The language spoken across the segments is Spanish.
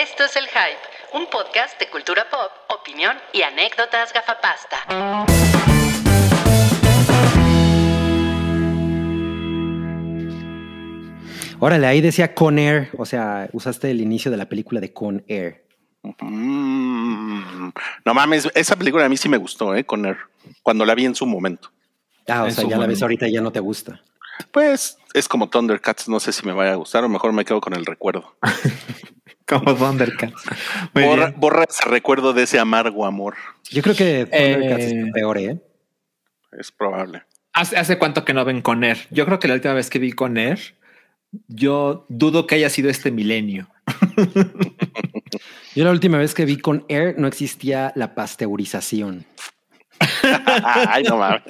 Esto es El Hype, un podcast de cultura pop, opinión y anécdotas gafapasta. Órale, ahí decía Con Air, o sea, usaste el inicio de la película de Con Air. Mm, no mames, esa película a mí sí me gustó, ¿eh? Con Air, cuando la vi en su momento. Ah, o En sea, ya la ves ahorita y ya no te gusta. Pues es como Thundercats, no sé si me vaya a gustar o mejor me quedo con el recuerdo. Como Thundercats. Muy Borra, bien. borra ese recuerdo de ese amargo amor. Yo creo que Thundercats Eh, es peor, ¿eh? Es probable. ¿Hace, ¿Hace cuánto que no ven con Air? Yo creo que la última vez que vi con Air, yo dudo que haya sido este milenio. Yo la última vez que vi Con Air no existía la pasteurización. Ay, no mames.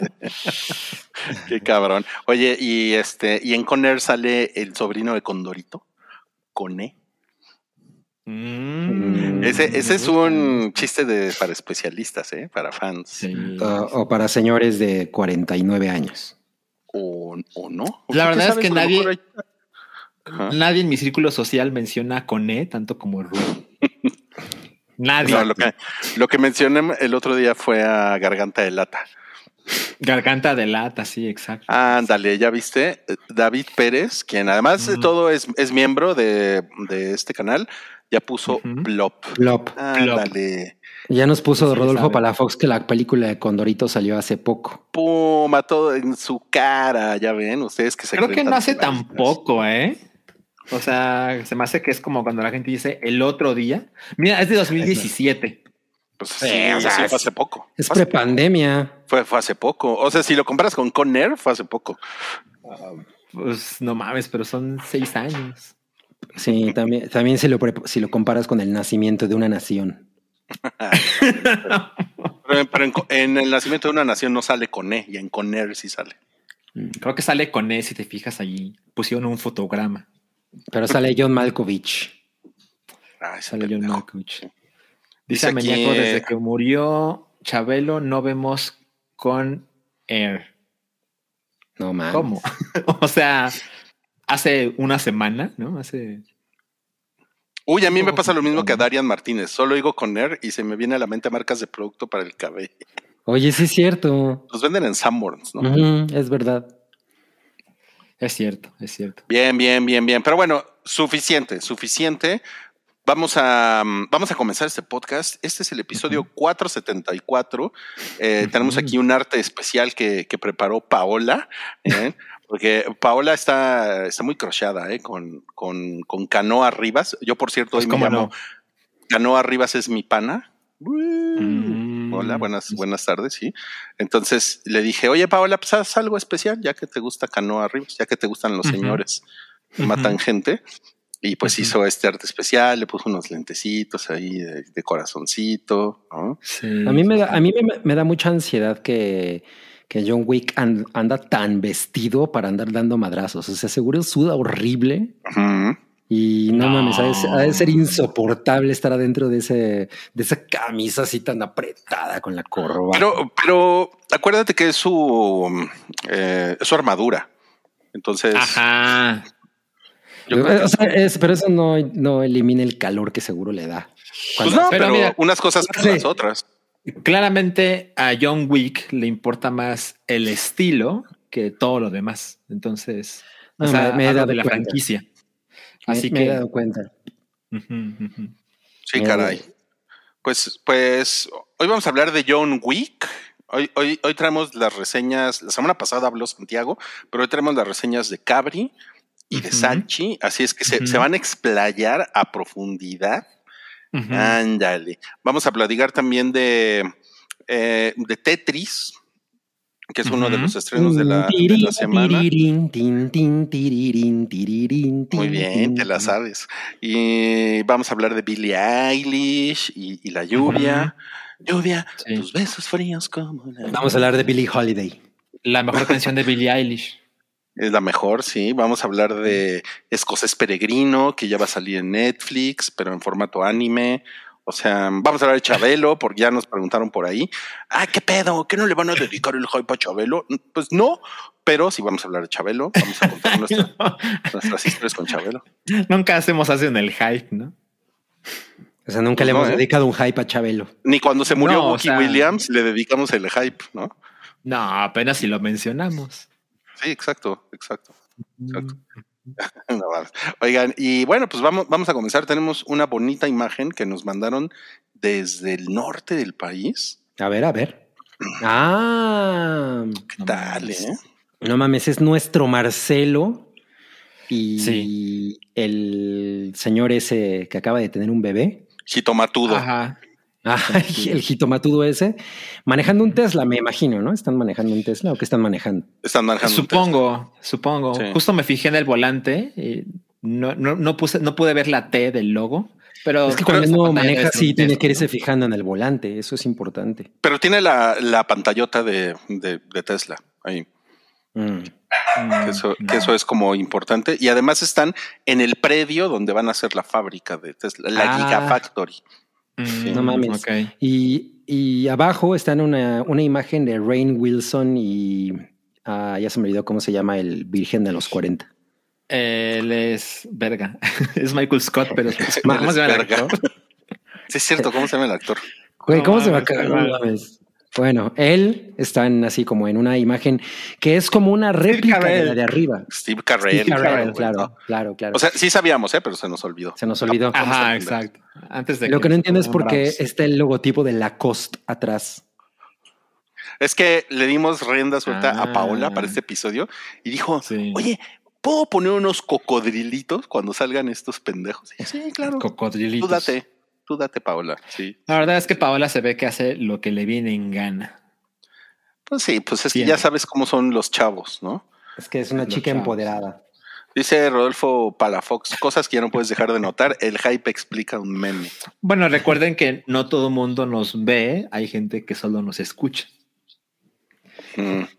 Qué cabrón. Oye, y este, y en Conner sale el sobrino de Condorito, Cone. Mm. Ese, ese es un chiste de para especialistas, ¿eh? Para fans. Sí. Uh, o para señores de 49 años. O, o no. La ¿Qué verdad es que nadie- hay-. Nadie en mi círculo social menciona con E tanto como Ru. Nadie. No, lo, que, lo que mencioné el otro día fue a Garganta de Lata. Garganta de lata, sí, exacto. Ándale, ya viste, David Pérez, quien además de Ujú. todo es, es miembro de, de este canal, ya puso. Plop. Plop. Ándale. Ya nos puso Sí, Rodolfo. Palafox que la película de Condorito salió hace poco. Pum, a todo en su cara, ya ven, ustedes que se Creo que no hace tan tampoco, ¿eh? O sea, se me hace que es como cuando la gente dice el otro día. Mira, es de 2017. Pues sí, Sí, o sea, sí, es- fue hace poco. Es prepandemia. Fue, fue hace poco. O sea, si lo comparas con Conner, fue hace poco. Pues no mames, pero son seis años. Sí, también, también si, lo, pre- si lo comparas con el nacimiento de una nación. Pero, pero en, en el nacimiento de una nación no sale con E y en Conner sí sale. Creo que sale con E, si te fijas allí. Pusieron un fotograma. Pero sale John Malkovich. Ay, Sale John pendejo. Malkovich. Dice Dice eh, desde que murió Chabelo no vemos con Air. No mames. ¿Cómo? o sea, hace una semana, ¿no? Hace... Uy, a mí me pasa lo mismo que a Darian Martínez. Solo digo Conner y se me viene a la mente marcas de producto para el cabello. Oye, sí es cierto. Los venden en Sanborns, ¿no? Es verdad. Es cierto, es cierto. Bien, bien, bien, bien. Pero bueno, suficiente, suficiente. Vamos a, mm, vamos a comenzar este podcast. Este es el episodio 474. Eh, Tenemos aquí un arte especial que, que preparó Paola, ¿eh? porque Paola está, está muy crocheada ¿eh? con, con, con Canoa Rivas. Yo, por cierto, hoy Pues, me ¿cómo llamo no? Canoa Rivas es mi pana. Mm. Hola, buenas, buenas tardes, sí. Entonces le dije, oye Paola, pues haz algo especial, ya que te gusta Canoa Rivas, ya que te gustan los señores que matan gente. Y pues hizo este arte especial, le puso unos lentecitos ahí de, de corazoncito, ¿no? Sí. A mí me da, a mí me, me da mucha ansiedad que, que John Wick and- anda tan vestido para andar dando madrazos. O sea, seguro suda horrible. Y no, No. mames, ha de, ser- ha de ser insoportable estar adentro de ese, de esa camisa así tan apretada con la corbata. Pero, pero acuérdate que es su, eh, su armadura. Entonces, Ajá. yo creo que o sea, es- pero eso no, no elimina el calor que seguro le da. pues no, pero pero, mira, unas cosas que sí. las otras. Claramente a John Wick le importa más el estilo que todo lo demás. Entonces, No, o sea, me- me he dado de la cuenta. franquicia. me- Así me que he dado cuenta. Sí, Me- caray. Pues, pues hoy vamos a hablar de John Wick. Hoy, hoy, hoy traemos las reseñas. La semana pasada habló Santiago, pero hoy traemos las reseñas de Cabri y de Ujú. Sanchi. Así es que se, se van a explayar a profundidad. Ándale. Vamos a platicar también de, eh, de Tetris, que es uno de los estrenos de la, de la semana. Muy bien, te la sabes. Y vamos a hablar de Billie Eilish y, y la lluvia. Lluvia, Sí. tus besos fríos como la Vamos a hablar de Billie Holiday. La mejor canción de Billie Eilish. Es la mejor, sí. Vamos a hablar de Escocés Peregrino, que ya va a salir en Netflix, pero en formato anime. O sea, vamos a hablar de Chabelo, porque ya nos preguntaron por ahí. Ah, ¿qué pedo? ¿Qué no le van a dedicar el hype a Chabelo? Pues no, pero sí vamos a hablar de Chabelo. Vamos a contar nuestra- nuestras historias con Chabelo. Nunca hacemos así en el hype, ¿no? O sea, nunca Pues le no, hemos ¿eh? dedicado un hype a Chabelo. Ni cuando se murió No, o Wookie sea- Williams le dedicamos el hype, ¿no? No, apenas si lo mencionamos. Sí, exacto, exacto. Exacto. No mames. Oigan, y bueno, pues vamos, vamos a comenzar. Tenemos una bonita imagen que nos mandaron desde el norte del país. A ver, a ver. Ah, ¿Qué No tal, mames. eh? no mames, es nuestro Marcelo y Sí. el señor ese que acaba de tener un bebé. Jitomatudo. Ajá. Ah, el jitomatudo ese, manejando un Tesla, me imagino, ¿no? ¿Están manejando un Tesla o qué están manejando? Están manejando. un Supongo, supongo. Sí. Justo me fijé en el volante y no, no, no, puse, no pude ver la T del logo, pero es que cuando uno maneja así, tiene Tesla, que irse ¿no? fijando en el volante, eso es importante. Pero tiene la, la pantallota de, de- de Tesla ahí. Mm. Que eso, no. que eso es como importante. Y además están en el predio donde van a hacer la fábrica de Tesla, la Ah. Gigafactory. Mm, No mames. Y, y abajo está una, una imagen de Rain Wilson y ah, ya se me olvidó cómo se llama el Virgen de los 40. Él es verga. es Michael Scott, pero Ma- ¿cómo se llama el verga. actor? Sí, es cierto. ¿Cómo se llama el actor? Güey, No ¿cómo se va a cagar? No. Bueno, él está en, así como en una imagen que es como una réplica de la de arriba. Steve Carell. Steve Carell, claro, claro, claro. O sea, sí sabíamos, ¿eh? pero se nos olvidó. se nos olvidó. Ajá, exacto. Antes de Lo que no entiendo es por qué está el logotipo de Lacoste atrás. Es que le dimos rienda suelta Ah. a Paola para este episodio y dijo, Sí. oye, ¿puedo poner unos cocodrilitos cuando salgan estos pendejos? Sí, claro. Cocodrilitos. Tú date, tú date, Paola. Sí. La verdad es que Paola se ve que hace lo que le viene en gana. Pues sí, pues es que ya sabes cómo son los chavos, ¿no? Es que es una Los chica chavos. empoderada. Dice Rodolfo Palafox, cosas que ya no puedes dejar de notar. El hype explica un meme. Bueno, recuerden que no todo mundo nos ve, hay gente que solo nos escucha.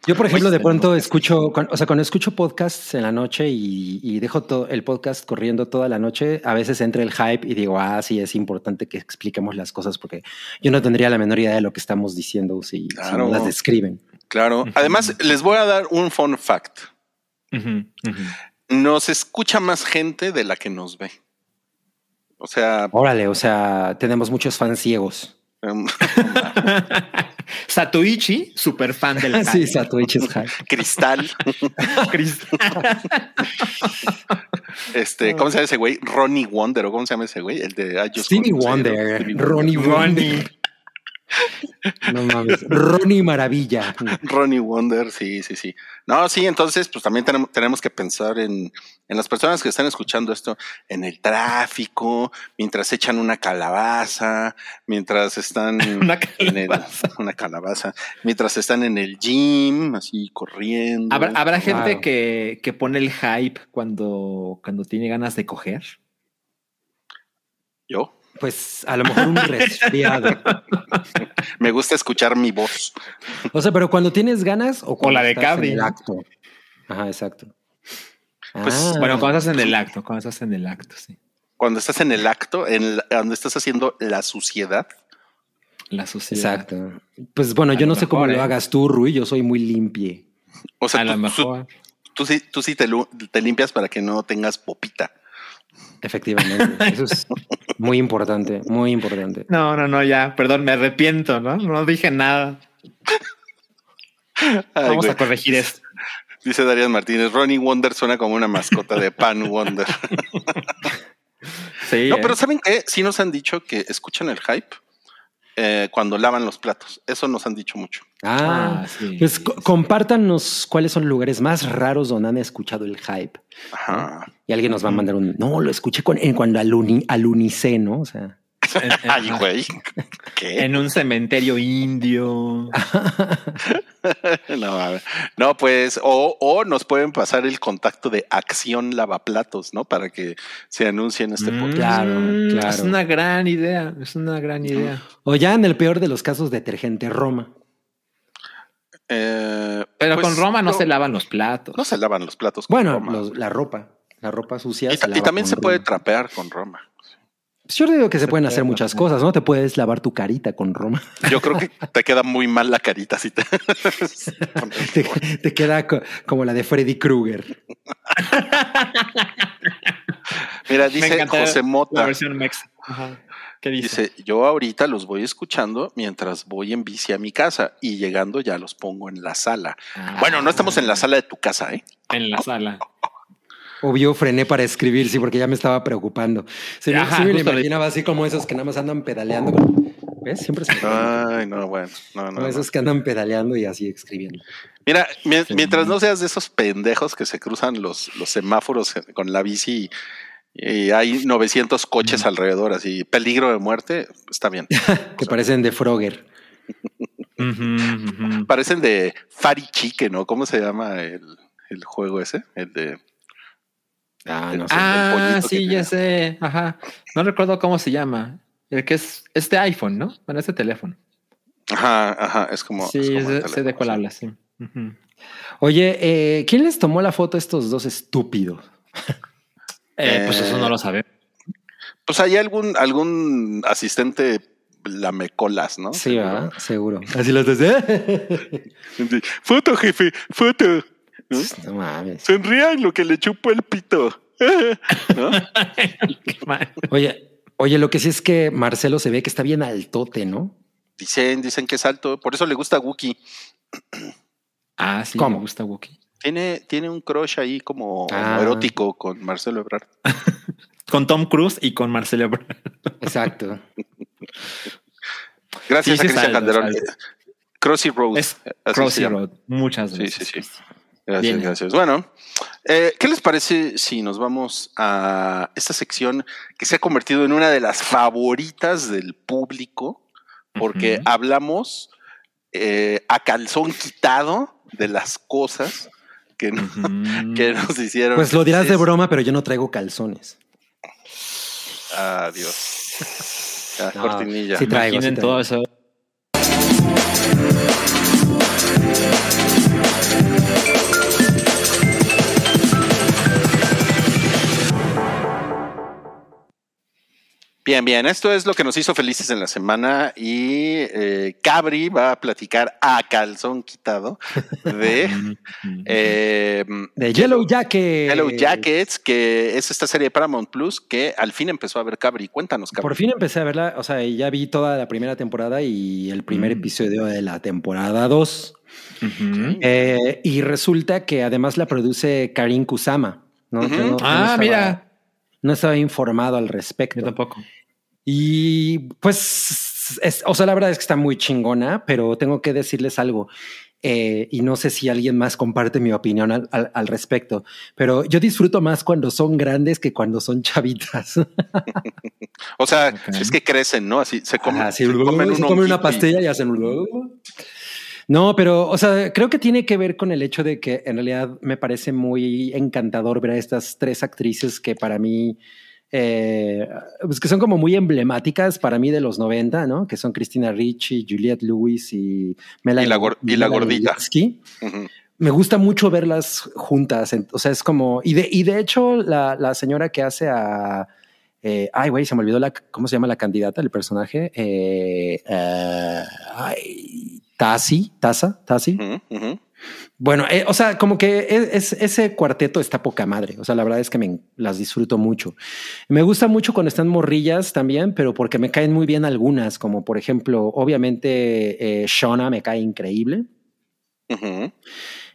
Yo, por ejemplo, de pronto escucho, o sea, cuando escucho podcasts en la noche y, y dejo todo el podcast corriendo toda la noche, a veces entra el hype y digo, ah, sí, es importante que expliquemos las cosas porque yo no tendría la menor idea de lo que estamos diciendo si, si no las describen. Claro. Además, les voy a dar un fun fact. Nos escucha más gente de la que nos ve. O sea, Órale, o sea, tenemos muchos fans ciegos. Em, Satoichi, super fan del sí, hype. Satoichi es hype. Cristal, Chris- este, ¿cómo se llama ese güey? Ronnie Wonder, o cómo se llama ese güey? El de Stevie Wonder, Ronnie Ronnie. No mames, Ronnie Maravilla. Ronnie Wonder, sí, sí, sí. No, sí, entonces, pues también tenemos, tenemos que pensar en, en las personas que están escuchando esto, en el tráfico, mientras echan una calabaza, mientras están Una en el- calabaza. una calabaza, mientras están en el gym, así corriendo. ¿Habrá, habrá gente que, que pone el hype cuando, cuando tiene ganas de coger? Yo Pues a lo mejor un resfriado. me gusta escuchar mi voz. O sea, pero cuando tienes ganas o cuando la de estás Cabri, en el acto. Ajá, exacto. Pues, Ah, Bueno, cuando estás en el acto, cuando estás en el acto, sí. Cuando estás en el acto, en la- donde estás haciendo la suciedad. La sociedad. exacto. Pues bueno, A yo lo no sé cómo lo ¿eh? hagas tú, Rui. Yo soy muy limpie. O sea, A lo tú, mejor. tú- tú sí, tú sí te limpias para que no tengas popita. Efectivamente. Eso es muy importante, muy importante. No, no, no, ya, perdón, me arrepiento, ¿no? No dije nada. Ay, Vamos güey. a corregir esto. Dice Darían Martínez, Ronnie Wonder suena como una mascota de Pan Wonder. Sí. No, ¿eh? pero ¿saben qué? Sí nos han dicho que escuchan el hype eh, cuando lavan los platos. Eso nos han dicho mucho. Ah, Ah, sí, pues sí, co- sí. compártanos cuáles son los lugares más raros donde han escuchado el hype. Ajá. Y alguien nos va a mandar un, no, lo escuché con, en cuando al, uni, al unicé, ¿no? O sea, En, en- Ay, güey. ¿Qué? en un cementerio indio. No, pues, o, o nos pueden pasar el contacto de Acción Lavaplatos, ¿no? Para que se anuncie en este Mm, podcast. Claro, claro. Es una gran idea, es una gran idea. o ya en el peor de los casos, detergente Roma. Eh, Pero pues, con Roma no, no- se lavan los platos. No se lavan los platos con Bueno, Roma. los- la ropa, la ropa sucia. y, se y también con se puede trapear con Roma. Pues yo digo que se, Se pueden puede hacer muchas cosas, ¿no? Te puedes lavar tu carita con Roma. Yo creo que te queda muy mal la carita si te. te, te queda co- como la de Freddy Krueger. Mira, dice José La Mota. versión mexa. Ajá. ¿Qué dice? Dice, yo ahorita los voy escuchando mientras voy en bici a mi casa y llegando ya los pongo en la sala. Ah, Bueno, no estamos en la sala de tu casa, ¿eh? En la sala. Obvio, frené para escribir, sí, porque ya me estaba preocupando. Sí, me- Ajá, sí me lo imaginaba así como esos que nada más andan pedaleando. con- ¿Ves? Siempre se Ay, no, bueno, no, no. Como no. esos que andan pedaleando y así escribiendo. Mira, mientras no seas de esos pendejos que se cruzan los, los semáforos con la bici y, y hay 900 coches alrededor, así, peligro de muerte, está bien. Que parecen de Frogger. Parecen de Fari Chique, ¿no? ¿Cómo se llama el, el juego ese? El de... Ah, no sé. Ah, sí, ya sé. Ajá. No recuerdo cómo se llama. El que es este iPhone, ¿no? Bueno, este teléfono. Ajá, ajá, es como... sí, es como sé- de cuál sí. hablas, sí. Ujú. Oye, eh, ¿quién les tomó la foto a estos dos estúpidos? Eh, pues eso Eh, no lo sabemos. Pues hay algún, algún asistente lamecolas, ¿no? Sí, ¿verdad? Seguro. Así los. ¿eh? Foto, jefe, foto. ¿No? No mames. Sonrían lo que le chupo el pito. Oye, oye, lo que sí es que Marcelo se ve que está bien altote, ¿no? Dicen, dicen que es alto, por eso le gusta Wookie. Ah, sí, ¿Cómo? me gusta Wookie. Tiene, tiene un crush ahí como Ah. erótico con Marcelo Ebrard. Con Tom Cruise y con Marcelo Ebrard. Exacto. Gracias Sí, a sí, Cristian Calderón. Crossy Road. Es Crossy. Road. Muchas Sí, gracias. sí, sí. Chris. Gracias, Bien. gracias. Bueno, eh, ¿qué les parece si nos vamos a esta sección que se ha convertido en una de las favoritas del público? Porque hablamos eh, a calzón quitado de las cosas que, no- que nos hicieron. Pues lo dirás de broma, pero yo no traigo calzones. Adiós. No, cortinilla. sí traigo, Imaginen sí traigo. todo eso. Bien, bien, esto es lo que nos hizo felices en la semana y eh, Cabri va a platicar a calzón quitado de eh, De Yellow Jacket. Hello Jackets, que es esta serie de Paramount Plus que al fin empezó a ver Cabri. Cuéntanos, Cabri. Por fin empecé a verla, o sea, ya vi toda la primera temporada y el primer Mm. episodio de la temporada 2. Ujú. Eh, y resulta que además la produce Karin Kusama. ¿no? Ujú. Yo no- no Ah, estaba- mira. No estaba informado al Yo respecto. tampoco. Y pues, es- o sea, la verdad es que está muy chingona, pero tengo que decirles algo. eh, y no sé si alguien más comparte mi opinión al, al- al respecto, pero yo disfruto más cuando son grandes que cuando son chavitas. O sea, es que crecen, ¿no? Así se comen, sí, se comen se un comen una pastilla y hacen. No, pero, o sea, creo que tiene que ver con el hecho de que en realidad me parece muy encantador ver a estas tres actrices que para mí, eh, pues que son como muy emblemáticas para mí de los 90, ¿no? Que son Christina Ricci, Juliette Lewis y Melanie, Y la gor- y la Melanie gordita. Lynskey Ujú. me gusta mucho verlas juntas. O sea, es como. Y de, y de hecho, la, la señora que hace a. eh, ay, güey, se me olvidó la. ¿Cómo se llama la candidata, el personaje? Eh, eh, ay, Tassi, Tasa, Tassi. Bueno, eh, o sea, como que es, es- ese cuarteto está poca madre. O sea, la verdad es que me las disfruto mucho. Me gusta mucho cuando están morrillas también, pero porque me caen muy bien algunas, como por ejemplo, obviamente, eh, Shona me cae increíble.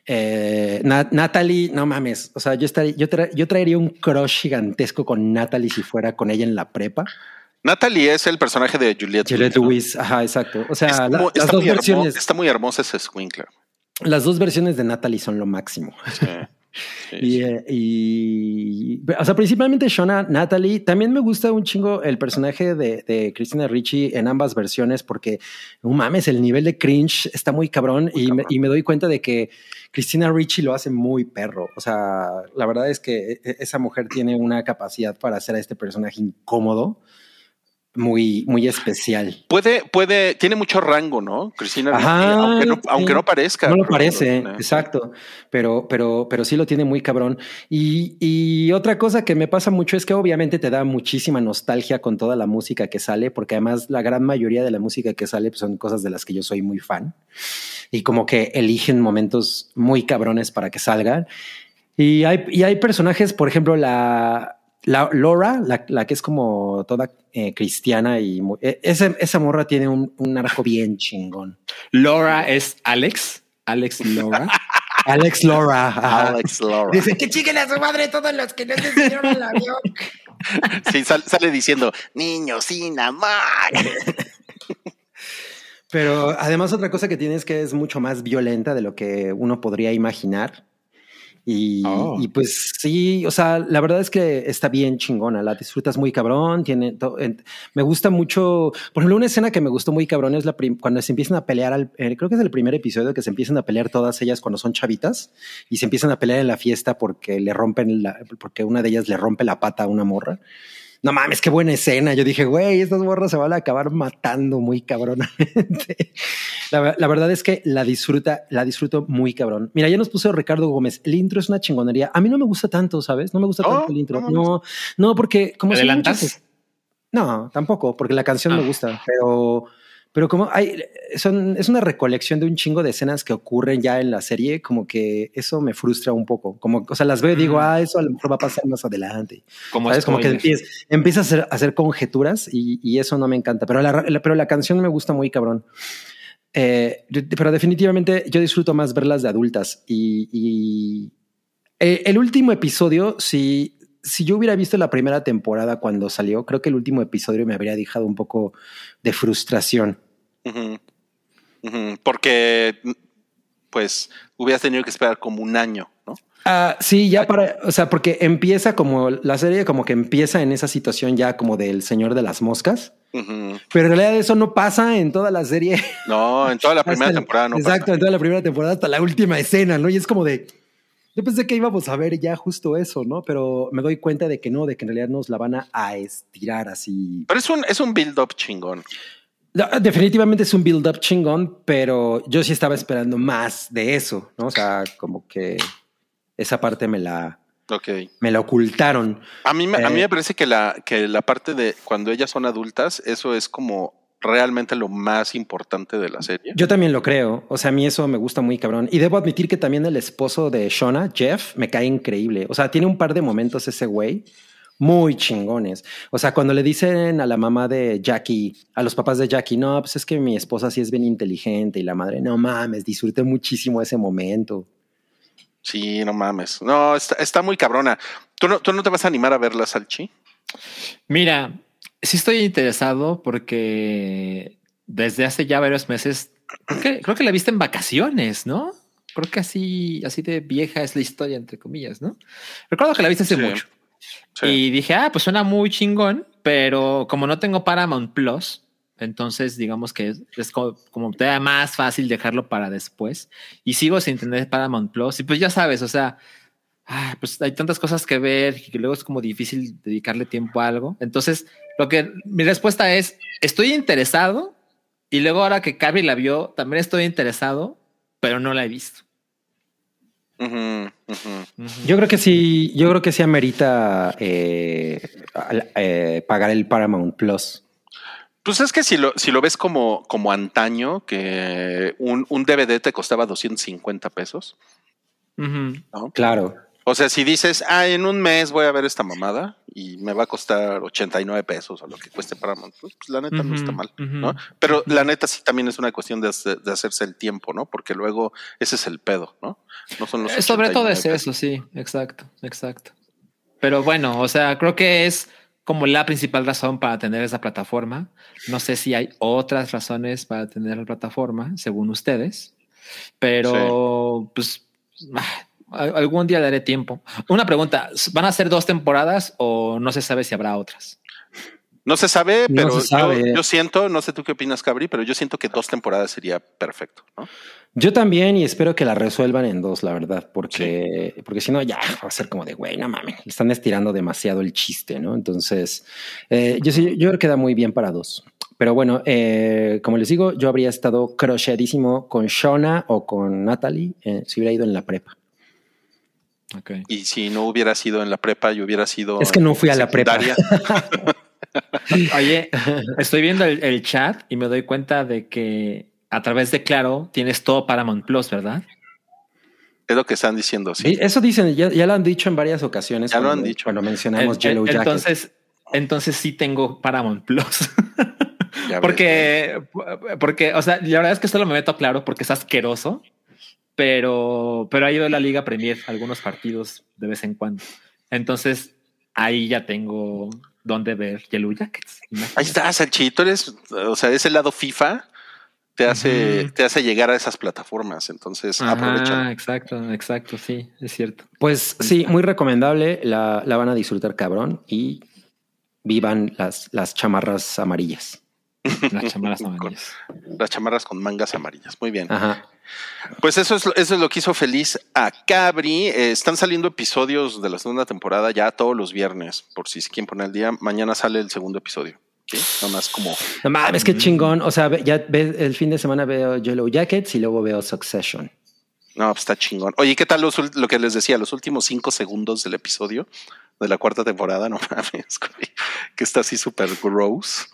Eh, Na- Natalie, no mames. O sea, yo, estaría, yo, tra- yo traería un crush gigantesco con Natalie si fuera con ella en la prepa. Natalie es el personaje de Juliette, Juliette ¿no? Lewis, ajá, exacto. O sea, Está, la- las, dos muy versiones, está muy hermosa Squinkler. Las dos versiones de Natalie son lo máximo. Sí. Sí, Y, sí. eh, y- o sea, principalmente Shona, Natalie. También me gusta un chingo el personaje de, de Christina Ricci en ambas versiones porque, no mames, el nivel de cringe está muy cabrón, y, Me, y me doy cuenta de que Christina Ricci lo hace muy perro. O sea, la verdad es que e- esa mujer tiene una capacidad para hacer a este personaje incómodo muy, muy especial. Puede, puede, tiene mucho rango, ¿no? Cristina, Ajá, aunque, no, sí. aunque no parezca. No lo parece, eh, exacto, pero, pero, pero sí lo tiene muy cabrón. Y, y otra cosa que me pasa mucho es que obviamente te da muchísima nostalgia con toda la música que sale, porque además la gran mayoría de la música que sale pues, son cosas de las que yo soy muy fan y como que eligen momentos muy cabrones para que salgan. Y hay, y hay personajes, por ejemplo, la, la, Laura, la, la, que es como toda eh, cristiana y muy, eh, ese, esa morra tiene un, un, arco bien chingón. Laura es Alex, Alex Laura. Alex Laura. Ajá. Alex Laura. Dice que chinguen a su madre todos los que no se subieron al avión. Sí, sal, sale diciendo, niños sin amor. Pero además otra cosa que tiene es que es mucho más violenta de lo que uno podría imaginar. Y, oh. y, pues sí, o sea, la verdad es que está bien chingona, la disfrutas muy cabrón, tiene, me gusta mucho, por ejemplo, una escena que me gustó muy cabrón es la cuando se empiezan a pelear, al, eh, creo que es el primer episodio que se empiezan a pelear todas ellas cuando son chavitas y se empiezan a pelear en la fiesta porque le rompen la, porque una de ellas le rompe la pata a una morra no mames, qué buena escena. Yo dije, güey, estas morras se van a acabar matando muy cabronamente. La, la, verdad es que la disfruta, la disfruto muy cabrón. Mira, ya nos puso Ricardo Gómez. El intro es una chingonería. A mí no me gusta tanto, ¿sabes? No me gusta oh, tanto el intro. No, no, no porque como ¿Adelantas? No, tampoco, porque la canción ah. me gusta, pero pero como hay, son, es una recolección de un chingo de escenas que ocurren ya en la serie, como que eso me frustra un poco. Como, o sea, las veo y digo, ah, eso a lo mejor va a pasar más adelante. Como ¿Sabes? Como que empieza, empieza a, hacer, a hacer conjeturas y, y, eso no me encanta. Pero la, la, pero la canción me gusta muy cabrón. Eh, pero definitivamente yo disfruto más verlas de adultas y, y eh, el último episodio, si, si yo hubiera visto la primera temporada cuando salió, creo que el último episodio me habría dejado un poco de frustración. Uh -huh. Uh -huh. Porque, pues, hubieras tenido que esperar como un año, ¿no? Uh, sí, ya para, o sea, porque empieza como la serie, como que empieza en esa situación ya como del señor de las moscas. Uh -huh. Pero en realidad eso no pasa en toda la serie. No, en toda la primera hasta, temporada no Exacto, pasa. en toda la primera temporada hasta la última escena, ¿no? Y es como de. Yo pensé que íbamos a ver ya justo eso, ¿no? Pero me doy cuenta de que no, de que en realidad nos la van a, a estirar así. Pero es un, es un build-up chingón. Definitivamente es un build-up chingón, pero yo sí estaba esperando más de eso, ¿no? O sea, como que esa parte me la, okay. me la ocultaron. A mí, eh, a mí me parece que la, que la parte de cuando ellas son adultas, eso es como realmente lo más importante de la serie. Yo también lo creo. O sea, a mí eso me gusta muy cabrón. Y debo admitir que también el esposo de Shona, Jeff, me cae increíble. O sea, tiene un par de momentos ese güey muy chingones. O sea, cuando le dicen a la mamá de Jackie, a los papás de Jackie, no, pues es que mi esposa sí es bien inteligente y la madre, no mames, disfruté muchísimo ese momento. Sí, no mames. No, está, está muy cabrona. ¿Tú no, ¿Tú no te vas a animar a verla, Salchi? Mira, sí estoy interesado porque desde hace ya varios meses, creo que, creo que la viste en vacaciones, ¿no? Creo que así, así de vieja es la historia, entre comillas, ¿no? Recuerdo que la viste hace sí. mucho. Y dije, ah, pues suena muy chingón, pero como no tengo Paramount Plus, entonces digamos que es, como, te da más fácil dejarlo para después. Y sigo sin tener Paramount Plus. Y pues ya sabes, o sea, pues hay tantas cosas que ver que luego es como difícil dedicarle tiempo a algo. Entonces, lo que mi respuesta es, estoy interesado. Y luego ahora que Carrie la vio, también estoy interesado, pero no la he visto. Uh -huh, uh -huh. Yo creo que sí, yo creo que sí amerita eh, eh, pagar el Paramount Plus. Pues es que si lo, si lo ves como, como antaño, que un, un DVD te costaba 250 pesos. Uh -huh. ¿no? Claro. O sea, si dices, ah, en un mes voy a ver esta mamada y me va a costar 89 pesos o lo que cueste Paramount, pues, pues la neta uh -huh, no está mal, uh -huh. ¿no? Pero la neta sí también es una cuestión de, de, hacerse el tiempo, ¿no? Porque luego ese es el pedo, ¿no? No son los Sobre todo es eso, sí, exacto, exacto. Pero bueno, o sea, creo que es como la principal razón para tener esa plataforma. No sé si hay otras razones para tener la plataforma, según ustedes, pero sí. pues algún día daré tiempo. Una pregunta, ¿van a ser dos temporadas o no se sabe si habrá otras? No se sabe, pero no se sabe. Yo, yo, siento, no sé tú qué opinas, Cabri, pero yo siento que dos temporadas sería perfecto, ¿no? Yo también y espero que la resuelvan en dos, la verdad, porque, sí. porque si no ya va a ser como de, güey, no mames, están estirando demasiado el chiste, ¿no? Entonces, eh, yo, yo creo que queda muy bien para dos. Pero bueno, eh, como les digo, yo habría estado crocheadísimo con Shona o con Natalie eh, si hubiera ido en la prepa. Okay. Y si no hubiera sido en la prepa, yo hubiera sido. Es que no fui a la prepa. Oye, estoy viendo el, el, chat y me doy cuenta de que a través de Claro tienes todo Paramount Plus, ¿verdad? Es lo que están diciendo, sí. Eso dicen, ya, ya lo han dicho en varias ocasiones. Ya lo han dicho. Cuando mencionamos En- Yellow Jacket. entonces, entonces sí tengo Paramount Plus. Porque, porque, o sea, la verdad es que solo me meto claro porque es asqueroso, pero, pero ha ido a la Liga Premier algunos partidos de vez en cuando. Entonces ahí ya tengo donde ver Yellow Jackets. Imagínate. Ahí está, Salchito, eres, o sea, ese lado FIFA te hace, te hace llegar a esas plataformas. Entonces, aprovecha. exacto, exacto, sí, es cierto. Pues sí, muy recomendable. La, la van a disfrutar cabrón y vivan las, las chamarras amarillas. Las chamarras amarillas. Las chamarras con mangas amarillas. Muy bien. Ajá. Pues eso es, lo- eso es lo que hizo feliz a Cabri. Eh, están saliendo episodios de la segunda temporada ya todos los viernes, por si se quieren poner el día. Mañana sale el segundo episodio. ¿sí? Nada más como No mames, qué chingón. O sea, ya ve- el fin de semana veo Yellow Jackets y luego veo Succession. No, pues está chingón. Oye, ¿qué tal los lo que les decía? Los últimos cinco segundos del episodio de la cuarta temporada, no mames, que está así súper gross.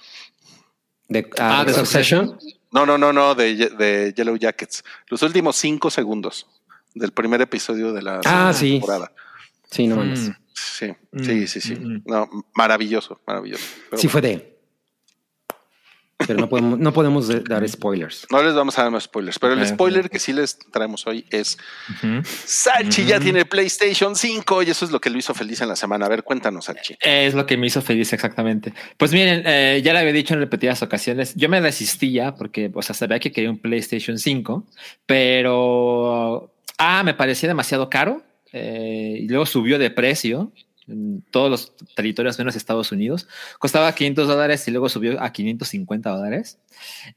De, ah, Ah, de Succession. No, no, no, no, de, de Yellow Jackets. Los últimos cinco segundos del primer episodio de la Ah, sí. temporada. Sí, no. Mm. Sí, sí, sí, sí. mm, mm. No, maravilloso, maravilloso. Pero Sí bueno, fue de. Pero no podemos, no podemos de- dar spoilers. No les vamos a dar más spoilers, pero el spoiler que sí les traemos hoy es Ujú. Salchi ya tiene PlayStation 5 y eso es lo que lo hizo feliz en la semana. A ver, cuéntanos, Salchi. Es lo que me hizo feliz exactamente. Pues miren, eh, ya lo había dicho en repetidas ocasiones, yo me resistía porque, o sea, sabía que quería un PlayStation 5, pero, ah, me parecía demasiado caro eh, y luego subió de precio en todos los territorios menos Estados Unidos. Costaba 500 dólares y luego subió a 550 dólares.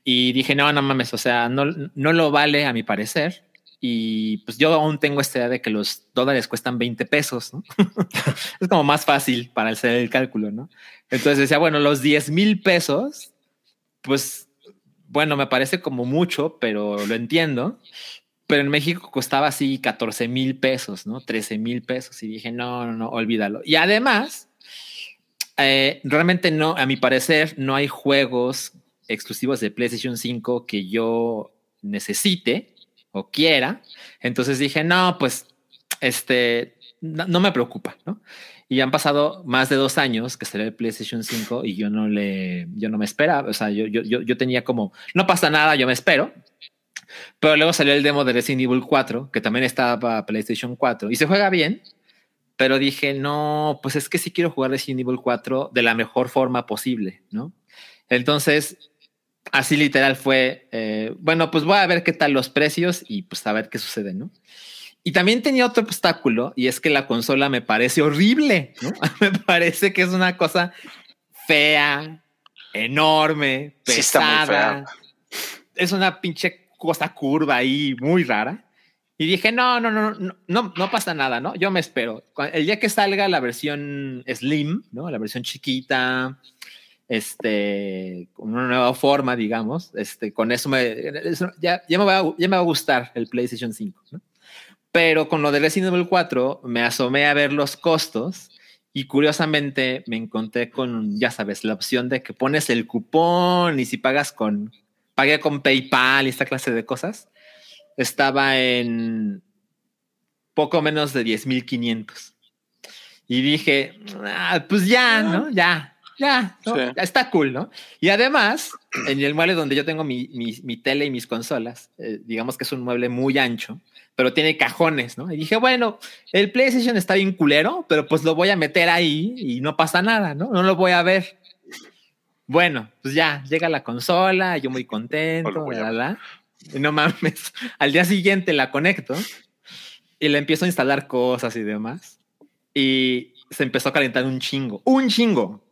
Y dije, no, no mames, o sea, no, no lo vale a mi parecer. Y pues yo aún tengo esta idea de que los dólares cuestan 20 pesos, es como más fácil para hacer el cálculo, ¿no? Entonces decía, bueno, los 10 mil pesos, pues, bueno, me parece como mucho, pero lo entiendo. Pero en México costaba así 14 mil pesos, ¿no? 13 mil pesos. Y dije, no, no, no, olvídalo. Y además, eh, realmente no, a mi parecer, no hay juegos exclusivos de PlayStation 5 que yo necesite o quiera. Entonces dije, no, pues, este, no, me preocupa, ¿no? Y han pasado más de dos años que salió el PlayStation 5 y yo no le, yo no me esperaba. O sea, yo, yo, yo tenía como, no pasa nada, yo me espero. Pero luego salió el demo de Resident Evil 4, que también estaba para PlayStation 4 y se juega bien. Pero dije, no, pues es que sí quiero jugar Resident Evil 4 de la mejor forma posible, ¿no? Entonces, así literal fue, eh, bueno, pues voy a ver qué tal los precios y pues a ver qué sucede, ¿no? Y también tenía otro obstáculo y es que la consola me parece horrible, ¿no? me parece que es una cosa fea, enorme, Sí está muy pesada. es una pinche cosa curva ahí muy rara. Y dije, no, no, no, no, no, no pasa nada, ¿no? Yo me espero. El día que salga la versión Slim, ¿no? La versión chiquita, este, con una nueva forma, digamos, este, con eso me, eso ya, ya, me va, a- ya me va a gustar el PlayStation 5, ¿no? Pero con lo de Resident Evil 4 me asomé a ver los costos y curiosamente me encontré con, ya sabes, la opción de que pones el cupón y si pagas con, pagué con PayPal y esta clase de cosas, estaba en poco menos de 10,500. Y dije, "Ah, pues ya, ¿no? Ya, ya, ¿no? Sí. Ya está cool, ¿no? Y además, en el mueble donde yo tengo mi, mi- mi tele y mis consolas, eh, digamos que es un mueble muy ancho, pero tiene cajones, ¿no? Y dije, bueno, el PlayStation está bien culero, pero pues lo voy a meter ahí y no pasa nada, ¿no? No lo voy a ver. Bueno, pues ya, llega la consola, yo muy contento, la, la. Y no mames, al día siguiente la conecto y le empiezo a instalar cosas y demás. Y se empezó a calentar un chingo, un chingo.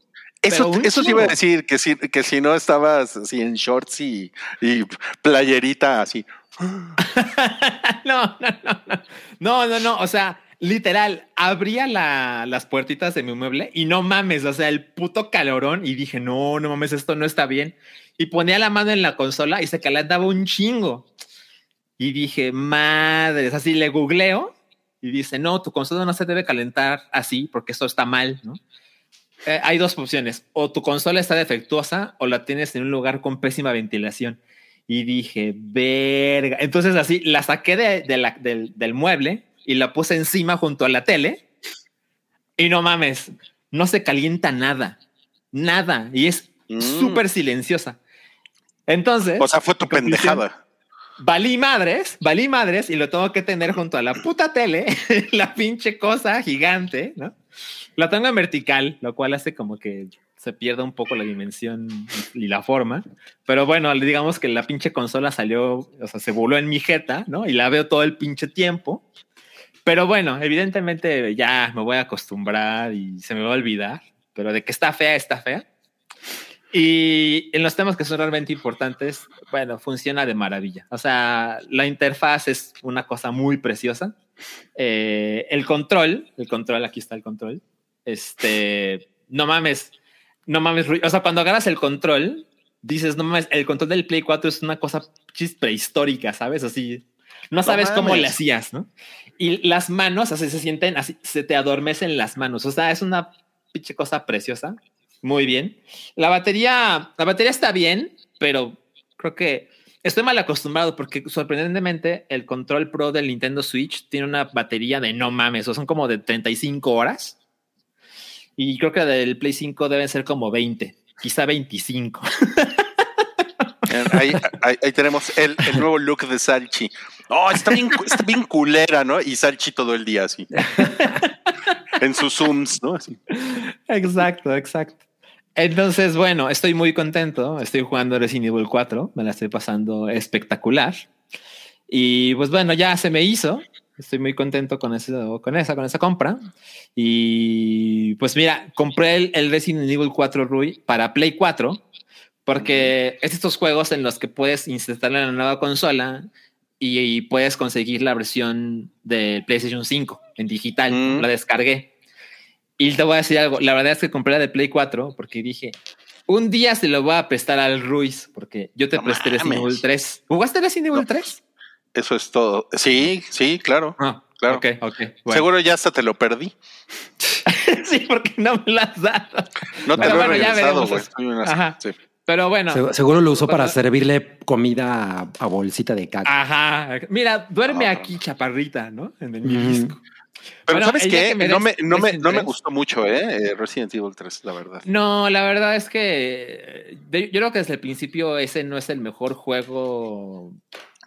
Eso, un eso te iba a chingo. decir, que si, que si no estabas así en shorts y, y playerita así. no, no, no, no, no, no, no, o sea, literal, abría la- las puertitas de mi mueble y no mames, o sea, el puto calorón y dije, no, no mames, esto no está bien. Y ponía la mano en la consola y se calentaba un chingo. Y dije, madres, así le googleo y dice, no, tu consola no se debe calentar así porque esto está mal, ¿no? Eh, hay dos opciones, o tu consola está defectuosa o la tienes en un lugar con pésima ventilación. Y dije, verga. Entonces así la saqué de, de la, del, del mueble y la puse encima junto a la tele. Y no mames, no se calienta nada. Nada. Y es Mm. súper silenciosa. Entonces. O sea, fue tu pendejada. Valí madres, valí madres y lo tengo que tener junto a la puta tele, la pinche cosa gigante, ¿no? La tengo en vertical, lo cual hace como que se pierda un poco la dimensión y la forma. Pero bueno, digamos que la pinche consola salió, o sea, se voló en mi jeta, ¿no? Y la veo todo el pinche tiempo. Pero bueno, evidentemente ya me voy a acostumbrar y se me va a olvidar. Pero de que está fea, está fea. Y en los temas que son realmente importantes, bueno, funciona de maravilla. O sea, la interfaz es una cosa muy preciosa. Eh, el control, el control, aquí está el control. Este, no mames, no mames. O sea, cuando agarras el control, dices, no mames, el control del Play 4 es una cosa prehistórica, ¿sabes? Así, no sabes cómo le hacías, ¿no? Y las manos, así se sienten, así se te adormecen las manos. O sea, es una pinche cosa preciosa. Muy bien. La batería, la batería está bien, pero creo que estoy mal acostumbrado porque sorprendentemente el control pro del Nintendo Switch tiene una batería de no mames, o son como de 35 horas. Y creo que del Play 5 deben ser como 20, quizá 25. Ahí, ahí- ahí tenemos el, el nuevo look de Salchi. Oh, está bien, está bien culera, ¿no? Y Salchi todo el día así. En sus zooms, ¿no? Así. exacto, exacto. Entonces, bueno, estoy muy contento. Estoy jugando Resident Evil 4. Me la estoy pasando espectacular. Y pues bueno, ya se me hizo. Estoy muy contento con, eso, con esa, con esa compra. Y pues mira, compré el, el Resident Evil 4 Rui para Play 4 porque es estos juegos en los que puedes instalar la nueva consola y, y puedes conseguir la versión de PlayStation 5 en digital. Mm. La descargué. Y te voy a decir algo. La verdad es que compré la de Play 4 porque dije, un día se lo voy a prestar al Ruiz porque yo te No presté Resident. Evil 3. ¿Jugaste Resident Evil 3? Eso es todo. Sí, sí, claro. Ah, Claro. Bueno. Seguro ya hasta te lo perdí. sí, porque no me lo has dado. No te Pero lo he bueno, regresado, güey. sí. Pero bueno. Se- Seguro lo usó para servirle comida a, a bolsita de caca. Ajá. Mira, duerme Ah. aquí, chaparrita, ¿no? En el disco. Pero Bueno, ¿sabes qué? que me no, me, no, me, no me 3. gustó mucho, ¿eh? Eh, Resident Evil 3, la verdad. No, la verdad es que de- yo creo que desde el principio ese no es el mejor juego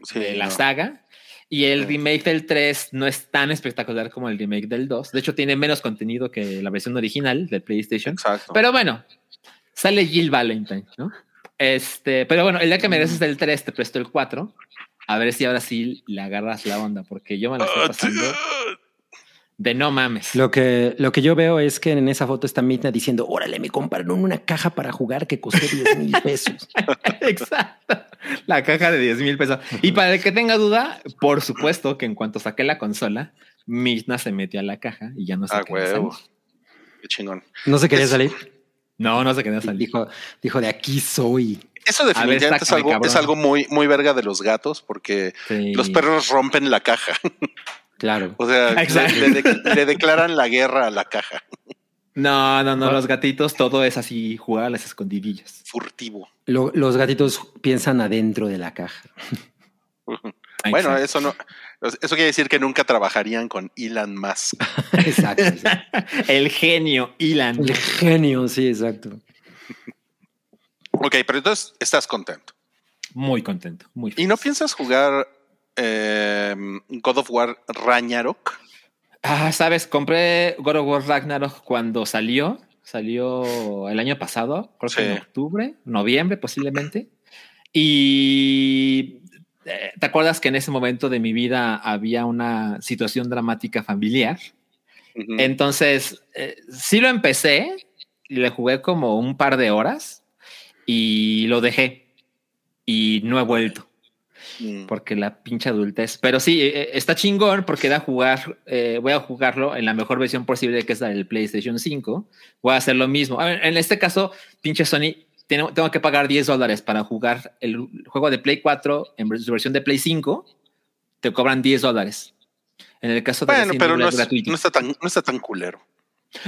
Sí, de la no. saga. Y el Sí. remake del 3 no es tan espectacular como el remake del 2. De hecho, tiene menos contenido que la versión original del PlayStation. Exacto. Pero bueno, sale Jill Valentine, ¿no? Este, pero bueno, el día que mereces el 3, te presto el 4. A ver si ahora sí le agarras la onda, porque yo me la estoy Ah, pasando de no mames. Lo que, lo que yo veo es que en esa foto está Midna diciendo, órale, me compraron una caja para jugar que costó 10 mil pesos. Exacto. La caja de 10 mil pesos. Y para el que tenga duda, por supuesto que en cuanto saqué la consola, Midna se metió a la caja y ya no se Ah, quería huevo. salir. Qué chingón. No se quería Es- salir. No, no se quería salir. Dijo, dijo, de aquí soy. Eso definitivamente es, sácame, algo, es algo muy, muy verga de los gatos porque Sí. los perros rompen la caja. Claro. O sea, le, Exacto. le de- le declaran la guerra a la caja. No, no, no, los gatitos todo es así, jugar a las escondidillas. Furtivo. Lo- los gatitos piensan adentro de la caja. Bueno, Exacto. eso no. Eso quiere decir que nunca trabajarían con Elon Musk. Exacto. El genio Ilan. El genio, sí, exacto. Ok, pero entonces estás contento. Muy contento, muy ¿Y no piensas jugar eh, God of War Ragnarok? Ah, sabes, compré God of War Ragnarok cuando salió. Salió el año pasado, creo que en octubre, noviembre posiblemente. Y te acuerdas que en ese momento de mi vida había una situación dramática familiar. Entonces, eh, sí lo empecé, le jugué como un par de horas y lo dejé y no he vuelto Mm. porque la pinche adultez. Pero sí, eh, está chingón porque da a jugar, eh, voy a jugarlo en la mejor versión posible que es la del PlayStation 5. Voy a hacer lo mismo. A ver, en este caso, pinche Sony, tiene- tengo que pagar 10 dólares para jugar el juego de Play 4 en su versión de Play 5. Te cobran 10 dólares. En el caso de Bueno, Resident pero no, es gratuito. no está tan, no está tan culero.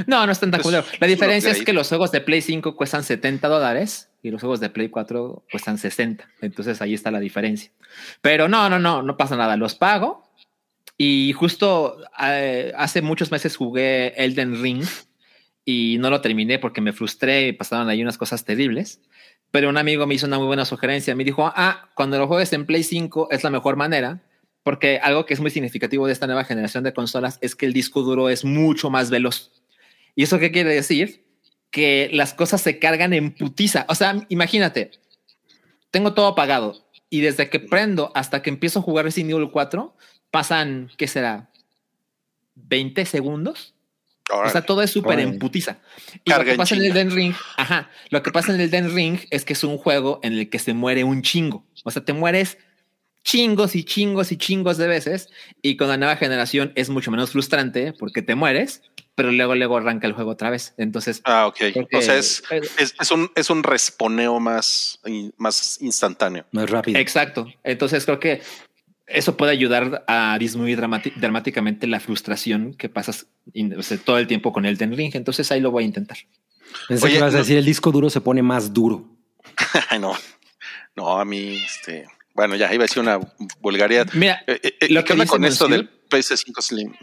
No, no es tan culero. La diferencia es que los juegos de Play 5 cuestan 70 dólares y los juegos de Play 4 cuestan 60. Entonces ahí está la diferencia. Pero no, no, no, no pasa nada. Los pago y justo eh, hace muchos meses jugué Elden Ring y no lo terminé porque me frustré y pasaron ahí unas cosas terribles. Pero un amigo me hizo una muy buena sugerencia. Me dijo, ah, cuando lo juegues en Play 5 es la mejor manera porque algo que es muy significativo de esta nueva generación de consolas es que el disco duro es mucho más veloz. ¿Y eso qué quiere decir? Que las cosas se cargan en putiza. O sea, imagínate, tengo todo apagado y desde que prendo hasta que empiezo a jugar Resident Evil 4 pasan, ¿qué será? 20 segundos. O sea, todo es súper en Órale. putiza. Y Carga lo que en pasa en el chinga. Den Ring, ajá, lo que pasa en el Den Ring es que es un juego en el que se muere un chingo. O sea, te mueres chingos y chingos y chingos de veces. Y con la nueva generación es mucho menos frustrante porque te mueres, pero luego, luego arranca el juego otra vez. Entonces, Ah, ok. O sea, es, es, es un, es un responeo más, más instantáneo. Más rápido. Exacto. Entonces creo que eso puede ayudar a disminuir dramáticamente la frustración que pasas in- o sea, todo el tiempo con el Ten Ring. Entonces ahí lo voy a intentar. Pensé Oye, que ibas a no- decir el disco duro se pone más duro. No. No, a mí, este. Bueno, ya iba a decir una vulgaridad. Mira, Eh, eh, eh, Lo ¿Qué que con esto del PS5 Slim?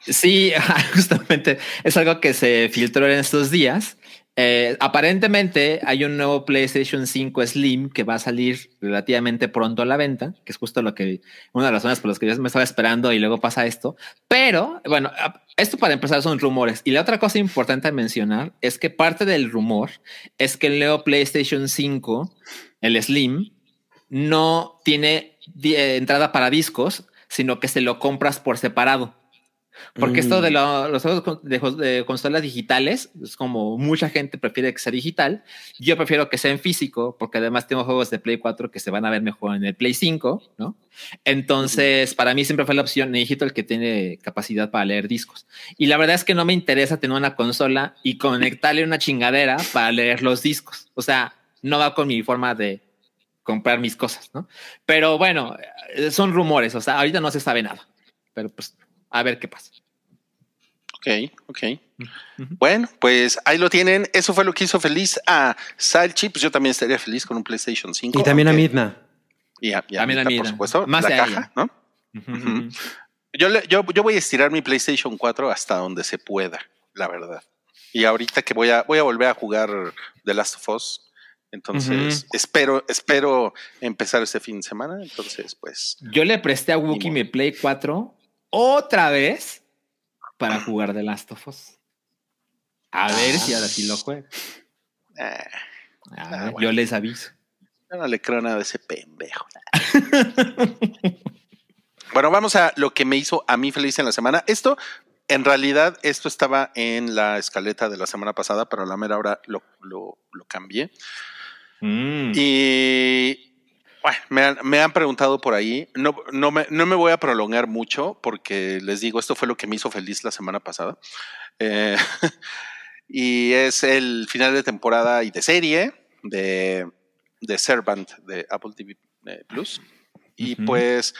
Sí, justamente es algo que se filtró en estos días. Eh, aparentemente hay un nuevo PlayStation 5 Slim que va a salir relativamente pronto a la venta, que es justo lo que una de las razones por las que yo me estaba esperando y luego pasa esto. Pero bueno, esto para empezar son rumores. Y la otra cosa importante a mencionar es que parte del rumor es que el nuevo PlayStation 5, el Slim, no tiene eh, entrada para discos, sino que se lo compras por separado. Porque Mm. esto de lo- los juegos de, de consolas digitales es como mucha gente prefiere que sea digital. Yo prefiero que sea en físico, porque además tengo juegos de Play 4 que se van a ver mejor en el Play 5, ¿no? Entonces, para mí siempre fue la opción el que tiene capacidad para leer discos. Y la verdad es que no me interesa tener una consola y conectarle una chingadera para leer los discos. O sea, no va con mi forma de comprar mis cosas, ¿no? Pero bueno, eh, son rumores, o sea, ahorita no se sabe nada. Pero pues, a ver qué pasa. Ok, ok. Bueno, pues ahí lo tienen. Eso fue lo que hizo feliz a Salchi. Pues yo también estaría feliz con un PlayStation 5. Y también a Midna. Y a, y a También a Mita, por Midna. supuesto. Más la caja, ella. ¿no? Yo, le- yo, yo voy a estirar mi PlayStation 4 hasta donde se pueda, la verdad. Y ahorita que voy a, voy a volver a jugar The Last of Us. Entonces, espero, espero empezar este fin de semana. Entonces, pues, Yo le presté a modo. mi Play 4 otra vez para jugar The Last of Us. A ver si ahora sí lo juego. eh, A Ah, bueno. Yo les aviso. yo no le creo nada de ese pendejo. bueno, vamos a lo que me hizo a mí feliz en la semana. Esto, en realidad, esto estaba en la escaleta de la semana pasada, pero a la mera hora lo, lo, lo cambié. Mm. Y bueno, me han, me han preguntado por ahí. No, no, me, no me voy a prolongar mucho porque les digo, esto fue lo que me hizo feliz la semana pasada. Eh, y es el final de temporada y de serie de, de Servant de Apple TV eh, Plus. Y pues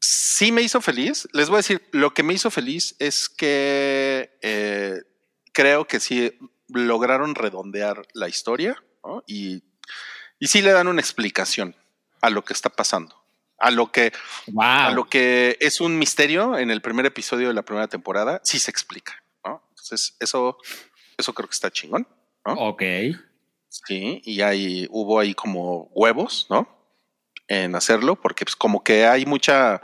sí me hizo feliz. Les voy a decir, lo que me hizo feliz es que eh, creo que sí lograron redondear la historia ¿no? y, y sí le dan una explicación a lo que está pasando. A lo que, a wow. lo que es un misterio en el primer episodio de la primera temporada, sí se explica. ¿no? Entonces, eso, eso creo que está chingón. Ok. Sí, y hay, hubo ahí como huevos, ¿no? En hacerlo, porque pues como que hay mucha,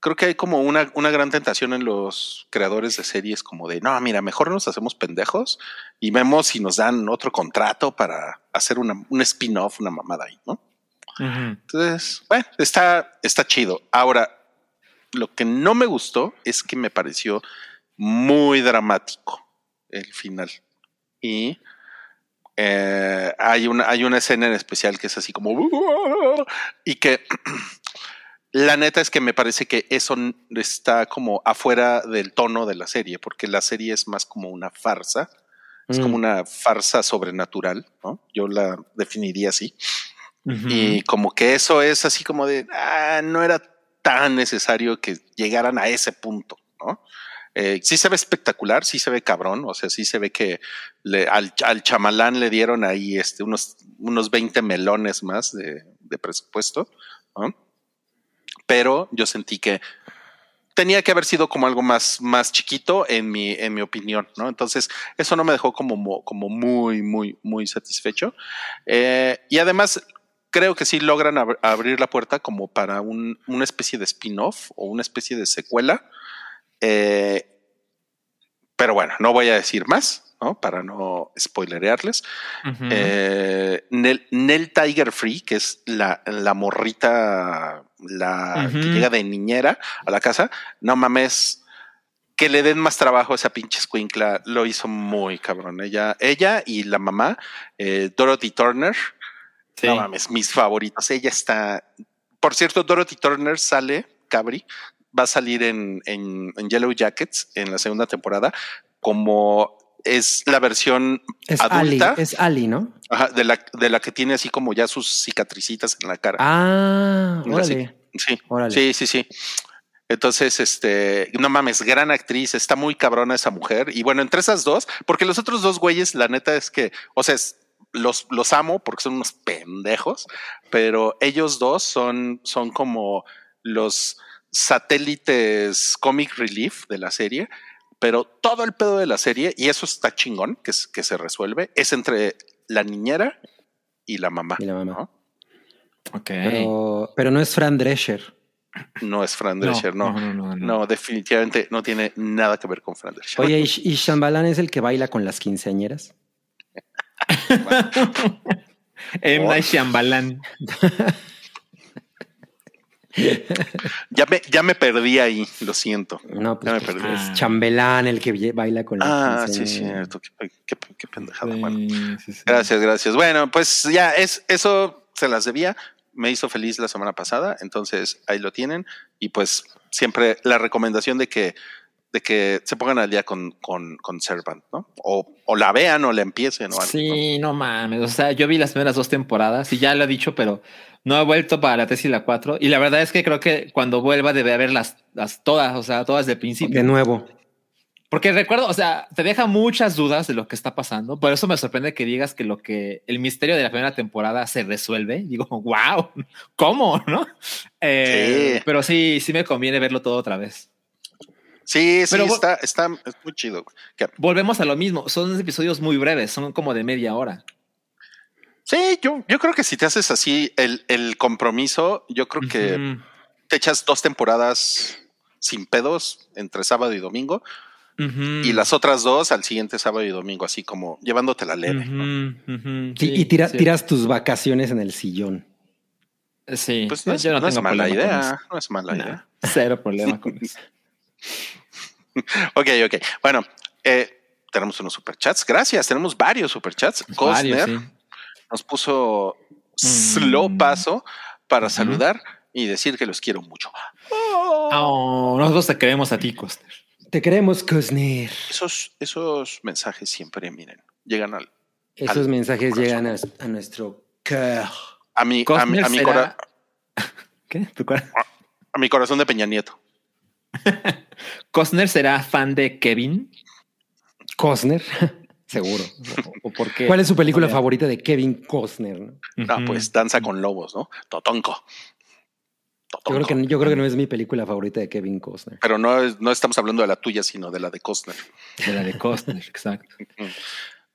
creo que hay como una, una gran tentación en los creadores de series como de, no, mira, mejor nos hacemos pendejos y vemos si nos dan otro contrato para hacer una, un spin-off, una mamada ahí, ¿no? Entonces, bueno, está, está chido. Ahora, lo que no me gustó es que me pareció muy dramático el final. Y eh, hay, una, hay una escena en especial que es así como... Y que la neta es que me parece que eso está como afuera del tono de la serie, porque la serie es más como una farsa. Es Mm. como una farsa sobrenatural, ¿no? Yo la definiría así. Y como que eso es así como de, ah, no era tan necesario que llegaran a ese punto, ¿no? Eh, sí se ve espectacular, sí se ve cabrón, o sea, sí se ve que al, al, chamalán le dieron ahí este, unos, unos 20 melones más de, de presupuesto, ¿no? pero yo sentí que tenía que haber sido como algo más, más chiquito en mi, en mi opinión, ¿no? Entonces, eso no me dejó como, como muy, muy, muy satisfecho. Eh, y además, creo que sí logran ab abrir la puerta como para un, una especie de spin-off o una especie de secuela. Eh, pero bueno, no voy a decir más, ¿no? Para no spoilerearles. Uh -huh. eh, Nel, Nel, Tiger Free, que es la, la morrita, la uh -huh. que llega de niñera a la casa, no mames. Que le den más trabajo a esa pinche escuincla, lo hizo muy cabrón. Ella, ella y la mamá, eh, Dorothy Turner, sí. no mames, mis favoritos. Ella está. Por cierto, Dorothy Turner sale, Cabri, va a salir en, en, en, Yellow Jackets en la segunda temporada como es la versión es adulta. Ali, es Ali, ¿no? Ajá, de, la, de la que tiene así como ya sus cicatricitas en la cara. Ah, órale. Sí, órale. sí, sí, sí. Entonces, este, no mames, gran actriz, está muy cabrona esa mujer. Y bueno, entre esas dos, porque los otros dos güeyes, la neta es que, o sea, es, los, los amo porque son unos pendejos, pero ellos dos son, son como los satélites comic relief de la serie, pero todo el pedo de la serie, y eso está chingón, que, es, que se resuelve, es entre la niñera y la mamá. Y la mamá. ¿no? Ok. Pero, pero, no es Fran Drescher. No es Fran Drescher, no no, no, no, no. definitivamente no tiene nada que ver con Fran Drescher. Oye, ¿y, y Shambalan es el que baila con las quinceañeras? M. Night Shyamalan. ya, me, ya me perdí ahí, lo siento. No, pues, ya me perdí. Es chambelán el que baila con las Ah, sí, cierto. Qué, qué, qué pendejada. Sí, bueno. sí, sí. Gracias, gracias. Bueno, pues ya es eso se las debía. Me hizo feliz la semana pasada, entonces ahí lo tienen. Y pues siempre la recomendación de que de que se pongan al día con, con, con Servant, ¿no? O, o, la vean o la empiecen o algo. Sí, ¿no? no mames. O sea, yo vi las primeras dos temporadas y ya lo he dicho, pero no he vuelto para la 3 y la 4. Y la verdad es que creo que cuando vuelva debe haber las, las todas, o sea, todas de principio. De nuevo. Porque recuerdo, o sea, te deja muchas dudas de lo que está pasando. Por eso me sorprende que digas que lo que el misterio de la primera temporada se resuelve. Digo, wow, ¿cómo? ¿No? Eh, sí. Pero sí, sí me conviene verlo todo otra vez. Sí, sí, Pero, está, está es muy chido. ¿Qué? Volvemos a lo mismo. Son episodios muy breves, son como de media hora. Sí, yo, yo creo que si te haces así el, el compromiso, yo creo uh -huh. que te echas dos temporadas sin pedos entre sábado y domingo. Uh -huh. Y las otras dos al siguiente sábado y domingo, así como llevándote la leve. Uh -huh. ¿no? sí, y tira, sí. tiras tus vacaciones en el sillón. Sí, pues no, yo no, no es mala idea. No es mala idea. Cero problema con eso. ok, ok. Bueno, eh, tenemos unos superchats. Gracias, tenemos varios superchats. Cosner varios, sí. nos puso mm. slow paso para uh -huh. saludar y decir que los quiero mucho. Oh. oh, nosotros te queremos a ti, Cosner. Te queremos, Cosner. Esos, esos mensajes siempre, miren, llegan al. Esos al mensajes corazón. llegan a, a, nuestro cœur. A mi, a mi, a mi corazón. ¿Qué? ¿Tu corazón? A, a mi corazón de Peña Nieto. ¿Costner será fan de Kevin? Costner, seguro. ¿O por qué? ¿Cuál es su película favorita de Kevin Costner? ¿no? Ah, pues Danza con Lobos, ¿no? Totonco. Totonco. Yo, creo que, yo creo que no es mi película favorita de Kevin Costner. Pero no, no estamos hablando de la tuya, sino de la de Costner. De la de Costner, exacto.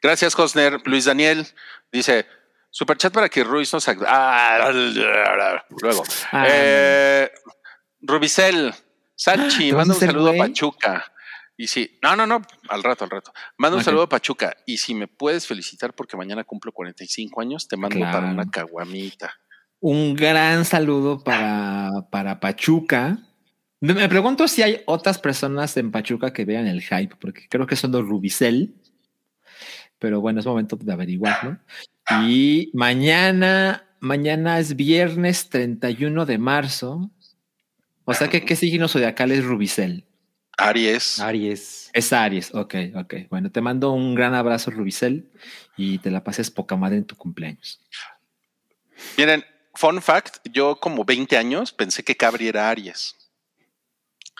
Gracias, Costner. Luis Daniel dice: Superchat para que Ruiz nos. Ah, luego. Ah, eh, Rubicel. Sanchi, manda un saludo wey? a Pachuca. Y si, no, no, no, al rato, al rato. Manda un saludo a Pachuca. Y si me puedes felicitar porque mañana cumplo 45 años, te mando claro. para una caguamita. Un gran saludo para, para Pachuca. Me pregunto si hay otras personas en Pachuca que vean el hype, porque creo que son los Rubicel. Pero bueno, es momento de averiguarlo. Y mañana, mañana es viernes 31 de marzo. O sea que qué signo zodiacal es Rubicel. Aries. Aries. Es Aries, ok, ok. Bueno, te mando un gran abrazo, Rubicel, y te la pases poca madre en tu cumpleaños. Miren, fun fact, yo como 20 años pensé que Cabri era Aries.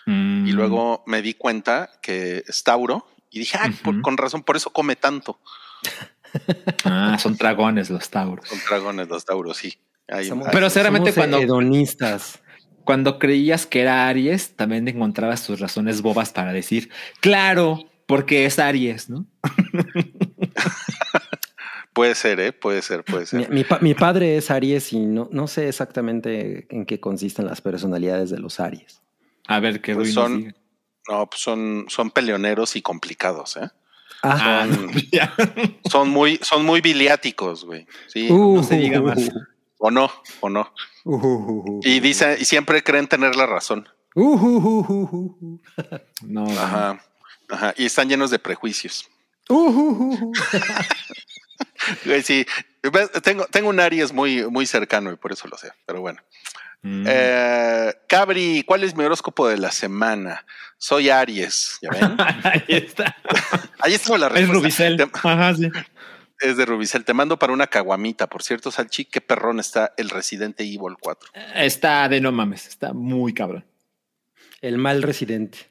Y Mm. luego me di cuenta que es Tauro y dije, ah, por- con razón, por eso come tanto. Ah, son dragones los tauros. Son dragones los Tauros, sí. Ahí- Somos- ahí- Pero seguramente somos cuando- hedonistas. Cuando creías que era Aries, también encontrabas tus razones bobas para decir, claro, porque es Aries, ¿no? puede ser, ¿eh? Puede ser, puede ser. mi pa- mi padre es Aries y no, no sé exactamente en qué consisten las personalidades de los Aries. A ver qué Pues son-. No, pues son, son peleoneros y complicados, ¿eh? Ah, Ah, no, ya. Son muy, son muy biliáticos, güey. Sí. Uh, no se diga más. O no, o no. uh, uh, uh, Y dice, y siempre creen tener la razón. No, Ajá. Ajá. Y están llenos de prejuicios. uh, uh, uh, uh. Sí. Tengo, tengo un Aries muy, muy cercano y por eso lo sé. Pero bueno. Mm. Eh, Cabri, ¿cuál es mi horóscopo de la semana? Soy Aries. ¿Ya ven? Ahí está. Ahí está la Es respuesta. Rubicel. Te- Ajá, sí. Es de Rubicel. Te mando para una caguamita. Por cierto, Salchi, qué perrón está el Residente Evil 4. Está de no mames, está muy cabrón. El mal residente.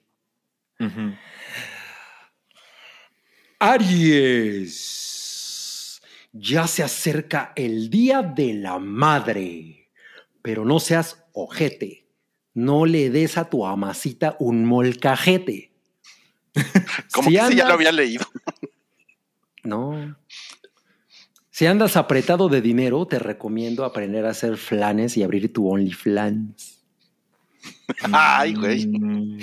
Aries, ya se acerca el día de la madre, pero no seas ojete. No le des a tu amacita un molcajete. Como Si que sí ya lo había leído. No. Si andas apretado de dinero, te recomiendo aprender a hacer flanes y abrir tu OnlyFlans. Ay, güey.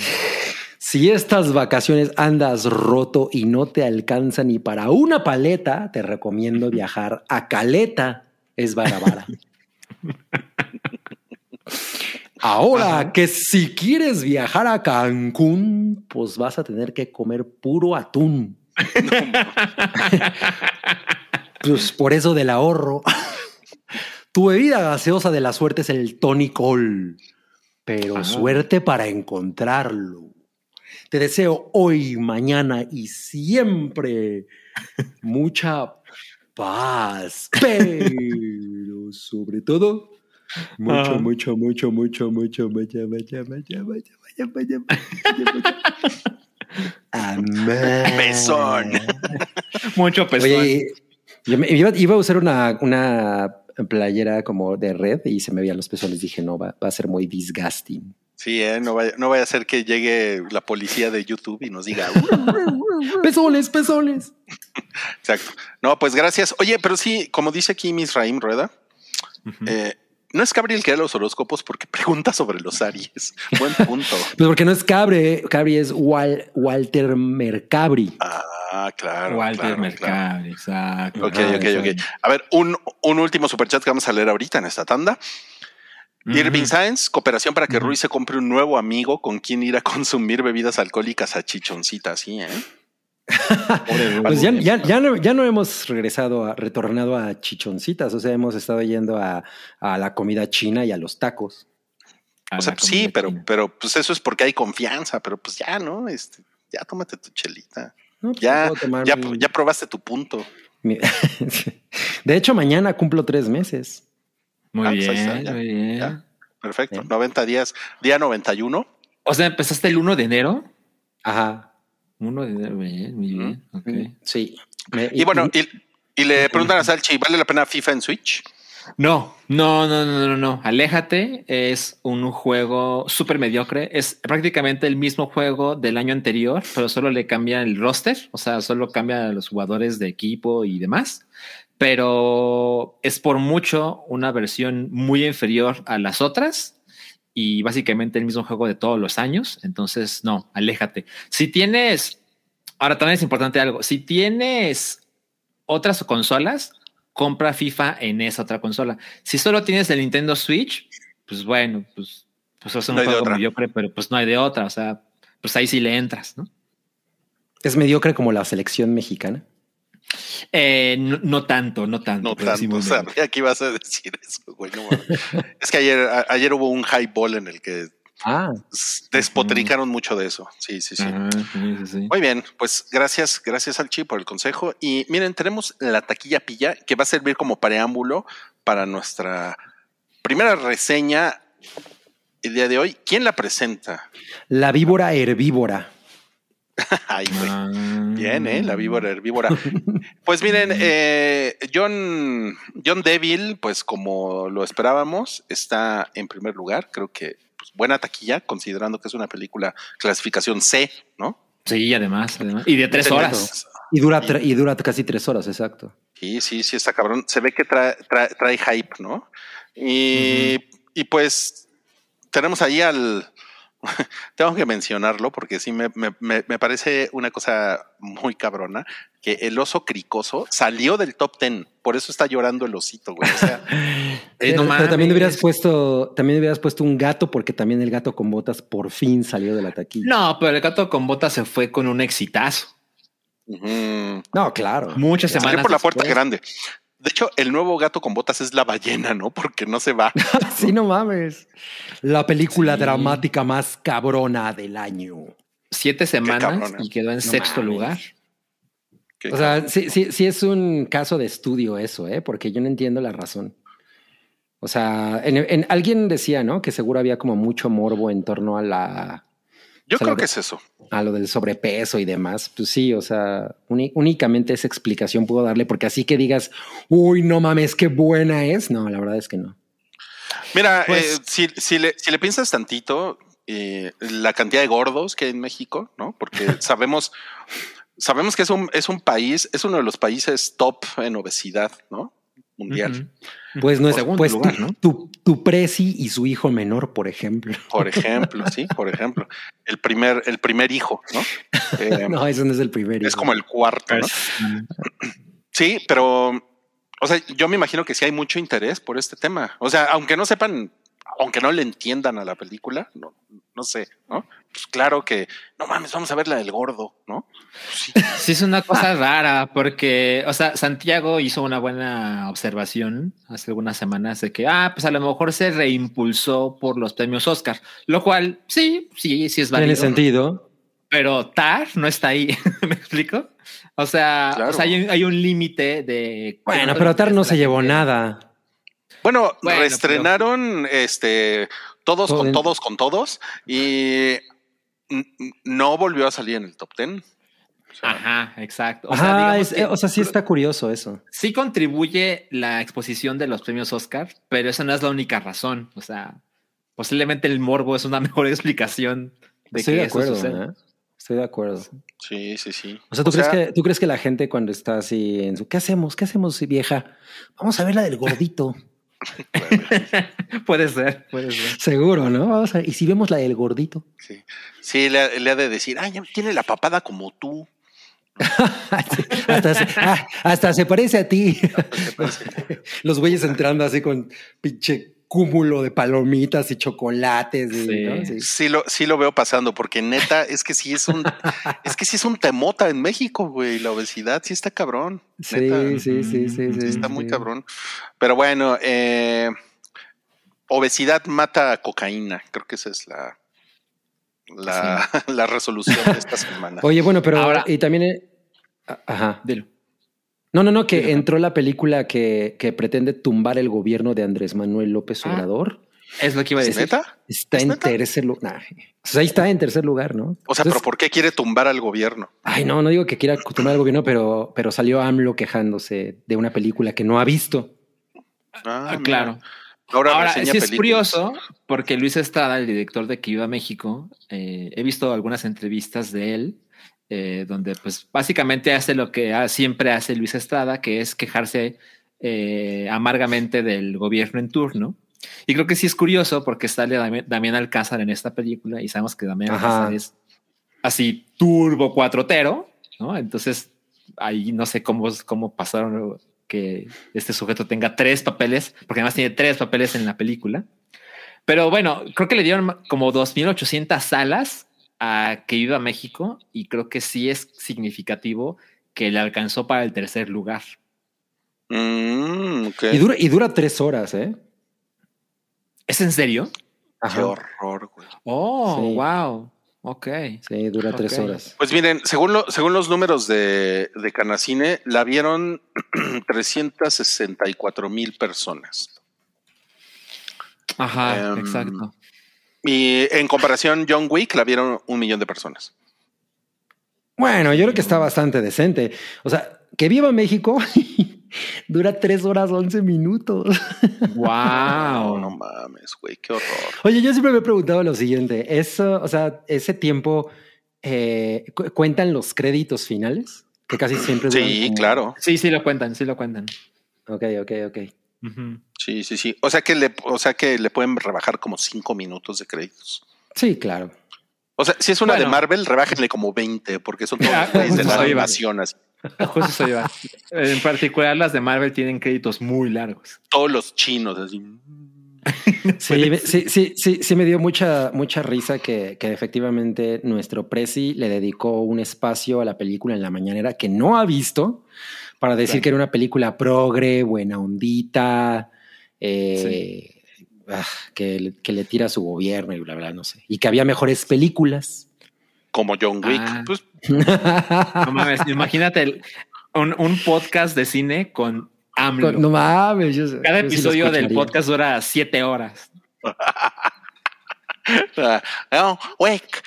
Si estas vacaciones andas roto y no te alcanza ni para una paleta, te recomiendo viajar a Caleta, es Barabara. Ahora que si quieres viajar a Cancún, pues vas a tener que comer puro atún. pues por eso del ahorro. Tu bebida gaseosa de la suerte es el Tony Cole, pero Ah. suerte para encontrarlo. Te deseo hoy, mañana y siempre mucha paz, pero sobre todo mucho, Ah. mucho, mucho, mucho, mucho, mucho, mucho, mucho, mucho, mucho, mucho, mucho. Amén. Besón. Mucho pezón. Oye, yo me- iba, iba a usar una, una playera como de red y se me veían los pezones. Dije, no, va, va a ser muy disgusting. Sí, ¿eh? no, vaya, no vaya a ser que llegue la policía de YouTube y nos diga. "Uh". Pezones, pezones. Exacto. No, pues gracias. Oye, pero sí, como dice aquí Misraim Rueda, eh, no es Gabriel que da los horóscopos porque pregunta sobre los Aries. Buen punto. Pues porque no es Cabre, Cabri es Wal- Walter Mercabri. Ah, claro. Walter claro, Mercado, exacto. Ok, Ajá, ok, ok. A ver, un, un último superchat que vamos a leer ahorita en esta tanda. Irving Sáenz, cooperación para que Ujú. Ruiz se compre un nuevo amigo con quien ir a consumir bebidas alcohólicas a chichoncita, sí, ¿eh? Pues ya, ya, ya, no, ya no hemos regresado, a, retornado a chichoncitas, o sea, hemos estado yendo a, a la comida china y a los tacos. A O sea, pues sí, pero, china. pero pues eso es porque hay confianza, pero pues ya, ¿no? Este, ya tómate tu chelita. No, pues, Ya, ya, mi- ya probaste tu punto. De hecho, mañana cumplo tres meses. Muy Ah, pues ahí está, bien, ya, muy bien. ya. Perfecto. Bien. 90 días, día 91. O sea, empezaste el 1 de enero. Ajá. 1 de enero, bien, muy bien. ok. Sí. Me- Y bueno, y, y le preguntan a Salchi, ¿vale la pena FIFA en Switch? No, no, no, no, no, no. Aléjate es un juego súper mediocre. Es prácticamente el mismo juego del año anterior, pero solo le cambia el roster. O sea, solo cambia los jugadores de equipo y demás. Pero es por mucho una versión muy inferior a las otras y básicamente el mismo juego de todos los años. Entonces, no, aléjate. Si tienes, ahora también es importante algo. Si tienes otras consolas, compra FIFA en esa otra consola. Si solo tienes el Nintendo Switch, pues bueno, pues, pues es un No juego mediocre, pero pues no hay de otra. O sea, pues ahí sí le entras, ¿no? es mediocre como la selección mexicana. Eh, no, no tanto, no tanto. No sí tanto, sabía mediocre. que ibas a decir eso, güey. no mames. es que ayer, a- ayer hubo un highball en el que Ah, despotricaron mucho de eso. Sí, sí, sí. Ajá, sí, sí, sí. Muy bien, pues gracias, gracias al Chi por el consejo. Y miren, tenemos la taquilla pilla que va a servir como preámbulo para nuestra primera reseña el día de hoy. ¿Quién la presenta? La víbora herbívora. Ay, güey. Ah. Bien, ¿eh? La víbora herbívora. Pues miren, eh, John, John Deville, pues como lo esperábamos, está en primer lugar. Creo que pues, buena taquilla, considerando que es una película clasificación C, ¿no? Sí, además, además. Y de tres horas. Y dura, y dura casi tres horas, exacto. Sí, sí, sí, está cabrón. Se ve que trae, trae, trae hype, ¿no? Y, y pues tenemos ahí al... Tengo que mencionarlo porque sí me, me- me- me parece una cosa muy cabrona que el oso cricoso salió del top 10. Por eso está llorando el osito, güey. O sea, Eh, pero, no pero también mames. hubieras puesto, también hubieras puesto un gato, porque también el gato con botas por fin salió de la taquilla. No, pero el gato con botas se fue con un exitazo. No, claro. Muchas salió semanas. por la puerta grande. De hecho, el nuevo gato con botas es la ballena, ¿no? Porque no se va. sí, no mames. La película Sí. dramática más cabrona del año. Siete semanas y quedó en sexto mames. lugar. O sea, sí, sí, sí es un caso de estudio eso, ¿eh? Porque yo no entiendo la razón. O sea, en, en- alguien decía, ¿no? Que seguro había como mucho morbo en torno a la yo o sea, creo que que- es eso. a lo del sobrepeso y demás. Pues sí, o sea, uni- únicamente esa explicación puedo darle, porque así que digas, uy, no mames, qué buena es. No, la verdad es que no. Mira, Pues- eh, si, si le, si le piensas tantito, eh, la cantidad de gordos que hay en México, ¿no? Porque sabemos, sabemos que es un, es un país, es uno de los países top en obesidad, ¿no? Mundial. Pues no es, Segundo pues lugar, tu, ¿no? tu, tu presi y su hijo menor, por ejemplo. Por ejemplo, sí, por ejemplo. El primer, el primer hijo, ¿no? Eh, No, eso no es el primero. es como el cuarto, ¿no? Sí, pero, o sea, yo me imagino que sí hay mucho interés por este tema. O sea, aunque no sepan, aunque no le entiendan a la película, no, no sé, ¿no? Pues claro que, no mames, vamos a ver la del gordo, ¿no? Sí. Sí, es una cosa rara porque, o sea, Santiago hizo una buena observación hace algunas semanas de que, ah, pues a lo mejor se reimpulsó por los premios Oscar, lo cual sí, sí, sí es Tiene válido. sentido. Pero TAR no está ahí, ¿me explico? O sea, Claro. o sea, hay un, hay un límite de... Bueno, pero Tar no se llevó nada. Bueno, Bueno, reestrenaron este todos Todo con todos con todos y no volvió a salir en el top 10. Ajá, exacto. O sea, Ajá, digamos es- que o sea, sí está curioso eso. sí contribuye la exposición de los premios Oscar, pero esa no es la única razón. O sea, posiblemente el morbo es una mejor explicación de Estoy que de eso acuerdo. suceda. ¿eh? Estoy de acuerdo. Sí, sí, sí. O sea, ¿tú, crees que, ¿tú crees que la gente cuando está así en su... ¿Qué hacemos? ¿Qué hacemos, vieja? Vamos a ver la del gordito. puede ser, puede ser. Seguro, ¿no? Vamos a... Y si vemos la del gordito. Sí, sí le, le ha de decir, ay, ya tiene la papada como tú. hasta, se, ah, hasta se parece a ti. Los güeyes entrando así con pinche cúmulo de palomitas y chocolates. y, Sí. ¿no? Sí. Sí lo, sí lo veo pasando, porque neta, es que sí es un, es que sí es un temota en México, güey. La obesidad sí está cabrón. Sí, neta. sí, sí, sí, sí, Sí, está muy sí. cabrón. Pero bueno, eh, obesidad mata cocaína. Creo que esa es la, la, la resolución de esta semana. Oye, bueno, pero Ahora- y también... eh, Ajá. Dilo. No, no, no, que entró la película que, que pretende tumbar el gobierno de Andrés Manuel López Ah. Obrador. Es lo que iba a ¿Es decir. neta? Está ¿Es en neta? tercer lugar. Pues ahí está en tercer lugar, ¿no? O sea, Entonces- pero ¿por qué quiere tumbar al gobierno? Ay, no, no digo que quiera tumbar al gobierno, pero, pero salió AMLO quejándose de una película que no ha visto. Ah, Ah, mira. claro. Ahora, Ahora, sí es curioso porque Luis Estrada, el director de Que Viva México, eh, he visto algunas entrevistas de él eh, donde pues básicamente hace lo que siempre hace Luis Estrada, que es quejarse eh, amargamente del gobierno en turno. Y creo que sí es curioso porque sale Dami- Damián Alcázar en esta película y sabemos que Damián Ajá. Alcázar es así turbo cuatrotero, ¿no? Entonces ahí no sé cómo, cómo pasaron que este sujeto tenga tres papeles, porque además tiene tres papeles en la película. Pero bueno, creo que le dieron como 2.800 salas a Que Viva México y creo que sí es significativo que le alcanzó para el tercer lugar. Mm. Y dura, y dura tres horas, ¿eh? ¿Es en serio? Qué horror, güey. Oh, Sí. wow. Ok. Sí, dura tres horas. Pues miren, según, lo- según los números de, de Canacine, la vieron 364 mil personas. Ajá, Em, exacto. Y en comparación, John Wick la vieron un millón de personas. Bueno, yo creo que está bastante decente. O sea, que viva México dura tres horas once minutos. Wow. No, mames, güey, qué horror. Oye, yo siempre me he preguntado lo siguiente: eso, o sea, ese tiempo eh, cuentan los créditos finales, que casi siempre. Sí, claro. Sí, sí lo cuentan, sí lo cuentan. Ok, ok, ok. Sí, sí, sí. O sea que le, o sea que le pueden rebajar como cinco minutos de créditos. Sí, claro. O sea, si es una de Marvel, rebájenle como 20, porque son todas de la animación En particular, las de Marvel tienen créditos muy largos. Todos los chinos, así. Sí, sí, sí, sí, sí, me dio mucha, mucha risa que, que, efectivamente nuestro Prezi le dedicó un espacio a la película en la mañanera que no ha visto para decir que era una película progre, buena ondita, eh, ah, que, que, le tira a su gobierno y bla, bla, no sé. Y que había mejores películas. Como John Wick. Ah. Pues. no mames, imagínate un, un, podcast de cine con AMLO. no mames. Cada episodio del podcast dura siete horas. John Wick.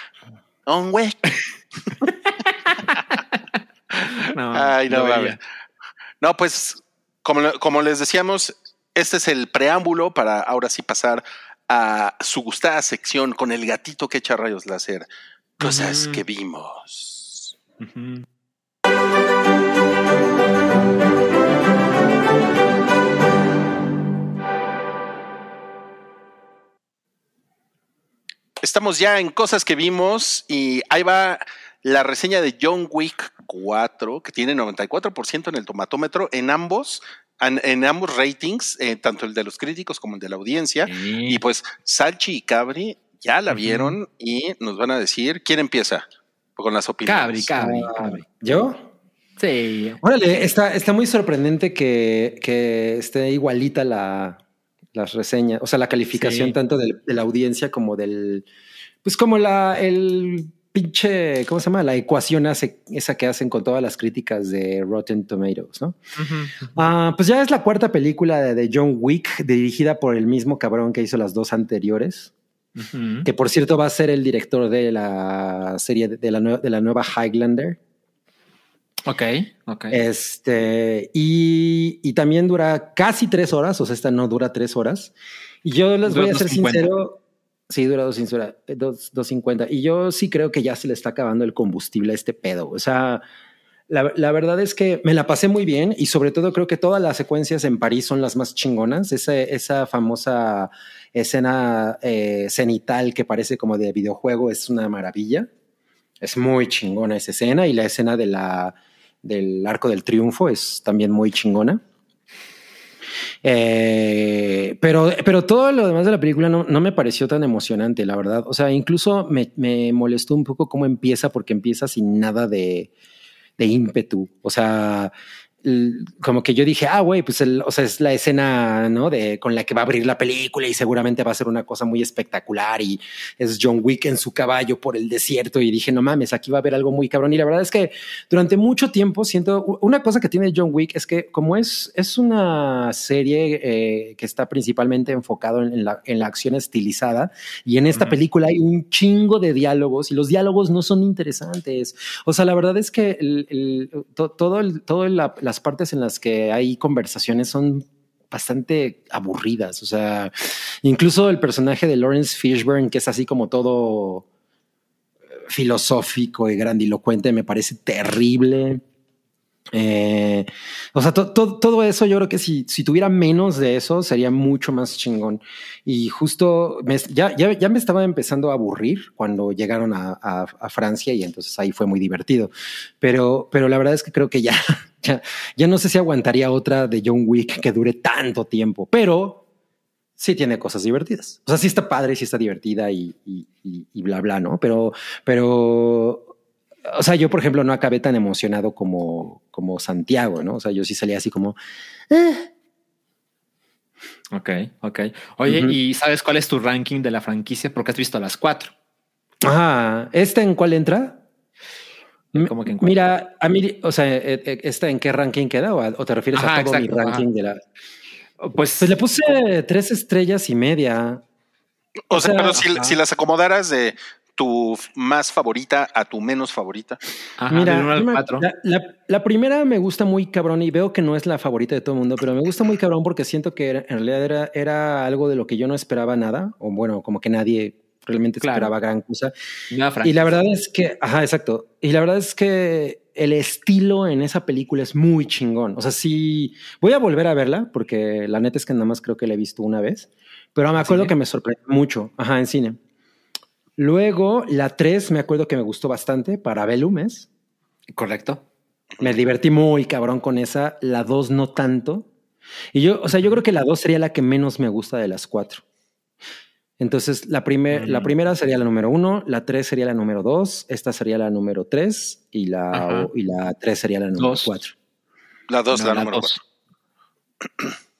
John Wick. no, Ay, no, no no, pues como, como les decíamos, este es el preámbulo para ahora sí pasar a su gustada sección con el gatito que echa rayos láser. Cosas que vimos. Estamos ya en cosas que vimos y ahí va la reseña de John Wick 4, que tiene 94% en el tomatómetro, en ambos, en, ambos ratings, eh, tanto el de los críticos como el de la audiencia. Y pues Salchi y Cabri ya la vieron y nos van a decir quién empieza con las opiniones. Cabri, Cabri, ¿Yo? Sí. Órale, está, está muy sorprendente que, que esté igualita la, las reseñas, o sea, la calificación tanto de la audiencia como del, pues como la, el pinche, ¿cómo se llama? La ecuación hace, esa que hacen con todas las críticas de Rotten Tomatoes, ¿no? Ah, pues ya es la cuarta película de, John Wick, dirigida por el mismo cabrón que hizo las dos anteriores. Que por cierto va a ser el director de la serie de la, de la nueva Highlander. Ok, ok. Este, y, y, también dura casi tres horas, o sea, esta no dura tres horas. Y yo les voy a ser sincero, Sí, dura 250. Y yo sí creo que ya se le está acabando el combustible a este pedo. O sea, la, verdad es que me la pasé muy bien y sobre todo creo que todas las secuencias en París son las más chingonas. Esa, esa famosa escena eh, cenital que parece como de videojuego es una maravilla. Es muy chingona esa escena y la escena de la, del arco del triunfo es también muy chingona. Eh, pero, pero todo lo demás de la película no, no, me pareció tan emocionante, la verdad. O sea, incluso me, me molestó un poco cómo empieza, porque empieza sin nada de, de ímpetu. O sea, como que yo dije, ah, güey, pues o sea, es la escena, ¿no? De con la que va a abrir la película y seguramente va a ser una cosa muy espectacular y es John Wick en su caballo por el desierto y dije, no mames, aquí va a haber algo muy cabrón. Y la verdad es que durante mucho tiempo siento, una cosa que tiene John Wick es que como es, es una serie eh, que está principalmente enfocado en la, en la acción estilizada y en esta película hay un chingo de diálogos y los diálogos no son interesantes. O sea, la verdad es que el, todo, el, todo la las partes en las que hay conversaciones son bastante aburridas. O sea, incluso el personaje de Lawrence Fishburne, que es así como todo eh, filosófico y grandilocuente, me parece terrible. Eh, o sea, todo eso yo creo que si, si, tuviera menos de eso sería mucho más chingón. Y justo ya, ya, me estaba empezando a aburrir cuando llegaron a, a, Francia y entonces ahí fue muy divertido. Pero, pero la verdad es que creo que ya, ya, ya no sé si aguantaría otra de John Wick que dure tanto tiempo, pero sí tiene cosas divertidas. O sea, sí está padre, sí está divertida y, y, y bla, bla, ¿no? Pero, pero o sea, yo, por ejemplo, no acabé tan emocionado como, como Santiago, ¿no? O sea, yo sí salía así como... Eh". Ok, ok. Oye, ¿y sabes cuál es tu ranking de la franquicia? Porque has visto las cuatro. Ah, ¿esta en cuál entra? ¿Cómo que Mira, a mí, o sea, eh, eh, ¿esta en qué ranking queda? ¿O, te refieres a todo mi ranking de la...? Pues, pues, le puse tres estrellas y media. O, sea, sea, pero si las acomodaras de tu más favorita a tu menos favorita. Ajá, Mira, del al la, la- la primera me gusta muy cabrón y veo que no es la favorita de todo el mundo, pero me gusta muy cabrón porque siento que era- en realidad era, era algo de lo que yo no esperaba nada, o bueno, como que nadie realmente Claro. esperaba gran cosa. Y la verdad es que, ajá, exacto. Y la verdad es que el estilo en esa película es muy chingón. O sea, sí, voy a volver a verla porque la neta es que nada más creo que la he visto una vez, pero me acuerdo que me sorprendió mucho, ajá, en cine. Luego, la 3 me acuerdo que me gustó bastante para Belumes. Correcto. Me divertí muy cabrón con esa. La 2 no tanto. Y yo, o sea, yo creo que la 2 sería la que menos me gusta de las cuatro. Entonces, la, primer, la Mm. primera sería la número uno, la 3 sería la número 2, esta sería la número 3 y la, y la 3 sería la número Dos. 4. La dos, No, la, la número dos.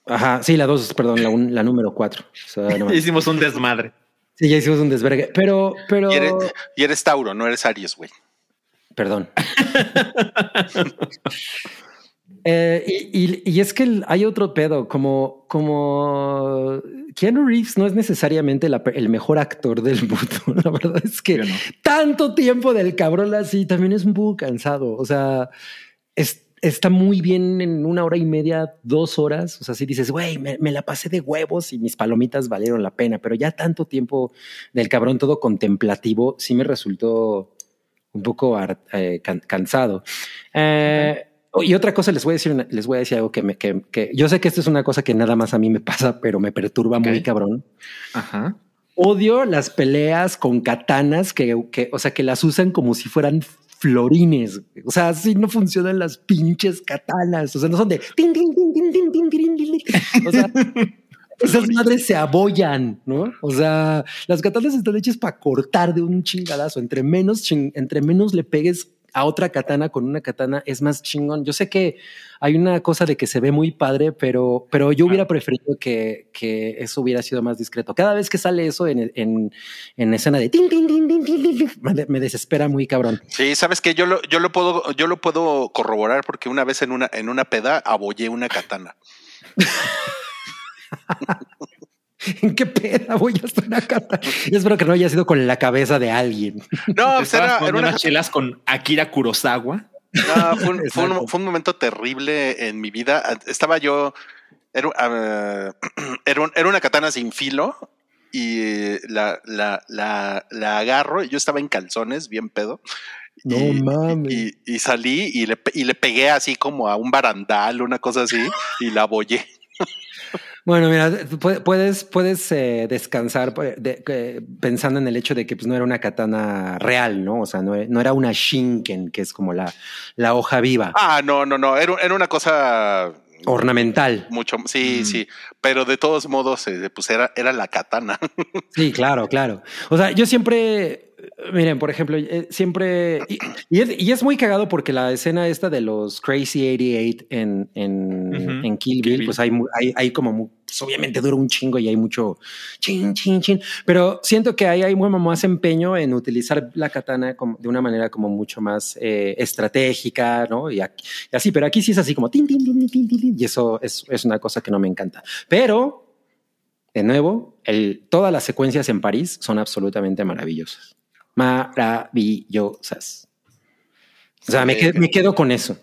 Ajá, sí, la 2, perdón, la, un- la número 4. Hicimos un desmadre. Sí, ya hicimos un desvergue. Pero, pero, Y eres, y eres Tauro, no eres Aries, güey. Perdón. Eh, y, y- y es que hay otro pedo, como, como Keanu Reeves no es necesariamente la el mejor actor del mundo. La verdad es que no. tanto tiempo del cabrón así también es un poco cansado. O sea, es- está muy bien en una hora y media, dos horas. O sea, si dices, güey, me, me la pasé de huevos y mis palomitas valieron la pena, pero ya tanto tiempo del cabrón todo contemplativo sí me resultó un poco eh, can- cansado. Eh, Y otra cosa les voy a decir, les voy a decir algo que me, que, que yo sé que esto es una cosa que nada más a mí me pasa, pero me perturba muy cabrón. Ajá. Odio las peleas con katanas que, que, o sea, que las usan como si fueran florines. O sea, así no funcionan las pinches katanas. O sea, no son de... O sea, esas madres se abollan, ¿no? O sea, las katanas están hechas para cortar de un chingadazo. Entre menos, ching, entre menos le pegues a otra katana con una katana es más chingón. Yo sé que hay una cosa de que se ve muy padre, pero, pero yo hubiera preferido que, que eso hubiera sido más discreto. Cada vez que sale eso en, en, en escena de tin, tin, tin, me desespera muy cabrón. Sí, sabes que yo lo, yo lo puedo, yo lo puedo corroborar porque una vez en una, en una peda abollé una katana. ¿En qué peda voy a estar una katana? Yo espero que no haya sido con la cabeza de alguien. No, pues era, era poniendo una, unas chelas con Akira Kurosawa. no, fue, un, fue un- Exacto. fue un momento terrible en mi vida. Estaba yo, era, ah, era, un- era una katana sin filo y la, la, la, la agarro. y Yo estaba en calzones, bien pedo. No y, mames. Y, y salí y le, pe- y le pegué así como a un barandal, una cosa así, y la abollé. Bueno, mira, pu- puedes, puedes eh, descansar de- que- pensando en el hecho de que pues, no era una katana real, ¿no? O sea, no, no era una shinken, que es como la, la hoja viva, Ah, no, no, no, era, era una cosa ornamental. mucho, sí, Mm. sí, pero de todos modos, eh, pues era, era la katana. Sí, claro, claro. O sea, yo siempre, miren, por ejemplo, eh, siempre, y, y es, y es muy cagado porque la escena esta de los Crazy 88 en, en, Kill Bill, Kill Bill. pues hay, hay, hay como, pues, obviamente dura un chingo y hay mucho chin, chin, chin, pero siento que ahí hay muy más empeño en utilizar la katana como, de una manera como mucho más eh, estratégica, ¿no? Y, aquí- y así, pero aquí sí es así como tin, tin, tin, tin, tin, tin, tin, y eso es, es una cosa que no me encanta. Pero de nuevo, el, todas las secuencias en París son absolutamente maravillosas. Maravillosas. O sea, me, quedo con eso.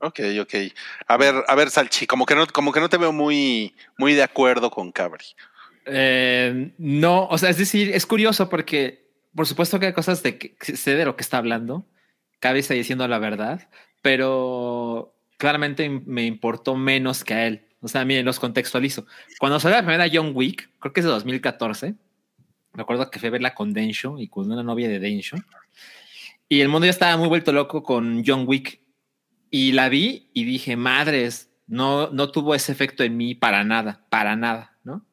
Ok, ok. A ver, a ver, Salchi, como que no, como que no te veo muy, muy de acuerdo con Cabri. Eh, no, o sea, es decir, es curioso porque por supuesto que hay cosas de que sé de lo que está hablando. Cabe está diciendo la verdad, pero claramente me importó menos que a él. O sea, miren, los contextualizo. Cuando salió la primera John Wick, creo que es de 2014, me acuerdo que fui a verla con Densho y con una novia de Densho. Y el mundo ya estaba muy vuelto loco con John Wick. Y la vi y dije, madres, no, no tuvo ese efecto en mí para nada, para nada, ¿no?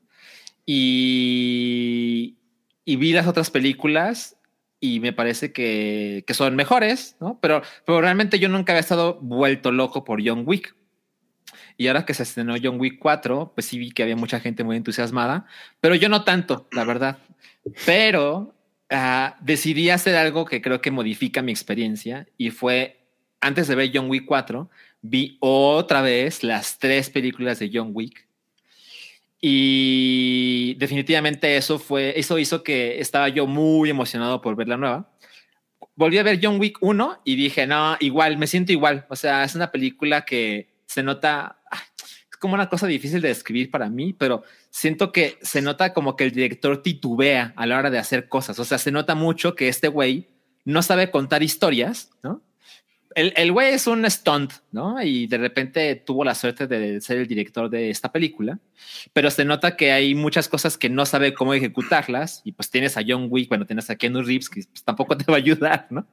Y, y vi las otras películas y me parece que, que son mejores, ¿no? Pero, pero realmente yo nunca había estado vuelto loco por John Wick. Y ahora que se estrenó John Wick 4, pues sí vi que había mucha gente muy entusiasmada, pero yo no tanto, la verdad. Pero ah, decidí hacer algo que creo que modifica mi experiencia y fue, antes de ver John Wick 4, vi otra vez las tres películas de John Wick y definitivamente eso fue, eso hizo que estaba yo muy emocionado por ver la nueva. Volví a ver John Wick 1 y dije, no, igual, me siento igual. O sea, es una película que se nota, como una cosa difícil de describir para mí, pero siento que se nota como que el director titubea a la hora de hacer cosas. O sea, se nota mucho que este güey no sabe contar historias, ¿no? el, güey es un stunt, ¿no? Y de repente tuvo la suerte de ser el director de esta película, pero se nota que hay muchas cosas que no sabe cómo ejecutarlas y pues tienes a John Wick, bueno, tienes a Keanu Reeves que pues, tampoco te va a ayudar, ¿no?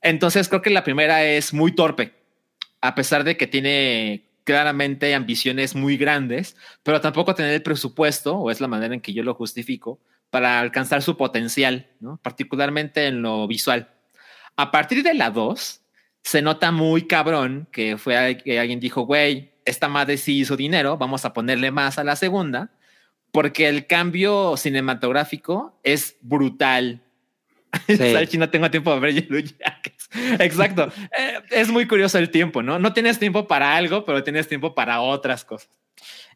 Entonces creo que la primera es muy torpe, a pesar de que tiene claramente ambiciones muy grandes, pero tampoco tener el presupuesto, o es la manera en que yo lo justifico, para alcanzar su potencial, ¿no? Particularmente en lo visual. A partir de la 2, se nota muy cabrón que fue que alguien dijo, güey, esta madre sí hizo dinero, vamos a ponerle más a la segunda, porque el cambio cinematográfico es brutal. Sí. no tengo tiempo de ver Exacto. Eh, es muy curioso el tiempo, ¿no? No tienes tiempo para algo, pero tienes tiempo para otras cosas.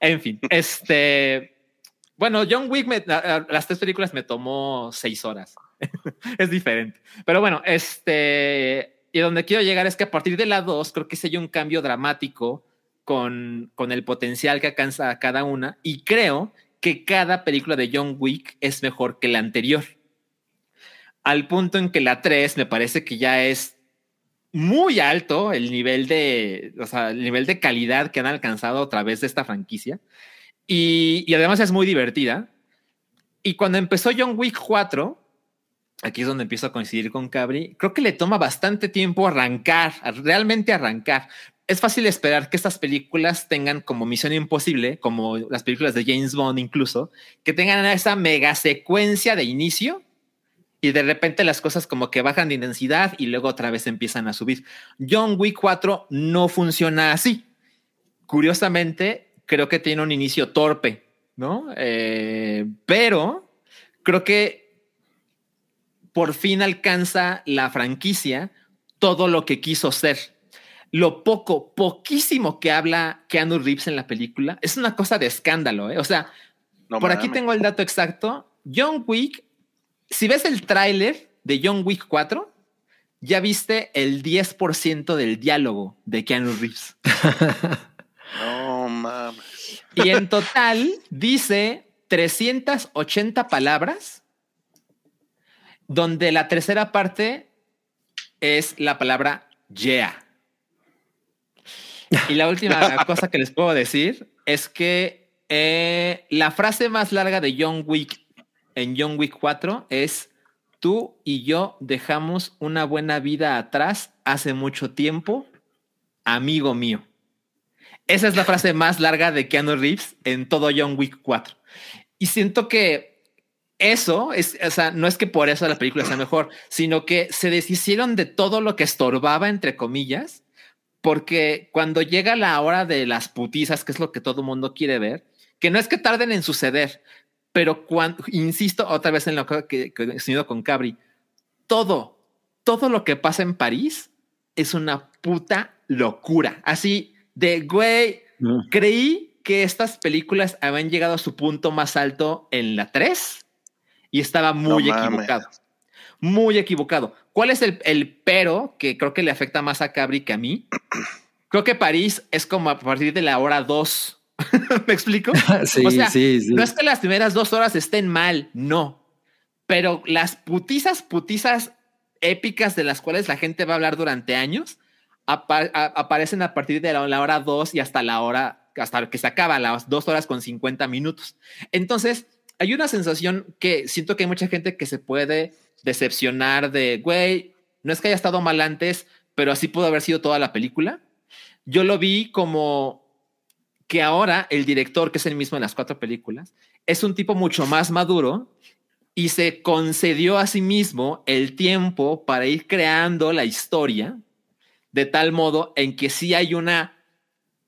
En fin, este. Bueno, John Wick, las tres películas me tomó seis horas. es diferente. Pero bueno, este y donde quiero llegar es que a partir de la 2 creo que se hay un cambio dramático con, con el potencial que alcanza cada una y creo que cada película de John Wick es mejor que la anterior. Al punto en que la 3 me parece que ya es muy alto el nivel de, o sea, el nivel de calidad que han alcanzado a través de esta franquicia. Y, y además es muy divertida. Y cuando empezó John Wick 4, aquí es donde empiezo a coincidir con Cabri, creo que le toma bastante tiempo arrancar, realmente arrancar. Es fácil esperar que estas películas tengan como misión imposible, como las películas de James Bond incluso, que tengan esa mega secuencia de inicio y de repente las cosas como que bajan de intensidad y luego otra vez empiezan a subir. John Wick 4 no funciona así. Curiosamente, creo que tiene un inicio torpe, ¿no? Eh, pero creo que por fin alcanza la franquicia todo lo que quiso ser. Lo poco, poquísimo que habla Keanu Reeves en la película es una cosa de escándalo. ¿eh? O sea, por aquí tengo el dato exacto. John Wick, si ves el tráiler de John Wick 4, ya viste el 10% del diálogo de Keanu Reeves. no mames. Y en total dice 380 palabras donde la tercera parte es la palabra yeah. Y la última cosa que les puedo decir es que eh, la frase más larga de John Wick en John Wick 4 es tú y yo dejamos una buena vida atrás hace mucho tiempo, amigo mío. Esa es la frase más larga de Keanu Reeves en todo John Wick 4. Y siento que eso es, o sea, no es que por eso la película sea mejor, sino que se deshicieron de todo lo que estorbaba, entre comillas, porque cuando llega la hora de las putizas, que es lo que todo mundo quiere ver, que no es que tarden en suceder, pero cuando, insisto otra vez en lo que, he he con Cabri, todo, todo lo que pasa en París es una puta locura. Así de, güey, creí que estas películas habían llegado a su punto más alto en la 3 y estaba muy equivocado. Muy equivocado. ¿Cuál es el, el, pero que creo que le afecta más a Cabri que a mí? Creo que París es como a partir de la hora dos. ¿Me explico? sí, sí, sí. No es que las primeras dos horas estén mal, no. Pero las putizas, putizas épicas de las cuales la gente va a hablar durante años aparecen a partir de la, la hora dos y hasta la hora, hasta que se acaba, las dos horas con 50 minutos. Entonces, hay una sensación que siento que hay mucha gente que se puede decepcionar de, güey, no es que haya estado mal antes, pero así pudo haber sido toda la película. Yo lo vi como que ahora el director, que es el mismo en las cuatro películas, es un tipo mucho más maduro y se concedió a sí mismo el tiempo para ir creando la historia de tal modo en que sí hay una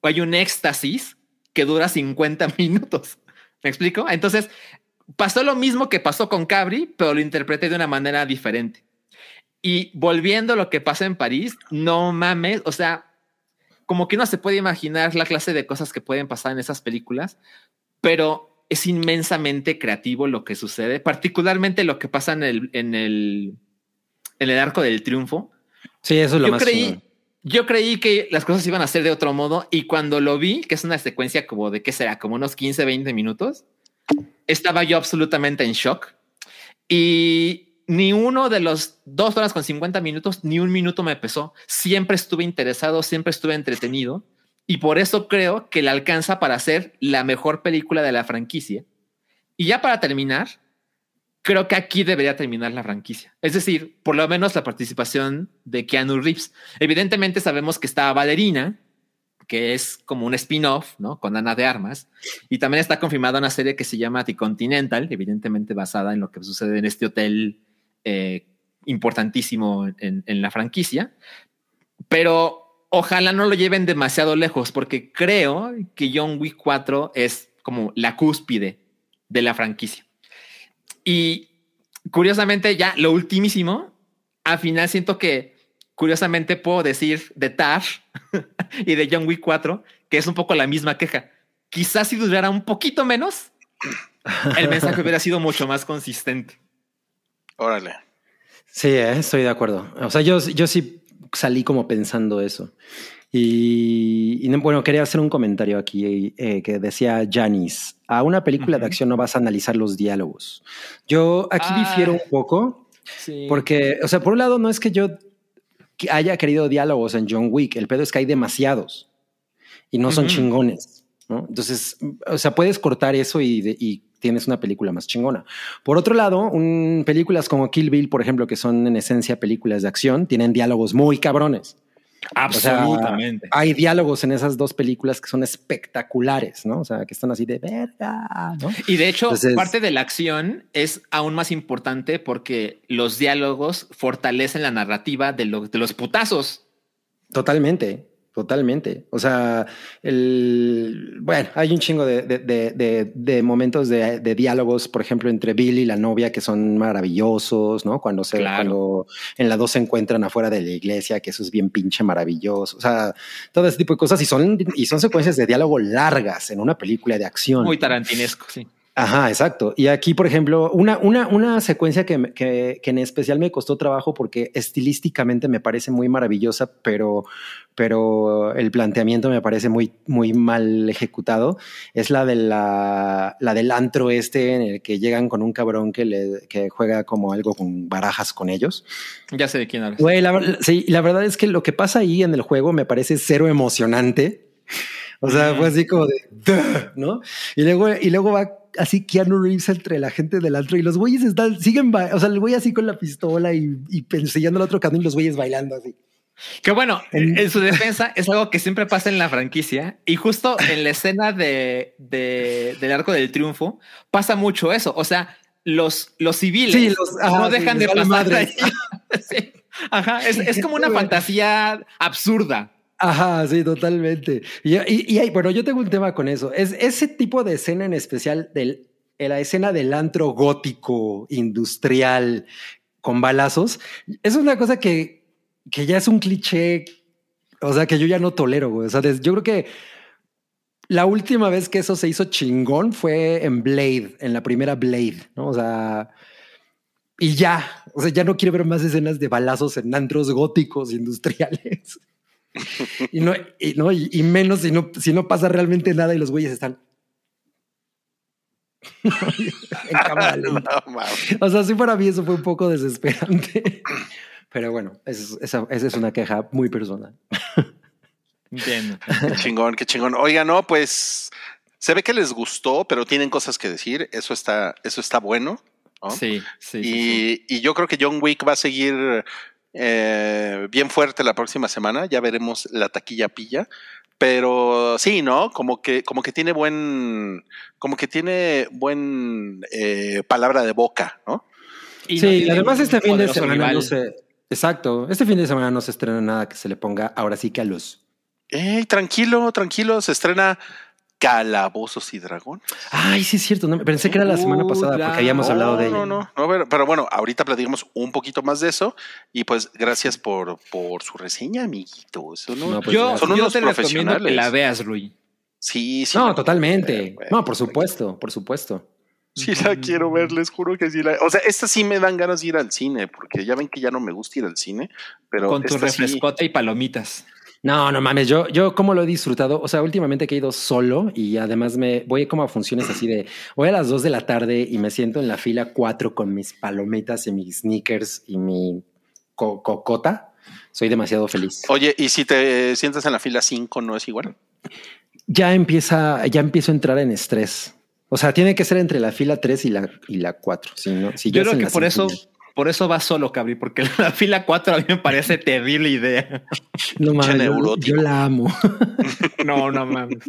hay un éxtasis que dura 50 minutos. ¿Me explico? Entonces, pasó lo mismo que pasó con Cabri, pero lo interpreté de una manera diferente. Y volviendo a lo que pasa en París, no mames, o sea, como que no se puede imaginar la clase de cosas que pueden pasar en esas películas, pero es inmensamente creativo lo que sucede, particularmente lo que pasa en el, en el, en el arco del triunfo. Sí, eso es lo yo más creí, yo creí que las cosas iban a ser de otro modo y cuando lo vi, que es una secuencia como de qué será, como unos 15, 20 minutos, estaba yo absolutamente en shock. Y ni uno de los dos horas con 50 minutos, ni un minuto me pesó. Siempre estuve interesado, siempre estuve entretenido y por eso creo que le alcanza para ser la mejor película de la franquicia. Y ya para terminar, creo que aquí debería terminar la franquicia. Es decir, por lo menos la participación de Keanu Reeves. Evidentemente sabemos que está Valerina, que es como un spin-off, ¿no? Con Ana de Armas. Y también está confirmada una serie que se llama The Continental, evidentemente basada en lo que sucede en este hotel eh, importantísimo en, la franquicia. Pero ojalá no lo lleven demasiado lejos, porque creo que John Wick 4 es como la cúspide de la franquicia. Y curiosamente, ya lo ultimísimo, al final siento que curiosamente puedo decir de Tar y de John Wick 4, que es un poco la misma queja. Quizás si durara un poquito menos, el mensaje hubiera sido mucho más consistente. Órale. Sí, eh, estoy de acuerdo. O sea, yo, yo sí salí como pensando eso. Y, y, bueno, quería hacer un comentario aquí eh, que decía Janis, a una película uh -huh. de acción no vas a analizar los diálogos. Yo aquí ah, difiero un poco, sí. porque, o sea, por un lado no es que yo haya querido diálogos en John Wick, el pedo es que hay demasiados y no son uh -huh. chingones. ¿no? Entonces, o sea, puedes cortar eso y, de, y tienes una película más chingona. Por otro lado, un, películas como Kill Bill, por ejemplo, que son en esencia películas de acción, tienen diálogos muy cabrones. Absolutamente. O sea, hay diálogos en esas dos películas que son espectaculares, ¿no? O sea, que están así de verga, ¿no? Y de hecho, Entonces, parte de la acción es aún más importante porque los diálogos fortalecen la narrativa de, lo, de los putazos. Totalmente. Totalmente. O sea, el, bueno, hay un chingo de, de, de, de momentos de, diálogos, por ejemplo, entre Bill y la novia que son maravillosos, ¿no? Cuando se, claro. cuando en la dos se encuentran afuera de la iglesia, que eso es bien pinche maravilloso. O sea, todo ese tipo de cosas y son, y son secuencias de diálogo largas en una película de acción. Muy tarantinesco, sí. Ajá, exacto. Y aquí, por ejemplo, una, una, una secuencia que, que, que, en especial me costó trabajo porque estilísticamente me parece muy maravillosa, pero, pero el planteamiento me parece muy, muy mal ejecutado, es la, de la, la del antro este en el que llegan con un cabrón que, le, que juega como algo con barajas con ellos. Ya sé de quién hablas. Güey, la, sí, la verdad es que lo que pasa ahí en el juego me parece cero emocionante. O sea, fue así como de, ¿no? Y luego, y luego va así Keanu Reeves entre la gente del antro y los güeyes están, siguen, o sea, el güey así con la pistola y, y persiguiendo al otro cabrón y los güeyes bailando así. Que bueno, en, en, su defensa es algo que siempre pasa en la franquicia y justo en la escena de, de, del arco del triunfo pasa mucho eso. O sea, los, los civiles sí, los, ajá, no dejan sí, de pasar ahí. sí. Ajá, es, es como una fantasía absurda. Ajá, sí, totalmente. Y, bueno, yo tengo un tema con eso. Es ese tipo de escena en especial del, la escena del antro gótico industrial con balazos. Es una cosa que, que ya es un cliché. O sea, que yo ya no tolero, güey. O sea, yo creo que la última vez que eso se hizo chingón fue en Blade, en la primera Blade, ¿no? O sea, y ya, o sea, ya no quiero ver más escenas de balazos en antros góticos industriales y no, y, no, y, y, menos si no, si no pasa realmente nada y los güeyes están en cámara lenta. No, o sea, sí para mí eso fue un poco desesperante. Pero bueno, esa, esa, esa es una queja muy personal. Entiendo. Qué chingón, qué chingón. Oiga, no, pues se ve que les gustó, pero tienen cosas que decir. Eso está, eso está bueno. ¿no? Sí, sí. Y, sí, sí. y yo creo que John Wick va a seguir eh, bien fuerte la próxima semana. Ya veremos la taquilla pilla. Pero sí, ¿no? Como que, como que tiene buen, como que tiene buen eh, palabra de boca, ¿no? Y sí, no además este fin de semana rival. no se, exacto, este fin de semana no se estrena nada que se le ponga ahora sí que a los. Eh, tranquilo, tranquilo, se estrena Calabozos y Dragón. Ay, sí, es cierto. No, pensé que era la semana pasada porque habíamos no, hablado de ella. No, no, no, pero, pero, bueno, ahorita platicamos un poquito más de eso y pues gracias por, por su reseña, amiguito. Eso no, no pues, yo, son yo unos te profesionales. que la veas, Rui. Sí, sí. No, totalmente. no, por supuesto, por supuesto. Sí la quiero ver, les juro que sí la... O sea, esta sí me dan ganas de ir al cine, porque ya ven que ya no me gusta ir al cine, pero... Con tu refrescote y palomitas. No, no mames, yo, yo como lo he disfrutado, o sea, últimamente que he ido solo y además me voy como a funciones así de, voy a las dos de la tarde y me siento en la fila cuatro con mis palomitas y mis sneakers y mi cocota, soy demasiado feliz. Oye, ¿y si te sientas en la fila cinco no es igual? Ya empieza, ya empiezo a entrar en estrés. O sea, tiene que ser entre la fila 3 y la, y la 4. Si no, si yo creo que por eso, por eso va solo, Cabri, porque la fila 4 a mí me parece terrible idea. No mames, yo, la amo. no, no mames.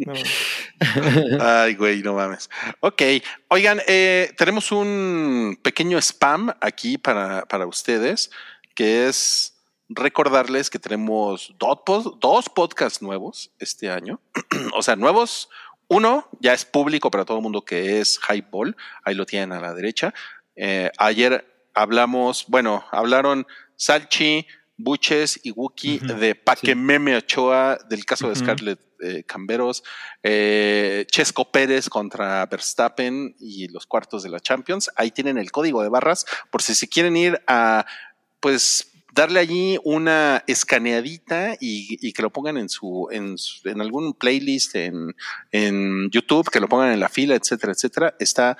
Ay, güey, no mames. Ok, oigan, eh, tenemos un pequeño spam aquí para, para ustedes, que es recordarles que tenemos dos, dos podcasts nuevos este año. o sea, nuevos uno ya es público para todo el mundo que es Highball, ahí lo tienen a la derecha. Eh, ayer hablamos, bueno, hablaron Salchi, Buches y Wookie de Paquememe Ochoa, del caso de Scarlett eh, Camberos, eh, Chesco Pérez contra Verstappen y los cuartos de la Champions. Ahí tienen el código de barras por si se quieren ir a, pues, darle allí una escaneadita y, que lo pongan en su, en, en algún playlist en, en YouTube, que lo pongan en la fila, etcétera, etcétera. Está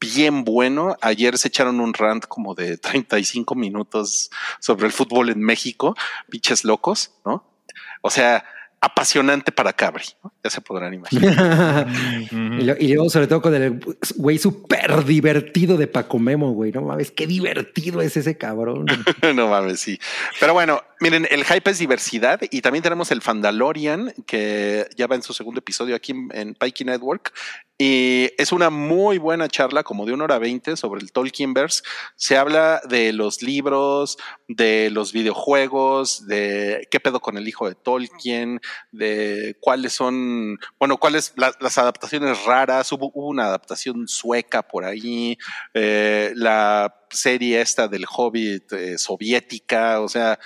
bien bueno. Ayer se echaron un rant como de 35 minutos sobre el fútbol en México, pinches locos, ¿no? O sea, apasionante para Cabri, ya se podrán imaginar. y, luego, sobre todo con el güey súper divertido de Paco Memo, güey. No mames, qué divertido es ese cabrón. no mames, sí. Pero bueno, miren, el hype es diversidad y también tenemos el Fandalorian que ya va en su segundo episodio aquí en, en Pikey Network. Y es una muy buena charla, como de una hora veinte, sobre el Tolkienverse. Se habla de los libros, de los videojuegos, de qué pedo con el hijo de Tolkien, de cuáles son, bueno, cuáles las adaptaciones raras. Hubo, una adaptación sueca por ahí, eh, la serie esta del Hobbit eh, soviética, o sea,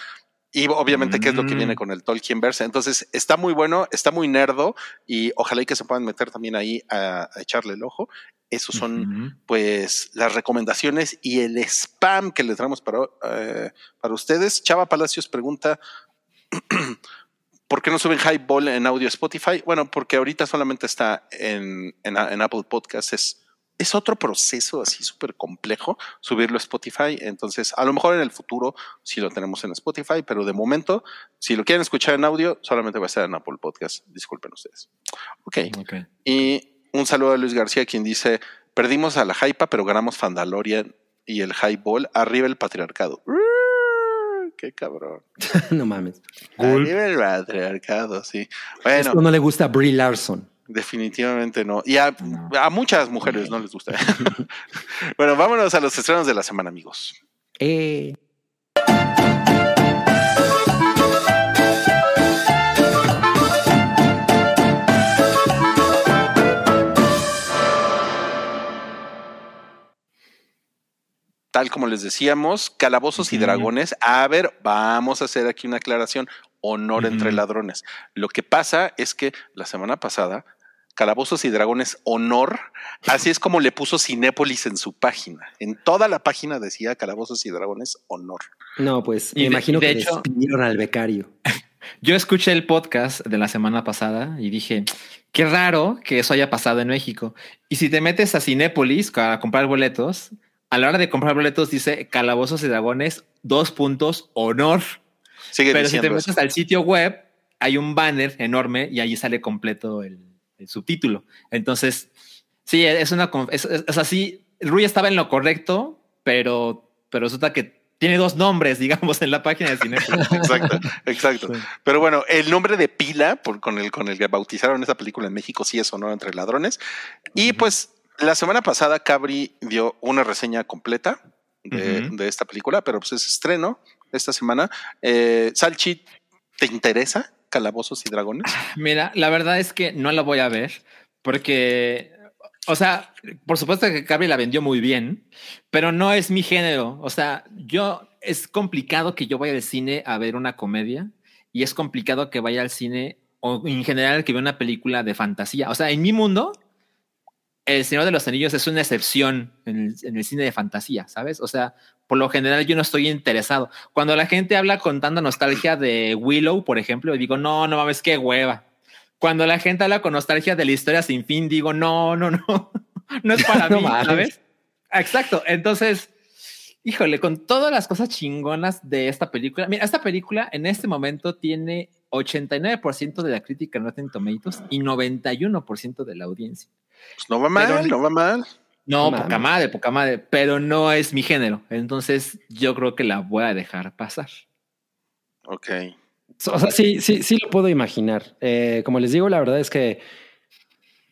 y obviamente, ¿qué es lo que viene mm. con el Tolkien verse? Entonces, está muy bueno, está muy nerdo y ojalá y que se puedan meter también ahí a, echarle el ojo. Esos son, pues, las recomendaciones y el spam que le traemos para, eh, para ustedes. Chava Palacios pregunta, ¿por qué no suben Highball en audio Spotify? Bueno, porque ahorita solamente está en, en, en Apple Podcasts es otro proceso así súper complejo subirlo a Spotify. Entonces, a lo mejor en el futuro sí lo tenemos en Spotify, pero de momento, si lo quieren escuchar en audio, solamente va a estar en Apple Podcast. Disculpen ustedes. Ok. okay. Y un saludo a Luis García, quien dice: Perdimos a la Hypa, pero ganamos Fandalorian y el Highball. Arriba el patriarcado. Qué cabrón. no mames. Arriba el patriarcado, sí. Bueno. Esto no le gusta a Brie Larson. Definitivamente no. Y a, muchas mujeres no les gusta. bueno, vámonos a los estrenos de la semana, amigos. Eh. Tal como les decíamos, calabozos y dragones. A ver, vamos a hacer aquí una aclaración. Honor entre ladrones. Lo que pasa es que la semana pasada Calabozos y Dragones Honor. Así es como le puso Cinépolis en su página. En toda la página decía Calabozos y Dragones Honor. No, pues me imagino que hecho, despidieron al becario. Yo escuché el podcast de la semana pasada y dije, qué raro que eso haya pasado en México. Y si te metes a Cinépolis a comprar boletos, a la hora de comprar boletos dice Calabozos y Dragones, dos puntos, honor. Pero si te metes al sitio web, hay un banner enorme y allí sale completo el, el subtítulo. Entonces, sí, es una. Es, así. Rui estaba en lo correcto, pero, pero resulta que tiene dos nombres, digamos, en la página de cine. exacto, exacto. Pero bueno, el nombre de pila por, con, el, con el que bautizaron esa película en México sí es Honor entre ladrones. Y pues la semana pasada Cabri dio una reseña completa de, esta película, pero pues es estreno esta semana. Eh, Salchi, ¿te interesa? Calabozos y Dragones? Mira, la verdad es que no la voy a ver porque, o sea, por supuesto que Cabri la vendió muy bien, pero no es mi género. O sea, yo es complicado que yo vaya al cine a ver una comedia y es complicado que vaya al cine o en general que ve una película de fantasía. O sea, en mi mundo, El Señor de los Anillos es una excepción en el, en el cine de fantasía, ¿sabes? O sea, por lo general yo no estoy interesado. Cuando la gente habla con tanta nostalgia de Willow, por ejemplo, digo, no, no mames, qué hueva. Cuando la gente habla con nostalgia de la historia sin fin, digo, no, no, no, no es para No mí, mames. ¿sabes? Exacto. Entonces, híjole, con todas las cosas chingonas de esta película, mira, esta película en este momento tiene 89% de la crítica en Rotten Tomatoes y 91% de la audiencia. Pues no va mal, Pero- no va mal. No, No poca madre, poca madre, pero no es mi género. Entonces yo creo que la voy a dejar pasar. Ok. O sea, sí, sí, sí lo puedo imaginar. Eh, como les digo, la verdad es que,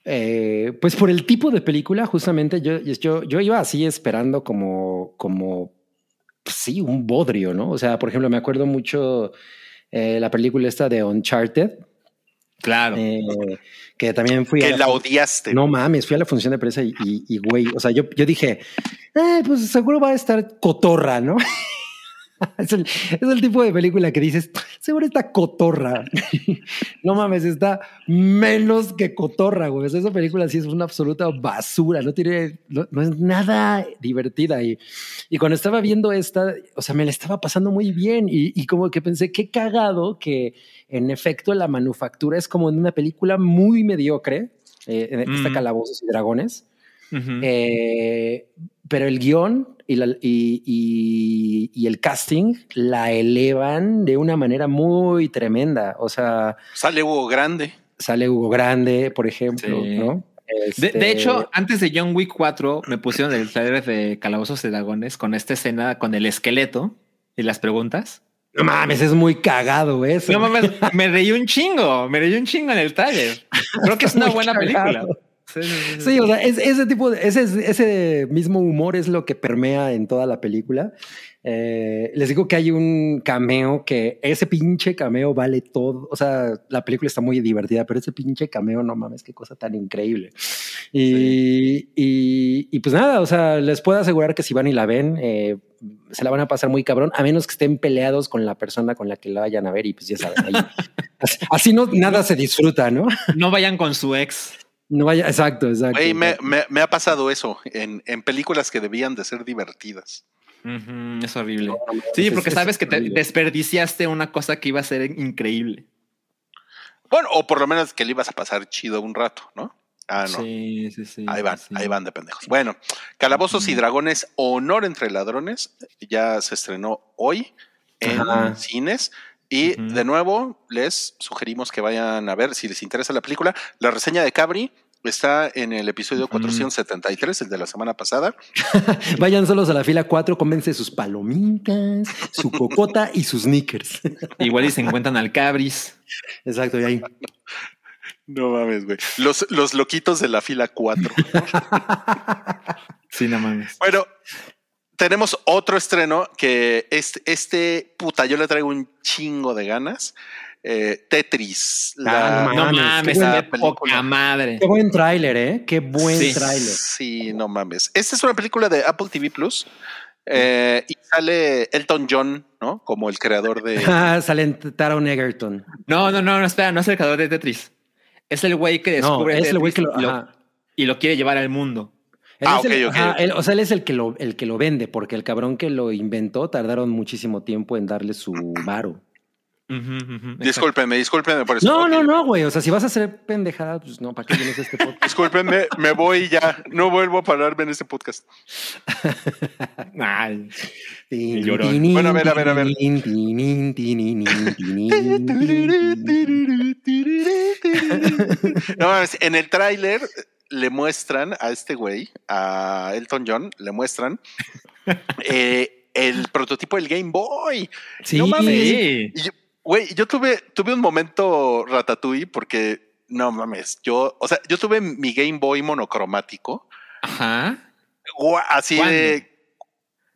eh, pues por el tipo de película, justamente yo, yo, yo iba así esperando como, como, pues sí, un bodrio, ¿no? O sea, por ejemplo, me acuerdo mucho eh, la película esta de Uncharted, Claro. eh, que también fui Que a la odiaste. No mames, fui a la función de prensa y, y, y, güey, o sea, yo, yo dije, eh, pues seguro va a estar cotorra, ¿no? es, el, es el tipo de película que dices, seguro está cotorra. no mames, está menos que cotorra, güey. Esa película sí es una absoluta basura, no tiene, no, no es nada divertida. Y, y cuando estaba viendo esta, o sea, me la estaba pasando muy bien y, y como que pensé, qué cagado que en efecto la manufactura es como en una película muy mediocre, eh, en esta Mm. Calabozos y Dragones. Ujú. Eh, pero el guion y, la- y- y- y el casting la elevan de una manera muy tremenda. O sea, Sale Hugo Grande. sale Hugo Grande, por ejemplo, Sí. ¿no? De, Este, de hecho, antes de John Wick 4 me pusieron el trailer de Calabozos y Dragones con esta escena con el esqueleto y las preguntas. no mames, es muy cagado eso. No mames, me reí un chingo, me reí un chingo en el trailer. Creo que es una buena cagado. película. Sí, sí, sí, sí. O sea, es- ese tipo de, ese, ese mismo humor es lo que permea en toda la película. Eh, les digo que hay un cameo que ese pinche cameo vale todo. O sea, la película está muy divertida, pero ese pinche cameo, no mames, qué cosa tan increíble. Y, y, y pues nada, o sea, les puedo asegurar que si van y la ven, eh, se la van a pasar muy cabrón, a menos que estén peleados con la persona con la que la vayan a ver. Y pues ya saben, ahí- así, así no nada se disfruta, ¿no? No vayan con su ex. No vaya, exacto, exacto. Me, exacto. me- me ha pasado eso en, en películas que debían de ser divertidas. Es horrible. Sí, porque es sabes que te desperdiciaste una cosa que iba a ser increíble. Bueno, o por lo menos que le ibas a pasar chido un rato, ¿no? Ah, no. Sí, sí, sí. Ahí van, sí. ahí van de pendejos. Bueno, Calabozos y. Dragones, Honor entre Ladrones, ya se estrenó hoy en Ajá. cines. Y de nuevo, les sugerimos que vayan a ver, si les interesa la película, la reseña de Cabri está en el episodio Ujú. 473, el de la semana pasada. Vayan solos a la fila 4, cómense sus palomitas, su cocota y sus sneakers. Igual y se encuentran al Cabris. Exacto, y ahí. No mames, güey. Los, los loquitos de la fila 4. Sí, no mames. Bueno, tenemos otro estreno que este, este puta, yo le traigo un chingo de ganas. Eh, Tetris. la- Ah, No mames, mames, qué película. poca madre. Qué buen tráiler, ¿eh? Qué buen Sí. tráiler. Sí, no mames. Esta es una película de Apple TV Plus eh, y sale Elton John, ¿no? Como el creador de. Ah, Salen Taron Egerton. No, no, no, no, espera, no es el creador de Tetris. Es el güey que No, descubre es el güey que lo. y, lo, ajá. y lo quiere llevar al mundo. Él Ah, es el- ajá, él- o sea, él es el que, lo, el que lo vende, porque el cabrón que lo inventó tardaron muchísimo tiempo en darle su varo. Ujú, ujú, exacto. Discúlpenme, discúlpenme por eso. No, no, no, güey. O sea, si vas a hacer pendejada, pues no, ¿para qué vienes a este podcast? Discúlpenme, me voy ya. No vuelvo a pararme en este podcast. Ay, Tin, llorón. tin, Bueno, a ver, a ver, a ver. No mames, en el tráiler le muestran a este güey, a Elton John, le muestran eh, el prototipo del Game Boy. Sí, No mames. sí. Y yo- Güey, yo tuve, tuve un momento ratatouille porque no mames, yo, o sea, yo tuve mi Game Boy monocromático, Ajá. así ¿Cuándo? de,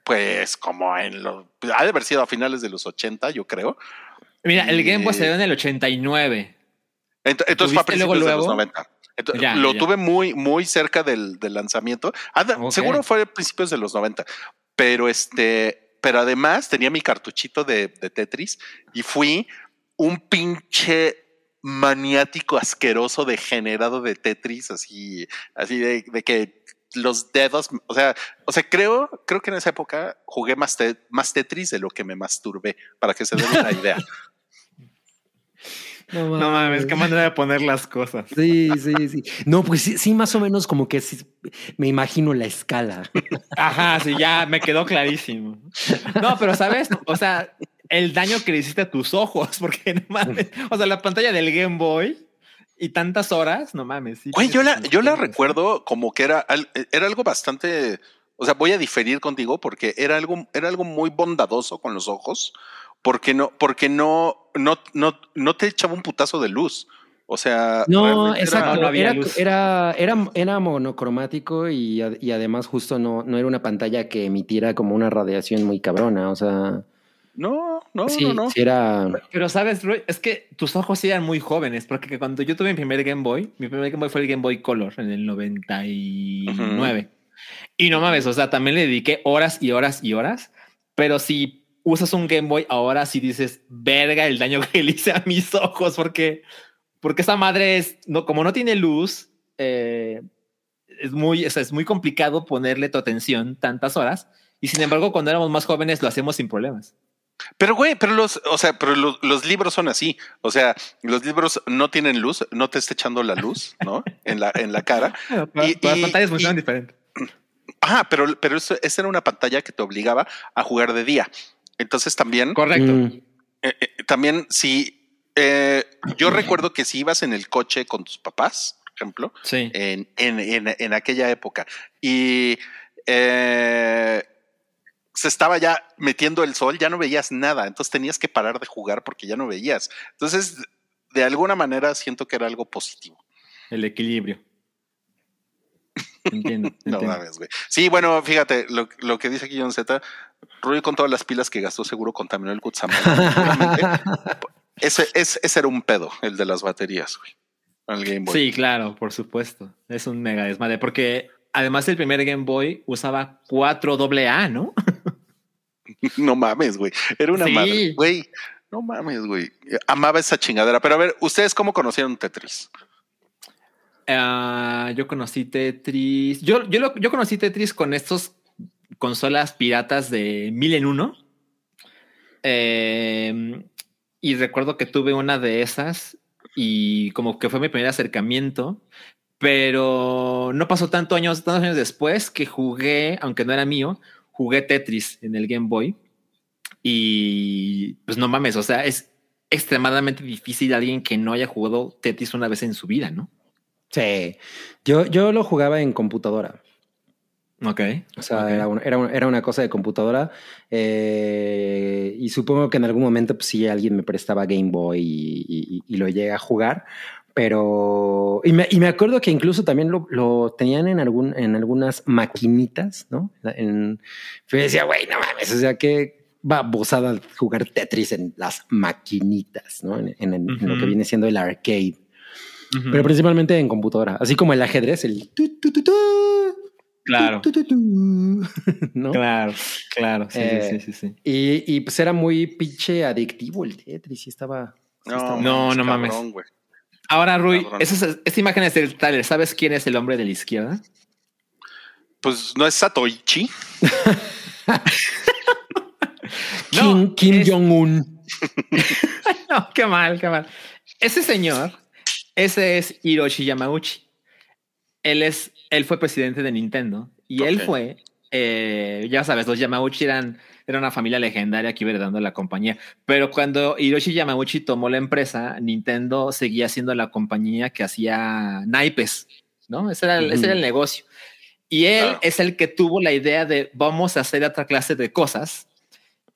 pues como en los, ha de haber sido a finales de los 80, yo creo. Mira, el Game Boy Y- salió en el 89. Ent- Entonces fue a ¿Tuviste luego, principios de los luego? 90. Ento- Ya, lo ya. tuve muy, muy cerca del, del lanzamiento. Ah. Seguro fue a principios de los 90. Pero este, pero además tenía mi cartuchito de, Tetris y fui un pinche maniático, asqueroso, degenerado de Tetris, así, así de, de que los dedos, o sea, o sea, creo, creo que en esa época jugué más, más Tetris de lo que me masturbé, para que se den una idea. No mames, qué manera de poner las cosas. Sí, sí, sí. No, pues sí, sí, más o menos como que sí, me imagino la escala. Ajá, sí, ya me quedó clarísimo. No, pero sabes, o sea, el daño que le hiciste a tus ojos, porque no mames, o sea, la pantalla del Game Boy y tantas horas, no mames. sí, yo la, yo la recuerdo como que era, era algo bastante, o sea, voy a diferir contigo porque era algo, era algo muy bondadoso con los ojos, porque no, porque no, no, no, no te echaba un putazo de luz. O sea, No, realmente era- exacto. no había era, luz. era, era, era monocromático y, y además justo no, no era una pantalla que emitiera como una radiación muy cabrona. O sea, No, no, sí, no, no. sí era. Pero sabes, Roy, es que tus ojos eran muy jóvenes, porque cuando yo tuve mi primer Game Boy, mi primer Game Boy fue el Game Boy Color en el 99. Y no mames, o sea, también le dediqué horas y horas y horas, pero si usas un Game Boy ahora sí dices, verga el daño que le hice a mis ojos, porque, porque esa madre es, no, como no tiene luz, eh, es muy, o sea, es muy complicado ponerle tu atención tantas horas. Y sin embargo, cuando éramos más jóvenes lo hacemos sin problemas. Pero güey, pero los, o sea, pero los, los libros son así. O sea, los libros no tienen luz, no te está echando la luz, ¿no? En la, en la cara. Y- las y- pantallas y- funcionan diferente. Ah, pero, pero eso, esa era una pantalla que te obligaba a jugar de día. Entonces también, Correcto. Mm, eh, eh, también si eh, yo recuerdo que si ibas en el coche con tus papás, por ejemplo, Sí. en, en, en, en aquella época y eh, se estaba ya metiendo el sol, ya no veías nada, entonces tenías que parar de jugar porque ya no veías. Entonces, de alguna manera siento que era algo positivo. El equilibrio. Entiendo. No mames, güey. Sí, bueno, fíjate, lo, lo que dice aquí John Z, Rui con todas las pilas que gastó seguro contaminó el. Seguramente. ese, ese, ese era un pedo, el de las baterías, güey. El Game Boy. Sí, claro, por supuesto. Es un mega desmadre, porque además el primer Game Boy usaba 4 AA, ¿no? No mames, güey. Era una Sí. madre, güey. No mames, güey. Amaba esa chingadera. Pero a ver, ¿ustedes cómo conocieron Tetris? Ah, yo conocí Tetris. Yo, yo, lo- yo conocí Tetris con estos consolas piratas de mil en uno. Eh, y recuerdo que tuve una de esas y como que fue mi primer acercamiento. Pero no pasó tanto años, tantos años después que jugué, aunque no era mío, jugué Tetris en el Game Boy. Y pues no mames, o sea, es extremadamente difícil alguien que no haya jugado Tetris una vez en su vida, ¿no? Sí. Yo, yo lo jugaba en computadora. Ok. O sea, era, un- era, un- era una cosa de computadora. eh, y supongo que en algún momento, pues sí, alguien me prestaba Game Boy y, y- y lo llegué a jugar. Pero. Y me, y me acuerdo que incluso también lo, lo tenían en, algún, en algunas maquinitas, ¿no? En, yo decía, güey, no mames, o sea, qué babosada jugar Tetris en las maquinitas, ¿no? En, en- en lo que viene siendo el arcade. Pero principalmente en computadora, así como el ajedrez, el. tu, tu, tu, tu, claro, tu, tu, tu, ¿no? claro, claro. Sí, Eh, sí, sí, sí. Y, y pues era muy pinche adictivo el Tetris y estaba. sí estaba- No, no mames. cabrón. Ahora, Rui, esa, es- esta imagen es del trailer. ¿Sabes quién es el hombre de la izquierda? Pues no es Satoichi. Kim, No, Kim es- Jong-un. No, qué mal, qué mal. Ese señor, ese es Hiroshi Yamauchi. Él es, él fue presidente de Nintendo y él fue, eh, ya sabes, los Yamauchi eran, era una familia legendaria que iba heredando la compañía. Pero cuando Hiroshi Yamauchi tomó la empresa, Nintendo seguía siendo la compañía que hacía naipes, ¿no? Ese era, el- ese era el negocio. Y él Claro. es el que tuvo la idea de vamos a hacer otra clase de cosas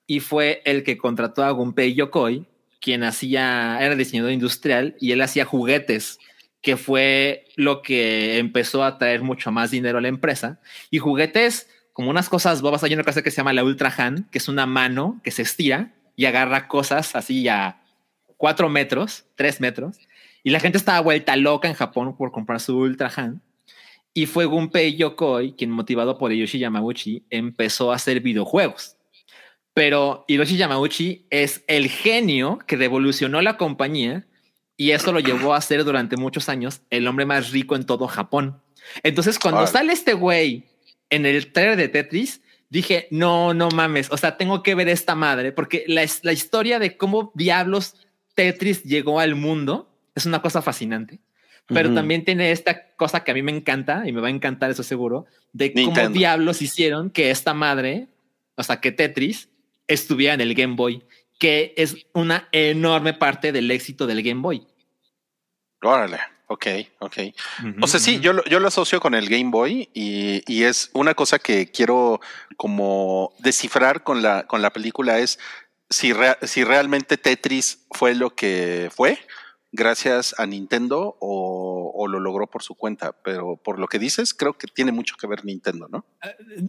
y fue el que contrató a Gunpei Yokoi, quien hacía, era diseñador industrial y él hacía juguetes, que fue lo que empezó a traer mucho más dinero a la empresa. Y juguetes como unas cosas bobas. Hay una cosa que se llama la Ultra Hand, que es una mano que se estira y agarra cosas así a cuatro metros, tres metros. Y la gente estaba vuelta loca en Japón por comprar su Ultra Hand. Y fue Gunpei Yokoi quien, motivado por Yoshi Yamauchi, empezó a hacer videojuegos. Pero Hiroshi Yamauchi es el genio que revolucionó la compañía y eso lo llevó a ser durante muchos años el hombre más rico en todo Japón. Entonces, cuando sale este güey en el trailer de Tetris, dije, no, no mames, o sea, tengo que ver esta madre, porque la, la historia de cómo diablos Tetris llegó al mundo es una cosa fascinante. Pero también tiene esta cosa que a mí me encanta y me va a encantar eso seguro, de cómo diablos hicieron que esta madre, o sea, que Tetris estuviera en el Game Boy, que es una enorme parte del éxito del Game Boy. Órale, ok, ok. O sea, sí, yo, lo- yo lo asocio con el Game Boy y, y es una cosa que quiero como descifrar con la, con la película es si, rea- si realmente Tetris fue lo que fue gracias a Nintendo o, o lo logró por su cuenta. Pero por lo que dices, creo que tiene mucho que ver Nintendo, ¿no?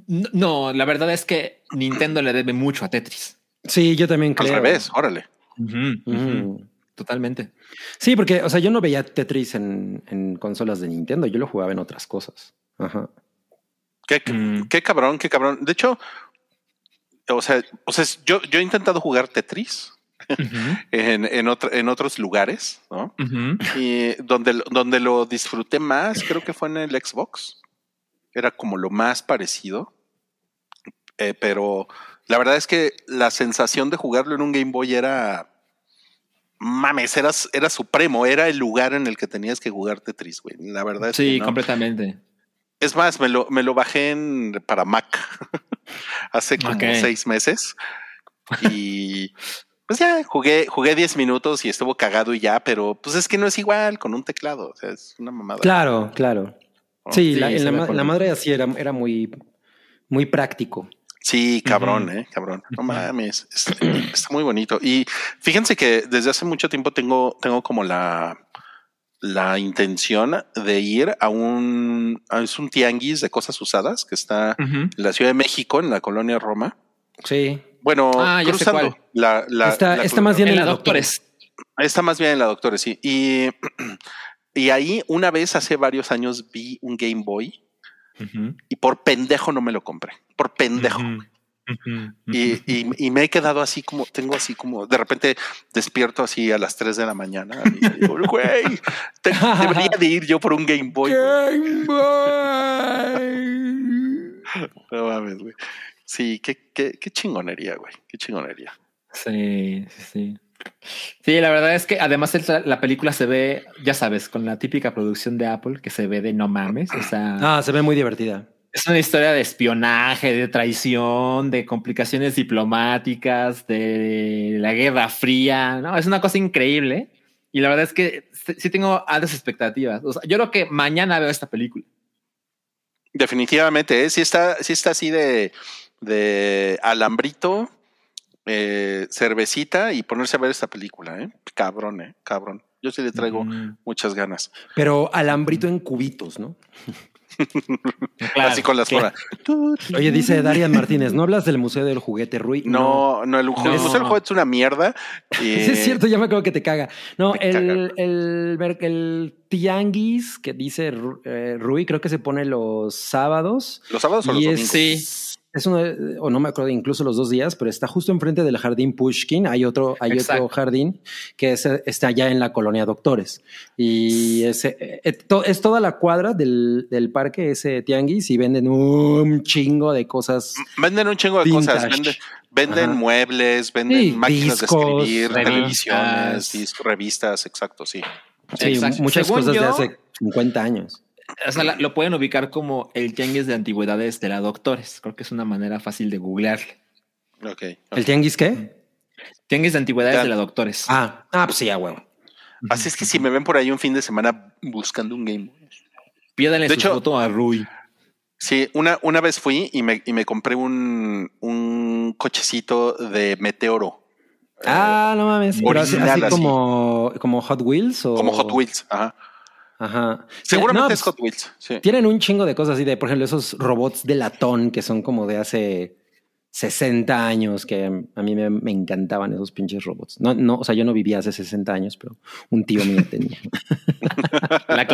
No, no, la verdad es que Nintendo le debe mucho a Tetris. Sí, yo también Al creo. revés, órale. Ujú. Totalmente. Sí, porque, o sea, yo no veía Tetris en, en consolas de Nintendo, yo lo jugaba en otras cosas. Ajá. Qué, Mm. qué cabrón, qué cabrón. De hecho, o sea, o sea, yo, yo he intentado jugar Tetris en, en, otro- en otros lugares, ¿no? Y donde, donde lo disfruté más, creo que fue en el Xbox. Era como lo más parecido. Eh, pero la verdad es que la sensación de jugarlo en un Game Boy era. Mames, era, era supremo, era el lugar en el que tenías que jugar Tetris, güey. La verdad es Sí, que no. completamente. Es más, me lo, me lo bajé en, para Mac hace como Ok. seis meses. Y pues ya jugué, jugué 10 minutos y estuvo cagado y ya, pero pues es que no es igual con un teclado. O sea, es una mamada. Claro, claro. ¿no? Sí, Sí, la, en la, ma- madre así era, era muy, muy práctico. Sí, cabrón, eh, cabrón. No mames, está, está muy bonito. Y fíjense que desde hace mucho tiempo tengo, tengo como la, la intención de ir a un, a- es un tianguis de cosas usadas que está en la Ciudad de México, en la colonia Roma. Sí. Bueno, Ah, ya sé cruzando. cuál. La, la- está, la está col- más bien En la Doctores. Está más bien en la doctora, sí. Y, y ahí una vez hace varios años vi un Game Boy y por pendejo no me lo compré. Por pendejo. Y, y, y me he quedado así como, tengo así como, de repente despierto así a las 3 de la mañana y digo, güey, te- debería de ir yo por un Game Boy. güey". No mames, güey. Sí, qué, qué, qué chingonería, güey. Qué chingonería. Sí, sí, sí. Sí, la verdad es que además el- la película se ve, ya sabes, con la típica producción de Apple que se ve de no mames. O sea, Ah, se ve muy divertida. es una historia de espionaje, de traición, de complicaciones diplomáticas, de la Guerra Fría. No, es una cosa increíble. Y la verdad es que sí sí tengo altas expectativas. O sea, yo creo que mañana veo esta película. Definitivamente, ¿eh? sí está, sí está así de, de alambrito, eh, cervecita y ponerse a ver esta película, ¿eh? Cabrón, ¿eh? Cabrón. Yo sí le traigo Mm, muchas ganas. Pero alambrito en cubitos, ¿no? claro, así con las claro. horas. Oye, dice Darian Martínez, ¿no hablas del Museo del Juguete, Rui? No, no, el, No. el Museo del Juguete es una mierda. Sí, es cierto, ya me acuerdo que te caga. No, el, caga. el, el tianguis que dice eh, Rui, creo que se pone los sábados. ¿Los sábados o los domingos? es, es uno, de- o no me acuerdo incluso los dos días, pero está justo enfrente del jardín Pushkin. Hay otro, hay Exacto. otro jardín que es, está allá en la colonia Doctores. Y ese, eh, eh, es toda la cuadra del, del parque, ese tianguis, y venden un chingo de cosas. Venden un chingo de Vintage. cosas. Venden, muebles, venden Sí, máquinas discos, de escribir, revistas. televisiones, discos, revistas, exacto, sí. Sí, Exacto. muchas Según cosas de hace 50 años. O sea, la- lo pueden ubicar como el tianguis de antigüedades de la Doctores. Creo que es una manera fácil de googlearle. Ok. ¿El tianguis qué? Tianguis de antigüedades Ya. de la Doctores. Ah, ah, pues sí, a huevo. Así es que si me ven por ahí un fin de semana buscando un Game Boy. Pídanle de su hecho- foto a Rui. Sí, una, una vez fui y me, y me compré un, un cochecito de meteoro. Ah, no mames. Pero así, original, así así. como, como Hot Wheels o. Como Hot Wheels. Ajá. Ajá. Seguramente No, es pues, Hot Wheels. Sí. Tienen un chingo de cosas así de, por ejemplo, esos robots de latón que son como de hace 60 años, que a mí me, me encantaban esos pinches robots. No, no, o sea, yo no vivía hace 60 años, pero un tío mío tenía. La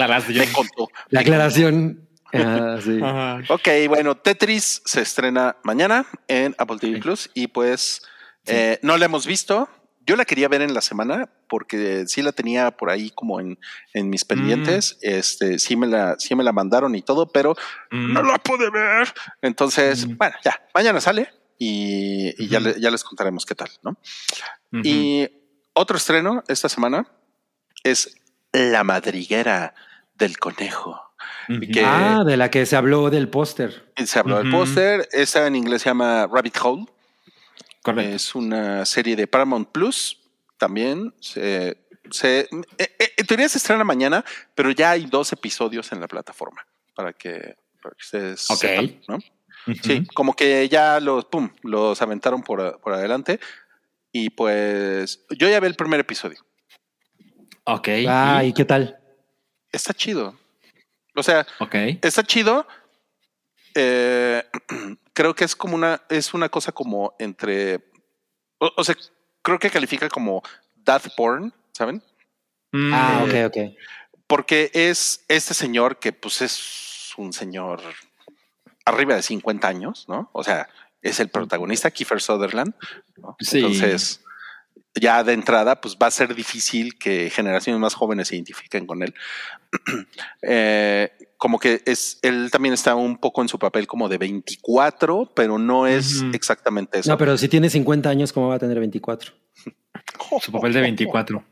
contó. La aclaración. Ah, sí. Ajá. Ok, bueno, Tetris se estrena mañana en Apple TV Plus y pues eh, no la hemos visto. Yo la quería ver en la semana porque sí la tenía por ahí como en, en mis pendientes. Este, sí me la, sí me la mandaron y todo, pero Mm. no la pude ver. Entonces, Mm. bueno, ya, mañana sale y, y ya, le- ya les contaremos qué tal, ¿no? Y otro estreno esta semana es La madriguera del conejo. Que- Ah, de la que se habló del póster. Se habló del póster. Esta en inglés se llama Rabbit Hole. Correcto. Es una serie de Paramount Plus. También se, se- eh, eh, en teoría se estrena mañana, pero ya hay dos episodios en la plataforma para que, para que ustedes Ok. sepan, ¿no? Ujú. Sí, como que ya los, pum, los aventaron por, por adelante. Y pues yo ya vi el primer episodio. Ok. Ah, y- ¿y qué tal? Está chido. O sea, Ok. está chido. Eh, creo que es como una, es una cosa como entre, o, o sea, creo que califica como death porn, ¿saben? Mm, Ah, Eh, ok, ok. Porque es este señor que pues es un señor arriba de 50 años, ¿no? O sea, es el protagonista, Kiefer Sutherland. ¿no? Sí. Entonces, ya de entrada, pues va a ser difícil que generaciones más jóvenes se identifiquen con él. Eh, como que es, él también está un poco en su papel como de 24, pero no es exactamente eso. No, pero si tiene 50 años, ¿cómo va a tener 24? Su papel de 24.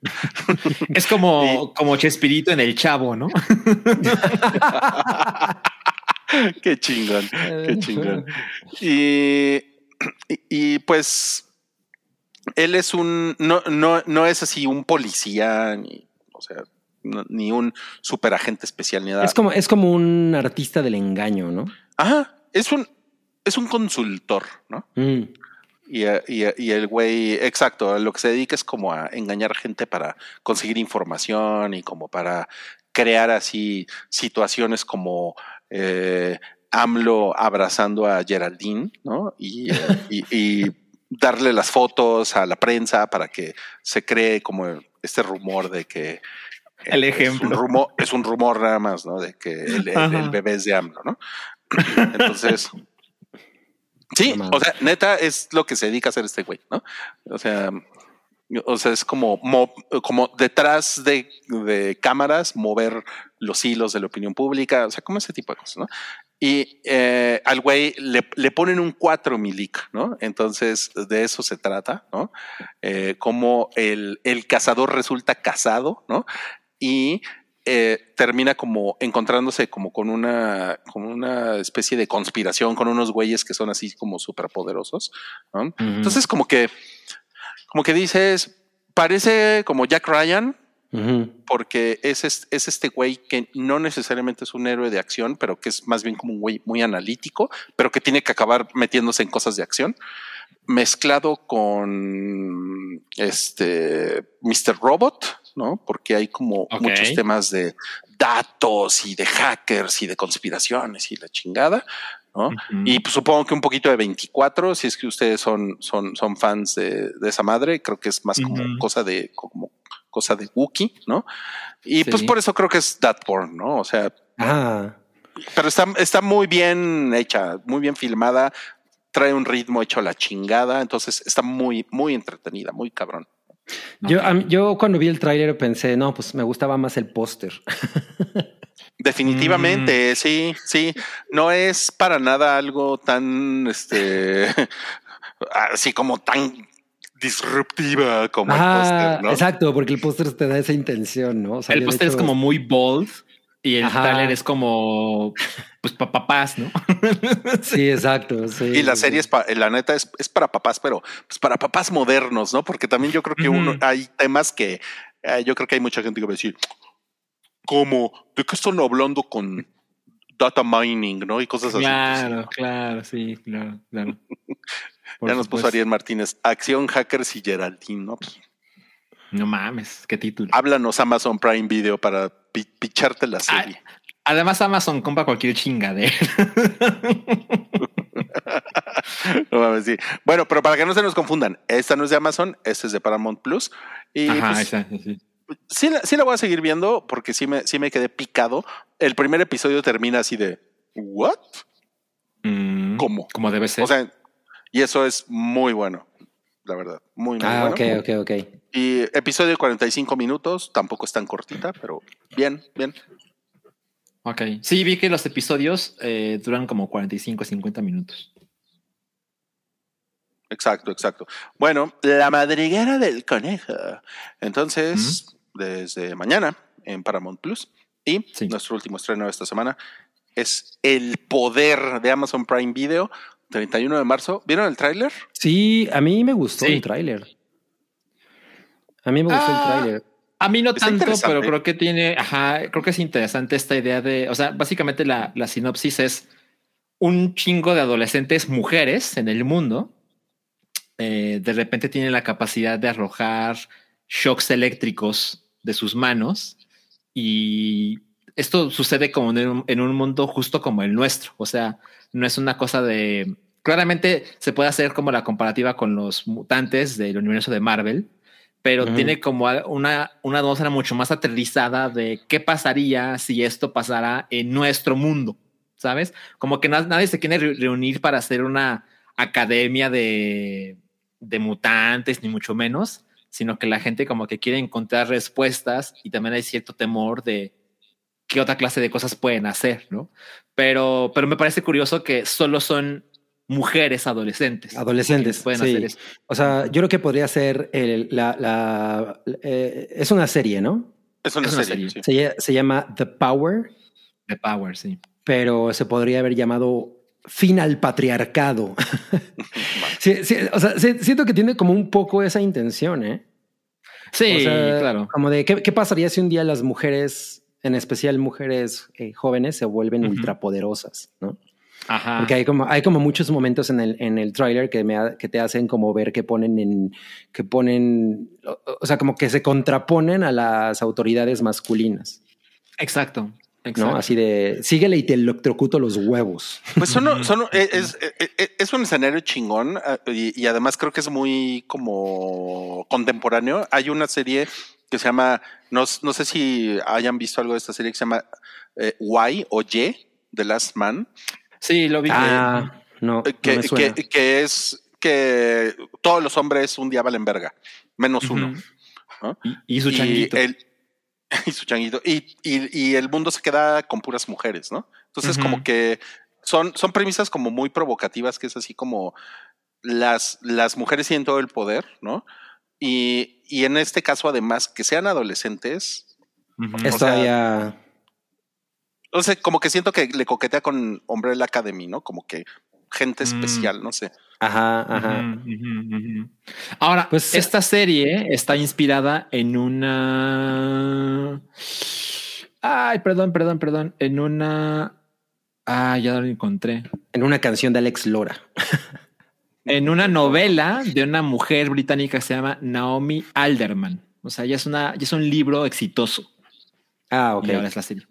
es como, como Chespirito en El Chavo, ¿no? qué chingón, qué chingón. Y, y, y, pues él es un, no, no, no es así un policía, ni, o sea, ni un superagente especial, ni nada. Es como, es como un artista del engaño, ¿no? Ajá, es un, es un consultor, ¿no? Mm. Y, eh, y, eh, y el güey, exacto, lo que se dedica es como a engañar gente para conseguir información y como para crear así situaciones como eh, AMLO abrazando a Geraldine, ¿no? Y- y darle las fotos a la prensa para que se cree como este rumor de que El es un ejemplo. rumor, es un rumor nada más, ¿no? De que el, el- Ajá. el bebé es de AMLO, ¿no? Entonces, sí, o sea, neta es lo que se dedica a hacer este güey, ¿no? O sea, o sea, es como, mo- como detrás de, de cámaras mover los hilos de la opinión pública, o sea, como ese tipo de cosas, ¿no? Y eh, al güey le, le ponen un 4 milic, ¿no? Entonces, de eso se trata, ¿no? Eh, como el, el cazador resulta casado, ¿no? Y eh, termina como encontrándose como con una, con una especie de conspiración con unos güeyes que son así como súper poderosos, ¿no? Entonces, como que, como que dices, parece como Jack Ryan, porque es, es, es este güey que no necesariamente es un héroe de acción, pero que es más bien como un güey muy analítico, pero que tiene que acabar metiéndose en cosas de acción, mezclado con este Mr. Robot, ¿no? Porque hay como muchos temas de datos y de hackers y de conspiraciones y la chingada, ¿no? Y pues, supongo que un poquito de 24, si es que ustedes son, son, son fans de, de esa madre, creo que es más como cosa de, como cosa de Wookiee, ¿no? Y pues por eso creo que es that porn, ¿no? O sea, Ah, pero está, está muy bien hecha, muy bien filmada, trae un ritmo hecho a la chingada, entonces está muy, muy entretenida, muy cabrón. Yo, yo cuando vi el tráiler pensé, no, pues me gustaba más el póster. Definitivamente, Mm. sí, sí. No es para nada algo tan, este, así como tan disruptiva como el póster, ¿no? exacto, porque el póster te da esa intención, ¿no? O sea, el póster es como muy bold y el Ajá. trailer es como, pues, para papás, ¿no? Sí, exacto. sí, Y la sí, serie es, pa- la neta es, es para papás, pero pues para papás modernos, ¿no? Porque también yo creo que uno, hay temas que eh, yo creo que hay mucha gente que va a decir, ¿cómo? ¿De qué están hablando con data mining, no? Y cosas así. Claro, Pues, claro, sí, claro, claro. Por ya nos puso. Ariel Martínez, Acción Hackers y Geraldine, ¿no? No mames, qué título. háblanos Amazon Prime Video para pi- picharte la serie. Además, Amazon compra cualquier chingadera. No sí. Bueno, pero para que no se nos confundan, esta no es de Amazon, esta es de Paramount Plus. Y Ajá, pues, esa, sí. sí, la- sí la voy a seguir viendo porque sí me, sí me quedé picado. El primer episodio termina así de ¿What? Mm, ¿Cómo? Como debe ser. O sea, y eso es muy bueno. la verdad. Muy, muy Ah, bueno. ok, ok, ok. Y episodio de 45 minutos, tampoco es tan cortita, pero bien, bien. Ok. Sí, vi que los episodios eh, duran como 45, 50 minutos. Exacto, exacto. Bueno, la madriguera del conejo. Entonces, desde mañana en Paramount Plus. Y Sí. nuestro último estreno de esta semana es El Poder de Amazon Prime Video, 31 de marzo. ¿Vieron el tráiler? Sí, a mí me gustó Sí. el tráiler. A mí me gustó Ah, el tráiler. A mí no Está tanto, pero creo que tiene, ajá, creo que es interesante esta idea de, o sea, básicamente la, la sinopsis es un chingo de adolescentes mujeres en el mundo. eh, de repente tienen la capacidad de arrojar shocks eléctricos de sus manos y esto sucede como en un, en un mundo justo como el nuestro. O sea, no es una cosa de, claramente se puede hacer como la comparativa con los mutantes del universo de Marvel, pero tiene como una, una atmósfera mucho más aterrizada de qué pasaría si esto pasara en nuestro mundo, ¿sabes? Como que na- nadie se quiere re- reunir para hacer una academia de, de mutantes, ni mucho menos, sino que la gente como que quiere encontrar respuestas y también hay cierto temor de qué otra clase de cosas pueden hacer, ¿no? Pero, pero me parece curioso que solo son mujeres adolescentes. Adolescentes, pueden sí. hacer eso. O sea, yo creo que podría ser el- la, la- eh, es una serie, ¿no? Es una Es una serie. serie. sí. Se, lla- se llama The Power, The Power, sí. pero se podría haber llamado Fin al patriarcado. Sí, sí, o sea, sí, siento que tiene como un poco esa intención, ¿eh? Sí, O sea, claro. Como de ¿qué, qué pasaría si un día las mujeres, en especial mujeres eh, jóvenes, se vuelven Ujú. ultrapoderosas, ¿no? Ajá. Porque hay como, hay como muchos momentos en el, en el tráiler que, me ha- que te hacen como ver que ponen en, que ponen, o, o sea, como que se contraponen a las autoridades masculinas, Exacto. Exacto. ¿no? Así de, síguele y te electrocuto los huevos. Pues son, son- es, es- es- es un escenario chingón ah, y, y además creo que es muy como contemporáneo. Hay una serie que se llama, no, no sé si hayan visto algo de esta serie que se llama eh, Y o Y, The Last Man, Sí, lo vi. Ah, no, eh, no que, me suena. que, que es que todos los hombres un día valen verga, menos uno. Y, y su changuito. el- y su changuito. Y, y- y el mundo se queda con puras mujeres, ¿no? Entonces, como que son, son premisas como muy provocativas, que es así como las, las mujeres tienen todo el poder, ¿no? Y, y en este caso, además, que sean adolescentes. Es todavía, o sea, como que siento que le coquetea con Umbrella Academy, ¿no? Como que gente Mm. especial, no sé. ajá, ajá. Ahora, Pues- esta serie está inspirada en una. Ay, perdón, perdón, perdón. En una. Ah, ya lo encontré. En una canción de Alex Lora. En una novela de una mujer británica que se llama Naomi Alderman. O sea, ya es una, ya es un libro exitoso. Ah, ok. Y ahora es la serie.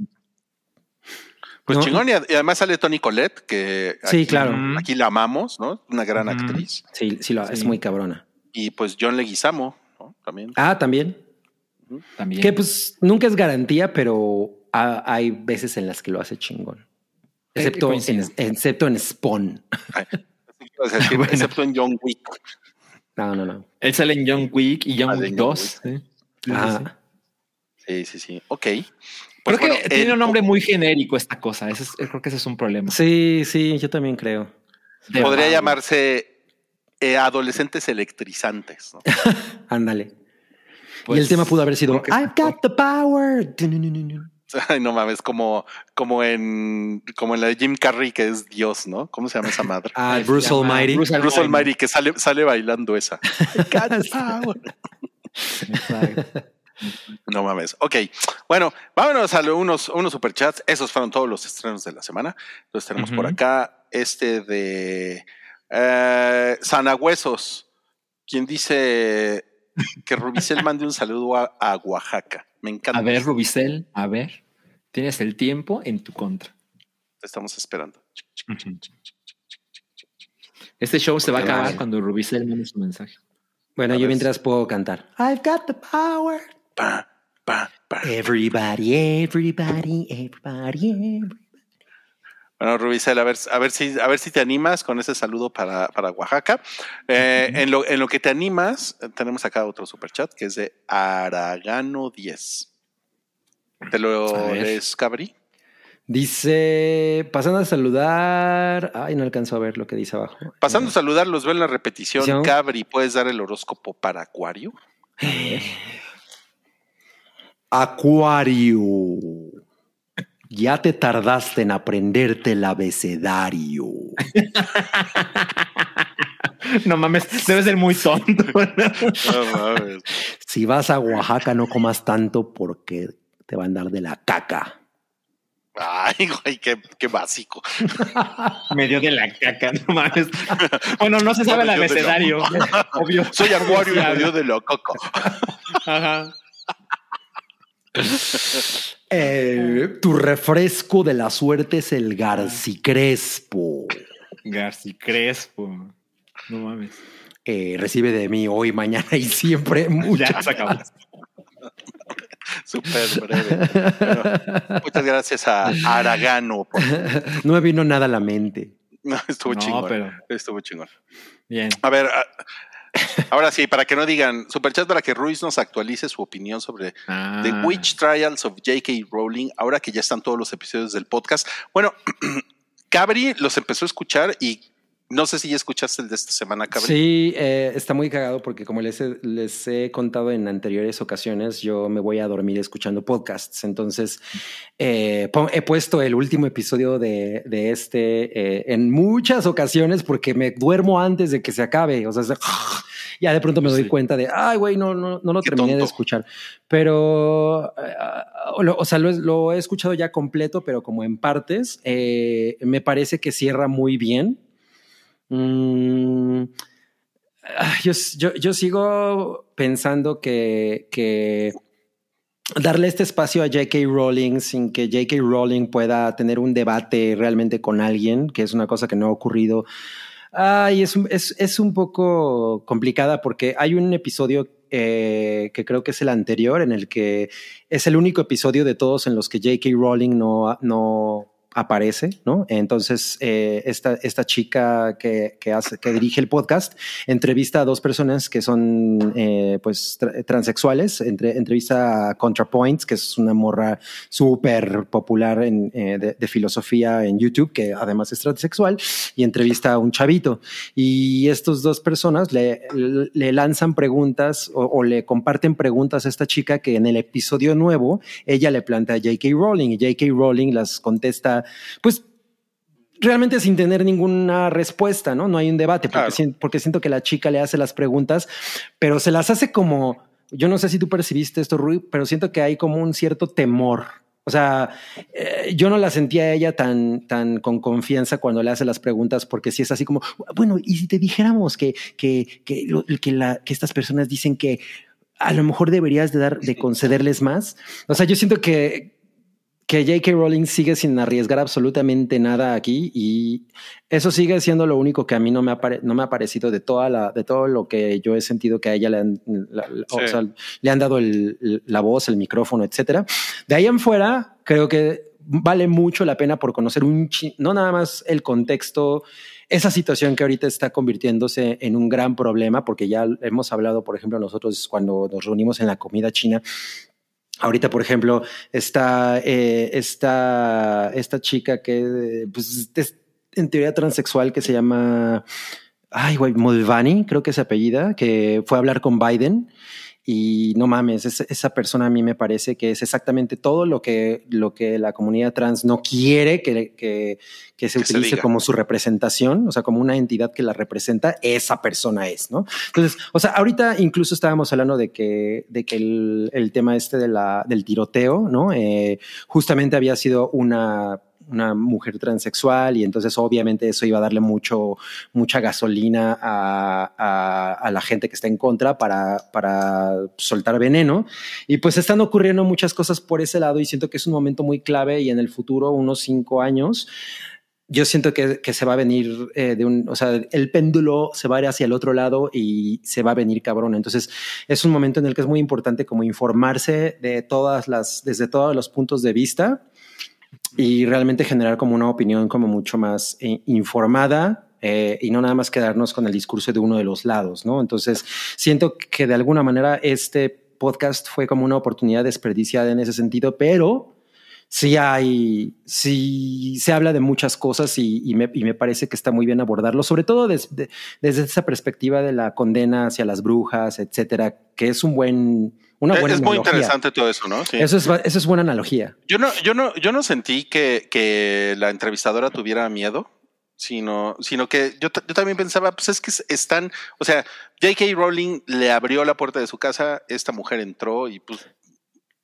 Pues No. chingón, y, ad- y además sale Tony Colette, que Sí, aquí, claro. aquí la amamos, ¿no? Una gran actriz. Sí, sí, lo, es muy cabrona. Y pues John Leguizamo, ¿no? También. Ah, también. También. Que pues nunca es garantía, pero ha- hay veces en las que lo hace chingón. Eh, Excepto, en, excepto en Spawn. Ay, Bueno. Excepto en John Wick. No, no, no. Él sale en John Wick y John Ah, Wick John 2. ¿sí? Sí, sí, sí. Ajá. Sí, sí, sí. Ok. Creo Pues que bueno, tiene un nombre muy genérico esta cosa. Ese es- creo que ese es un problema. Sí, sí, yo también creo. De Podría llamarse eh, adolescentes electrizantes. ¿no? Ándale. y Pues, el tema pudo haber sido creo que I've got the power. Ay, no mames, como, como en como en la de Jim Carrey, que es Dios, ¿no? ¿Cómo se llama esa madre? Ah, Bruce Almighty. Bruce Bruce Almighty, que sale, sale bailando esa. Exacto. No mames. Ok. Bueno, vámonos a unos, unos superchats. Esos fueron todos los estrenos de la semana. Entonces tenemos por acá este de eh, quien dice que Rubicel mande un saludo a, a Oaxaca. Me encanta. A ver, Rubicel, a ver. Tienes el tiempo en tu contra. Te estamos esperando. Este show se va a acabar cuando Rubicel mande su mensaje. Bueno, A yo mientras puedo cantar. I've got the power. Pa, pa, pa. Everybody, everybody, everybody, everybody. Bueno, Rubicel, a ver, a ver si, a ver si te animas con ese saludo para, para Oaxaca. Eh, en, lo, en lo que te animas, tenemos acá otro superchat que es de Aragano 10. ¿Te lo lees, Cabri? Dice, pasando a saludar. Ay, no alcanzo a ver lo que dice abajo. Pasando a saludar, los veo en la repetición. Cabri, ¿puedes dar el horóscopo para Acuario? Acuario. Ya te tardaste en aprenderte el abecedario. No mames, debes ser muy tonto. No mames. Si vas a Oaxaca, no comas tanto porque te van a dar de la caca. Ay, güey, qué, qué básico. Medio de la caca, no mames. Bueno, no se sabe el la- abecedario. Obvio. Soy Acuario y me dio de la caca. Ajá. Eh, tu refresco de la suerte es el Garcicrespo. Garci Crespo. No mames. Eh, recibe de mí hoy, mañana y siempre mucho. Ya se acabó. Súper breve. Bueno, muchas gracias a Aragano. por- No me vino nada a la mente. No, estuvo No, chingón. pero- Estuvo chingón. Bien. A ver, a- ahora sí, para que no digan, superchat para que Ruiz nos actualice su opinión sobre Ah. The Witch Trials of J.K. Rowling, ahora que ya están todos los episodios del podcast. Bueno, Cabri los empezó a escuchar y no sé si ya escuchaste el de esta semana, Cabri. Sí, eh, está muy cagado porque como les he, les he contado en anteriores ocasiones, yo me voy a dormir escuchando podcasts. Entonces, eh, he puesto el último episodio de, de este eh, en muchas ocasiones porque me duermo antes de que se acabe. O sea, ya de pronto me doy Sí. cuenta de, ay, güey, no, no, no lo Qué terminé de escuchar. Pero, lo- o sea, lo, he- lo he escuchado ya completo, pero como en partes. Me parece que cierra muy bien. Mm, ah, yo, sigo pensando que, darle este espacio a J.K. Rowling sin que J.K. Rowling pueda tener un debate realmente con alguien, que es una cosa que no ha ocurrido. Ay, es, un- es, es un poco complicada porque hay un episodio eh, que creo que es el anterior, en el que es el único episodio de todos en los que J.K. Rowling no, no aparece, ¿no? Entonces, eh, esta, esta chica que, que, hace, que dirige el podcast entrevista a dos personas que son, eh, pues, tra- transexuales. Entre, entrevista a ContraPoints, que es una morra súper popular en, eh, de, de filosofía en YouTube, que además es transexual, y entrevista a un chavito. Y estas dos personas le, le lanzan preguntas o, o le comparten preguntas a esta chica que en el episodio nuevo ella le plantea a J.K. Rowling y J.K. Rowling las contesta, pues realmente sin tener ninguna respuesta, ¿no? No hay un debate porque, Claro. sien- porque siento que la chica le hace las preguntas, pero se las hace como, yo no sé si tú percibiste esto, Rui, pero siento que hay como un cierto temor. O sea, eh, yo no la sentía a ella tan, tan con confianza cuando le hace las preguntas, porque si es así como, bueno, y si te dijéramos que, que, que, lo- que, la, que estas personas dicen que a lo mejor deberías de dar, de concederles más. O sea, yo siento que, que J.K. Rowling sigue sin arriesgar absolutamente nada aquí y eso sigue siendo lo único que a mí no me ha, no me ha parecido de toda la, de todo lo que yo he sentido que a ella le han, la- la- o Sí. sea, le han dado el- la voz, el micrófono, etcétera. De ahí en fuera, creo que vale mucho la pena por conocer un, chi- no nada más el contexto, esa situación que ahorita está convirtiéndose en un gran problema, porque ya hemos hablado, por ejemplo, nosotros cuando nos reunimos en la comida china, Ahorita, por ejemplo, está eh, esta, esta chica que pues, es en teoría transexual que se llama, ay, güey, Molvani, creo que es apellida, que fue a hablar con Biden. Y no mames, es- esa persona a mí me parece que es exactamente todo lo que, lo que la comunidad trans no quiere que, que, que se Que utilice como su representación, o sea, como una entidad que la representa, esa persona es, ¿no? Entonces, o sea, ahorita incluso estábamos hablando de que, de que el, el tema este de la, del tiroteo, ¿no? Eh, justamente había sido una, una mujer transexual y entonces obviamente eso iba a darle mucho, mucha gasolina a, a, la gente que está en contra para, para soltar veneno. Y pues están ocurriendo muchas cosas por ese lado y siento que es un momento muy clave y en el futuro, unos cinco años, yo siento que, que se va a venir eh, de un, o sea, el péndulo se va a ir hacia el otro lado y se va a venir cabrón. Entonces es un momento en el que es muy importante como informarse de todas las, desde todos los puntos de vista y realmente generar como una opinión como mucho más eh, informada eh, y no nada más quedarnos con el discurso de uno de los lados, ¿no? Entonces, siento que de alguna manera este podcast fue como una oportunidad desperdiciada en ese sentido, pero sí hay, sí se habla de muchas cosas y, me, parece que está muy bien abordarlo, sobre todo desde esa perspectiva de la condena hacia las brujas, etcétera, que es un buen, una buena Es muy interesante todo eso, ¿no? Sí. Eso es, eso es buena analogía. Yo no, yo no, yo no sentí que, que la entrevistadora tuviera miedo sino, sino que yo, yo, también pensaba, pues es que están, o sea, J.K. Rowling le abrió la puerta de su casa, esta mujer entró y pues,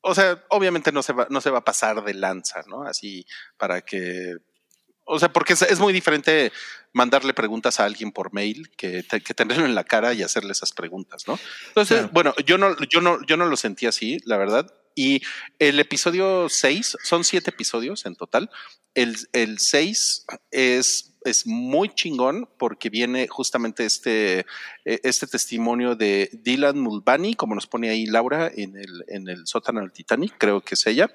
o sea, obviamente no se va, no se va a pasar de lanza, ¿no? Así para que, o sea, porque es, muy diferente mandarle preguntas a alguien por mail que, que, tenerlo en la cara y hacerle esas preguntas, ¿no? Entonces, bueno, yo no, yo no, yo no lo sentí así, la verdad. Y el episodio 6, son siete episodios en total. El, el 6 es es muy chingón porque viene justamente este, e, este testimonio de Dylan Mulvaney, como nos pone ahí Laura en el, en el sótano del Titanic, creo que es ella.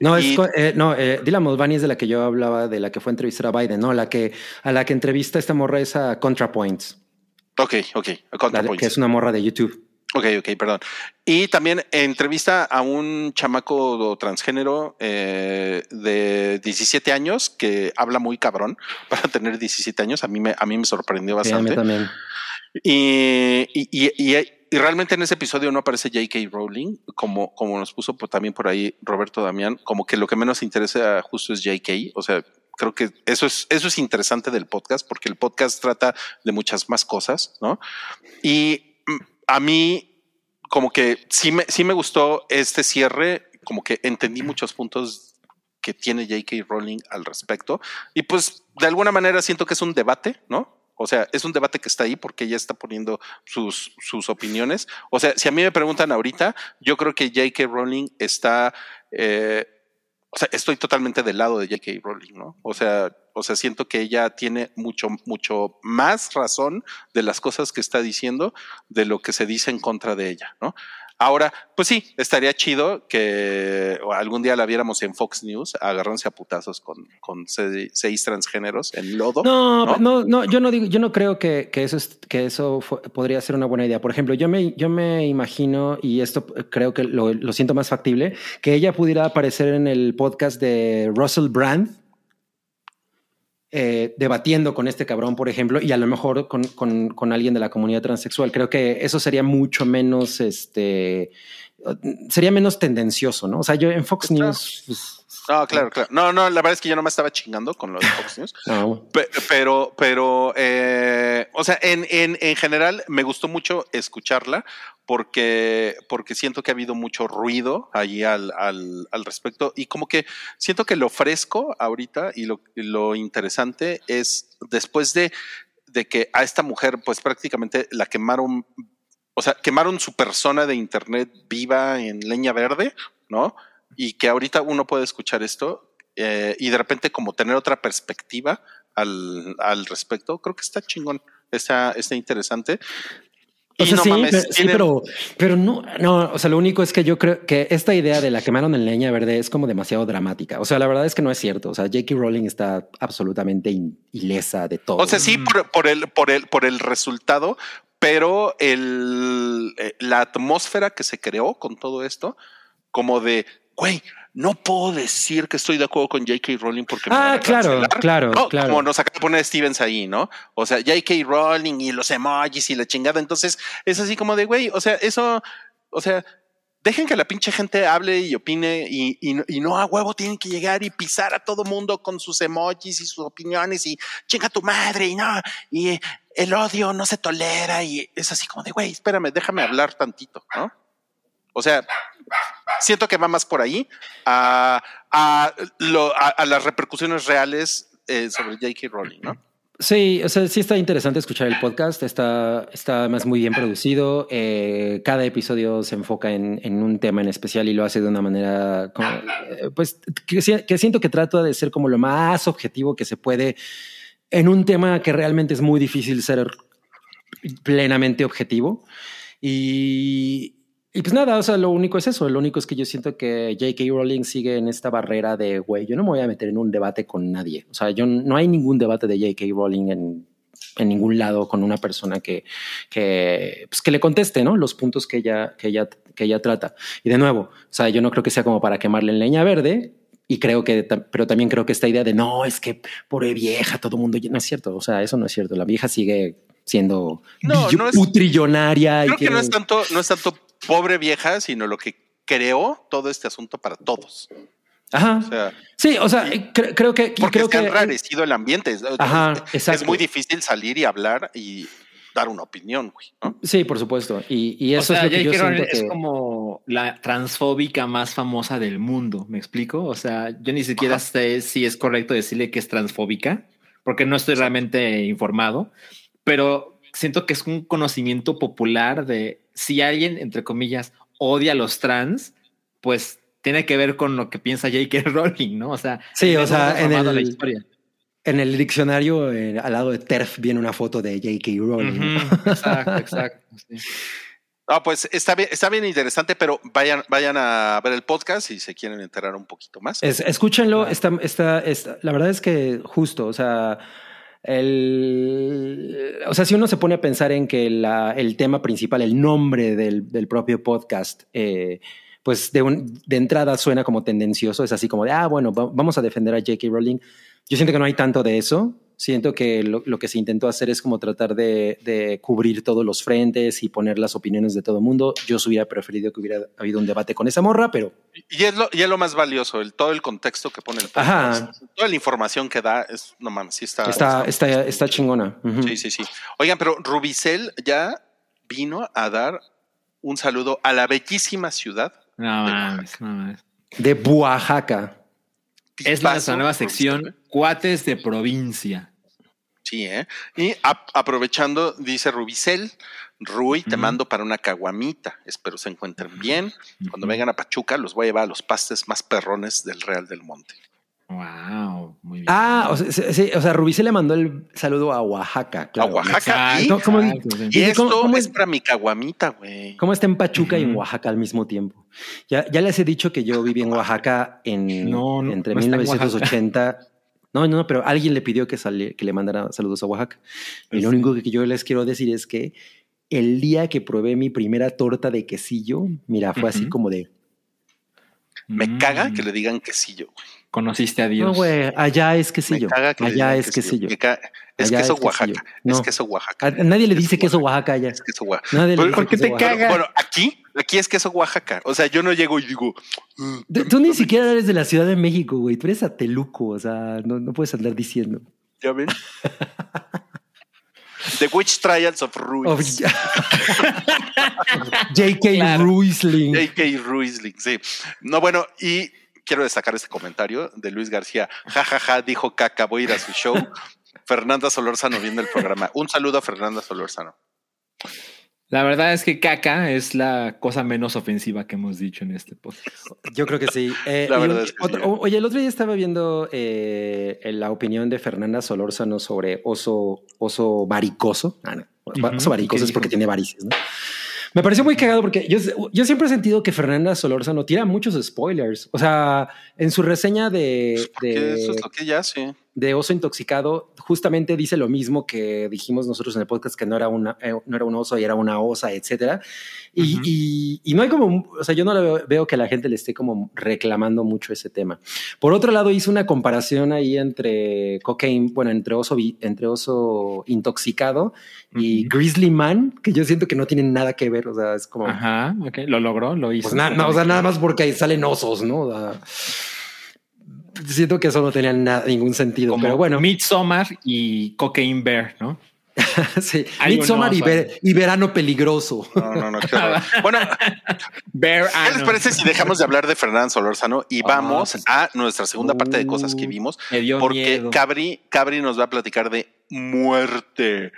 No, es, eh, no eh, Dylan Mulvaney es de la que yo hablaba, de la que fue entrevistada a Biden, no, la que, a la que entrevista esta morra es a ContraPoints. Ok, ok, a ContraPoints. que es una morra de YouTube. Ok, ok, perdón. Y también entrevista a un chamaco transgénero eh, de 17 años que habla muy cabrón para tener 17 años. A mí me, a mí me sorprendió bastante. también. Y, y, y, realmente en ese episodio no aparece J.K. Rowling, como, como nos puso también por ahí Roberto Damián, como que lo que menos interesa justo es J.K. O sea, creo que eso es, eso es interesante del podcast, porque el podcast trata de muchas más cosas, ¿no? Y a mí como que sí me, sí me gustó este cierre, como que entendí muchos puntos que tiene J.K. Rowling al respecto. Y pues de alguna manera siento que es un debate, ¿no? O sea, es un debate que está ahí porque ella está poniendo sus, sus opiniones. O sea, si a mí me preguntan ahorita, yo creo que J.K. Rowling está, eh, o sea, estoy totalmente del lado de J.K. Rowling, ¿no? O sea, o sea, siento que ella tiene mucho, mucho más razón de las cosas que está diciendo de lo que se dice en contra de ella, ¿no? Ahora, pues sí, estaría chido que algún día la viéramos en Fox News agarrándose a putazos con, con seis, transgéneros en lodo. No, no, no, yo no digo, yo no creo que, que eso es, que eso podría ser una buena idea. Por ejemplo, yo me, yo me imagino, y esto creo que lo, lo siento más factible, que ella pudiera aparecer en el podcast de Russell Brand eh, debatiendo con este cabrón, por ejemplo, y a lo mejor con, con, con, alguien de la comunidad transexual. Creo que eso sería mucho menos, este, sería menos tendencioso, ¿no? O sea, yo en Fox News... Pues, no, claro, claro. No, no, la verdad es que yo no me estaba chingando con los Fox News. Pero, pero, eh, o sea, en, en, en general me gustó mucho escucharla porque, porque siento que ha habido mucho ruido allí al, al, al respecto y como que siento que lo fresco ahorita y lo, lo interesante es después de, de que a esta mujer pues prácticamente la quemaron, o sea, quemaron su persona de internet viva en leña verde, ¿no? Y que ahorita uno puede escuchar esto eh, y de repente como tener otra perspectiva al, al respecto, creo que está chingón, está, está interesante. O sea, sí, pero, sí, pero, pero, no, no, o sea, lo único es que yo creo que esta idea de la quemaron en leña verde es como demasiado dramática. O sea, la verdad es que no es cierto. O sea, J.K. Rowling está absolutamente ilesa de todo. O sea, sí, por, por, el, por, el, por el resultado, pero el, eh, la atmósfera que se creó con todo esto, como de, güey, no puedo decir que estoy de acuerdo con J.K. Rowling porque ah, claro, claro, claro. Como nos acaba de poner Stevens ahí, ¿no? O sea, J.K. Rowling y los emojis y la chingada. Entonces es así como de, güey, o sea, eso, o sea, dejen que la pinche gente hable y opine y, y, no a huevo tienen que llegar y pisar a todo mundo con sus emojis y sus opiniones y chinga tu madre y no, y el odio no se tolera y es así como de, güey, espérame, déjame hablar tantito, ¿no? O sea, siento que va más por ahí a, las repercusiones reales eh, sobre J.K. Rowling, ¿no? Sí, o sea, sí está interesante escuchar el podcast, está, está además muy bien producido, eh, cada episodio se enfoca en, un tema en especial y lo hace de una manera, eh, pues, que, siento que trata de ser como lo más objetivo que se puede en un tema que realmente es muy difícil ser plenamente objetivo. Y, Y pues nada, o sea, lo único es eso. Lo único es que yo siento que J.K. Rowling sigue en esta barrera de, güey, yo no me voy a meter en un debate con nadie. O sea, yo no hay ningún debate de J.K. Rowling en, en, ningún lado con una persona que, que, pues que le conteste, ¿no? Los puntos que ella, que, ella, que ella trata. Y de nuevo, o sea, yo no creo que sea como para quemarle en leña verde. Y creo que, pero también creo que esta idea de no, es que por vieja, todo mundo, no es cierto. O sea, eso no es cierto. La vieja sigue siendo no, no es, putrillonaria. Creo que no es tanto, no es tanto pobre vieja, sino lo que creó todo este asunto para todos. Ajá. O sea, sí, o sea, creo que. Porque creo se ha que, enrarecido el ambiente. Ajá, es, es muy difícil salir y hablar y dar una opinión, güey. ¿no? Sí, por supuesto. Y, y eso o sea, es lo que yo siento es que... como la transfóbica más famosa del mundo. ¿Me explico? O sea, yo ni siquiera Ajá. sé si es correcto decirle que es transfóbica, porque no estoy realmente informado, pero siento que es un conocimiento popular de si alguien, entre comillas, odia a los trans, pues tiene que ver con lo que piensa J.K. Rowling, ¿no? O sea, sí, o sea, en el, la historia. en el diccionario, eh, al lado de TERF, viene una foto de J.K. Rowling. Uh -huh. Exacto, exacto. Sí. No, pues está bien, está bien interesante, pero vayan, vayan a ver el podcast si se quieren enterar un poquito más. Es, escúchenlo, claro. está, está, está, la verdad es que justo, o sea, el, o sea, si uno se pone a pensar en que el tema principal, el nombre del, del propio podcast, eh, pues de, un, de, entrada suena como tendencioso, es así como de, ah, bueno, vamos a defender a J.K. Rowling. Yo siento que no hay tanto de eso. Siento que lo, lo que se intentó hacer es como tratar de, de, cubrir todos los frentes y poner las opiniones de todo el mundo. Yo hubiera preferido que hubiera habido un debate con esa morra, pero... Y es lo, y es lo más valioso, el, todo el contexto que pone el podcast, Ajá. toda la información que da, es, no mames, sí está... Está, está, está, está chingona. Uh -huh. Sí, sí, sí. Oigan, pero Rubicel ya vino a dar un saludo a la bellísima ciudad no, de mames, no mames. De Oaxaca. Es la nueva sección Cuates de Provincia. Sí, ¿eh? Y aprovechando, dice Rubicel, Rui, te uh -huh. mando para una caguamita. Espero se encuentren bien. Uh -huh. Cuando vengan a Pachuca, los voy a llevar a los pastes más perrones del Real del Monte. Wow, muy bien. Ah, o sea, sí, o sea, Rubicel le mandó el saludo a Oaxaca. Claro. A Oaxaca. Exacto, ¿Y? ¿Cómo, y esto ¿cómo, cómo es para mi caguamita, güey. ¿Cómo está en Pachuca uh -huh. y en Oaxaca al mismo tiempo? Ya, ya les he dicho que yo viví en Oaxaca en, no, no, entre no 1980. No, no, pero alguien le pidió que, sali, que le mandara saludos a Oaxaca. Y lo único que yo les quiero decir es que el día que probé mi primera torta de quesillo, mira, fue uh -huh. así como de. Me mm. caga que le digan quesillo, güey. Conociste a Dios. No, güey, allá es quesillo. Que allá es quesillo. quesillo. Es allá queso es Oaxaca. Quesillo. No. Es queso Oaxaca. A nadie le dice queso Oaxaca allá. Es queso Oaxaca. Nadie ¿Por, ¿por qué te caga? Bueno, aquí, aquí es queso Oaxaca. O sea, yo no llego y digo. Tú, tú ni siquiera eres de la Ciudad de México, güey. Tú eres a Teluco. O sea, no, no puedes andar diciendo. Ya ven. The Witch Trials of Ruiz. Of... J.K. Claro. Ruizling. J.K. Ruizling, sí. No, bueno, y quiero destacar este comentario de Luis García. Ja, ja, ja, dijo caca, voy a ir a su show. Fernanda Solórzano viendo el programa. Un saludo a Fernanda Solórzano. La verdad es que caca es la cosa menos ofensiva que hemos dicho en este podcast. Yo creo que sí. Eh, la verdad es que otro, sí. Oye, el otro día estaba viendo eh, la opinión de Fernanda Solórzano sobre oso, oso varicoso. Ah, no. Uh -huh. Oso varicoso es porque tiene varices, ¿no? Me pareció muy cagado porque yo, yo siempre he sentido que Fernanda Solórzano tira muchos spoilers. O sea, en su reseña de. de eso es lo que ya sí. De oso intoxicado, justamente dice lo mismo que dijimos nosotros en el podcast, que no era, una, eh, no era un oso y era una osa, etcétera. Y, uh -huh. y, y, no hay como, o sea, yo no veo, veo, que la gente le esté como reclamando mucho ese tema. Por otro lado, hizo una comparación ahí entre cocaine, bueno, entre oso, entre oso intoxicado uh -huh. y Grizzly Man, que yo siento que no tienen nada que ver, o sea, es como... Ajá, ok, lo logró, lo hizo. Pues na, no, o sea, nada más porque ahí salen osos, ¿no? O sea, siento que eso no tenía nada, ningún sentido, Como pero bueno. Midsommar y Cocaine Bear, ¿no? sí, Midsommar y, ver, y, verano peligroso. No, no, no. bueno, Bear ¿qué les parece si dejamos de hablar de Fernando Solórzano y oh, vamos a nuestra segunda parte de cosas que vimos? porque Cabri, Cabri nos va a platicar de muerte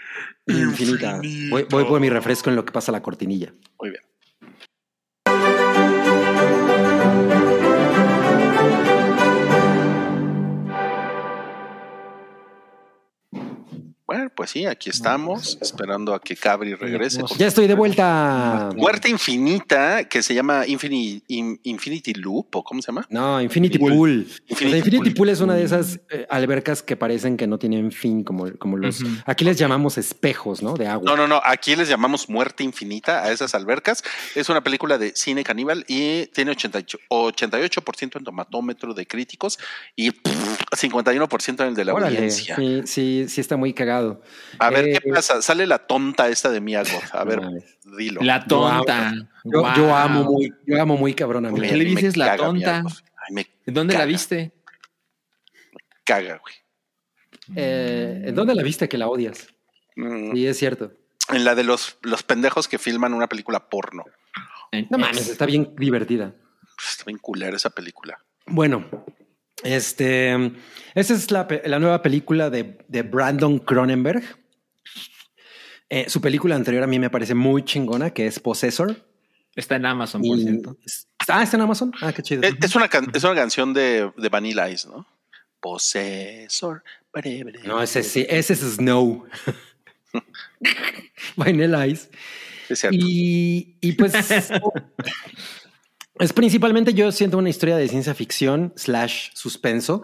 infinita. Voy, voy por mi refresco en lo que pasa la cortinilla. Muy bien. Pues sí, aquí estamos, esperando a que Cabri regrese. Ya estoy de vuelta. Muerte infinita, que se llama Infinity, In- Infinity Loop, ¿o cómo se llama? No, Infinity Pool. Pool. O sea, Infinity Pool. Pool es una de esas eh, albercas que parecen que no tienen fin, como, como los. Aquí les llamamos espejos, ¿no? De agua. No, no, no, aquí les llamamos Muerte Infinita a esas albercas. Es una película de cine caníbal y tiene 88%, 88% en tomatómetro de críticos y pff, 51% en el de la Órale, audiencia. sí, sí, sí está muy cagado. A ver, Eh, ¿qué pasa? Sale la tonta esta de Mia Goth. A ver, dilo. La tonta. Yo, amo muy, yo amo muy cabrón a ¿Por mí. qué le dices la caga tonta? Ay, me ¿En ¿Dónde la viste? Caga, güey. Eh, ¿En dónde la viste que la odias? Mm, Sí, es cierto. En la de los, los pendejos que filman una película porno. En No mames, está bien divertida. Está bien culera esa película. Bueno, este, esa es la, la nueva película de, de Brandon Cronenberg. Eh, su película anterior a mí me parece muy chingona, que es Possessor. Está en Amazon, por Y- cierto. ah, está en Amazon. Ah, qué chido. Es, es una, can- es una canción de, de Vanilla Ice, ¿no? Posesor. No, ese sí, ese es Snow. Vanilla Ice. Es cierto. Y, y pues es principalmente yo siento una historia de ciencia ficción slash suspenso.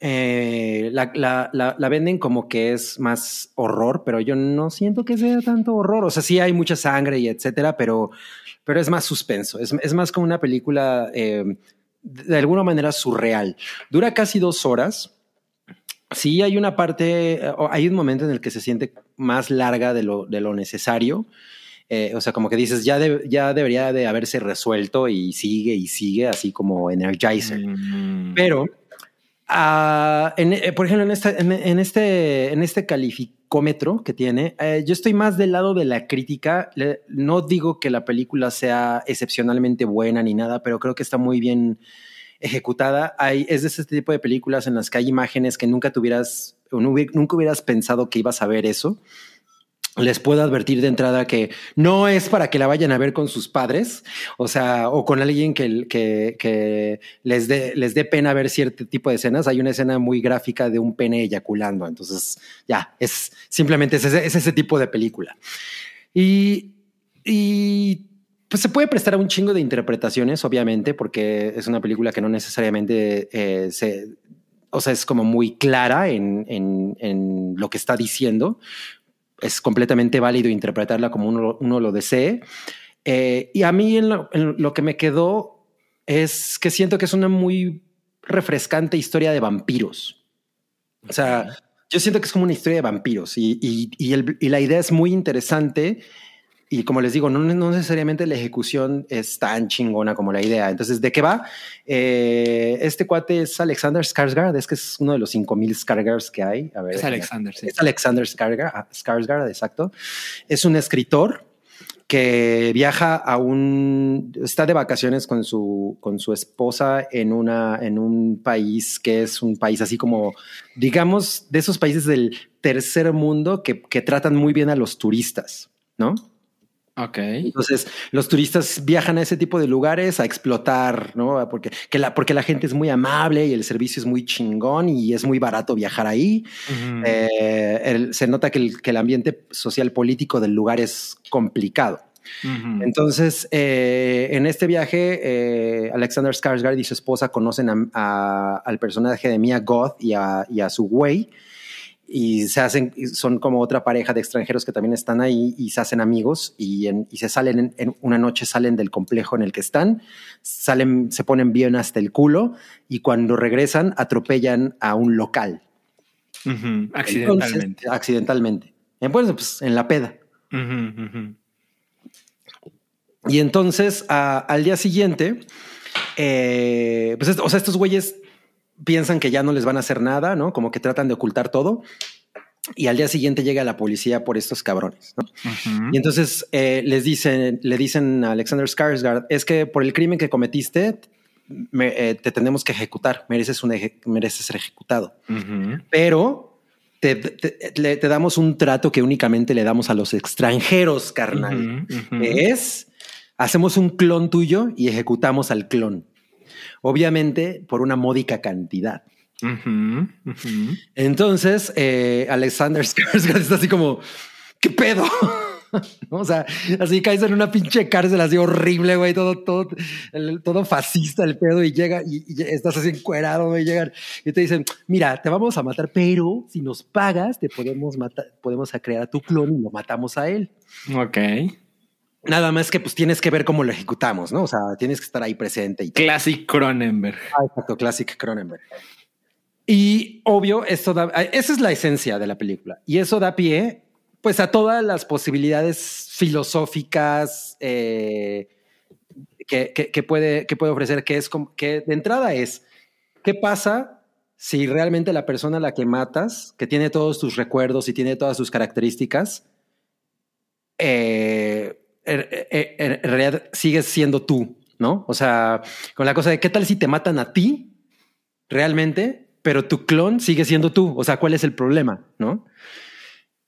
Eh, la, la- la- venden como que es más horror, pero yo no siento que sea tanto horror. O sea, sí hay mucha sangre y etcétera, pero, pero es más suspenso. Es, es más como una película eh, de alguna manera surreal. Dura casi dos horas. Sí, hay una parte, eh, hay un momento en el que se siente más larga de lo, de lo necesario. Eh, o sea, como que dices, ya, de- ya debería de haberse resuelto y sigue y sigue, así como Energizer. Mm. Pero, ah, en- eh, por ejemplo, en, esta- en, en este, en este calificómetro que tiene, eh, yo estoy más del lado de la crítica. Le- no digo que la película sea excepcionalmente buena ni nada, pero creo que está muy bien ejecutada. Hay, es de ese tipo de películas en las que hay imágenes que nunca tuvieras, o no hubi- nunca hubieras pensado que ibas a ver eso. Les puedo advertir de entrada que no es para que la vayan a ver con sus padres, o sea, o con alguien que, que, que les dé les dé pena ver cierto tipo de escenas. Hay una escena muy gráfica de un pene eyaculando, entonces ya, es simplemente es ese, es ese tipo de película. Y, y pues se puede prestar a un chingo de interpretaciones, obviamente, porque es una película que no necesariamente eh, se, o sea, es como muy clara en, en, en lo que está diciendo. Es completamente válido interpretarla como uno, uno lo desee. Eh, y a mí en lo, en lo que me quedó es que siento que es una muy refrescante historia de vampiros. O sea, yo siento que es como una historia de vampiros y, y, y, el, y la idea es muy interesante. Y como les digo, no, no, necesariamente la ejecución es tan chingona como la idea. Entonces, ¿de qué va? Eh, este cuate es Alexander Skarsgård, es que es uno de los 5000 Skarsgårds que hay. A ver, Es Alexander, sí. Es Alexander Skarsgård, ah, Skarsgård, exacto. Es un escritor que viaja a un, está de vacaciones con su, con su esposa en, una, en un país que es un país así como, digamos, de esos países del tercer mundo que, que tratan muy bien a los turistas, ¿no? Ok. Entonces, los turistas viajan a ese tipo de lugares a explotar, ¿no? Porque, que la, porque la gente es muy amable y el servicio es muy chingón y es muy barato viajar ahí. Eh, el- se nota que el, que el ambiente social político del lugar es complicado. Entonces, eh, en este viaje, eh, Alexander Skarsgård y su esposa conocen a- a- al personaje de Mia Goth y a, y a su güey y se hacen, son como otra pareja de extranjeros que también están ahí y se hacen amigos y, en- y se salen en, en una noche salen del complejo en el que están, salen, se ponen bien hasta el culo y cuando regresan atropellan a un local. Accidentalmente. Entonces, accidentalmente. Eh, Bueno, pues en la peda. Y entonces a- al día siguiente, eh, pues, es- o sea, estos güeyes piensan que ya no les van a hacer nada, ¿no? Como que tratan de ocultar todo. Y al día siguiente llega la policía por estos cabrones. Y entonces eh, les dicen, le dicen a Alexander Skarsgård, es que por el crimen que cometiste, me- eh, te tenemos que ejecutar, mereces, un eje- mereces ser ejecutado. Pero te, te- le- te damos un trato que únicamente le damos a los extranjeros, carnal. Es, hacemos un clon tuyo y ejecutamos al clon. Obviamente por una módica cantidad. Ujú. Entonces, eh, Alexander Skarsgård está así como, ¿qué pedo? ¿No? O sea, así caes en una pinche cárcel así horrible, güey, todo, todo, el- todo fascista el pedo y llega y, y estás así encuerado, güey, llegan y te dicen, mira, te vamos a matar, pero si nos pagas, te podemos matar, podemos crear a tu clon y lo matamos a él. Ok. Nada más que pues tienes que ver cómo lo ejecutamos, ¿no? O sea, tienes que estar ahí presente y. Classic Cronenberg. Ah, exacto, Classic Cronenberg. Y obvio, esto da, esa es la esencia de la película. Y eso da pie, pues, a todas las posibilidades filosóficas eh, que, que- que puede, que puede ofrecer, que es como, que de entrada es, ¿qué pasa si realmente la persona a la que matas, que tiene todos tus recuerdos y tiene todas sus características, eh, en, en- en realidad sigues siendo tú, ¿no? O sea, con la cosa de qué tal si te matan a ti realmente, pero tu clon sigue siendo tú. O sea, ¿cuál es el problema, no?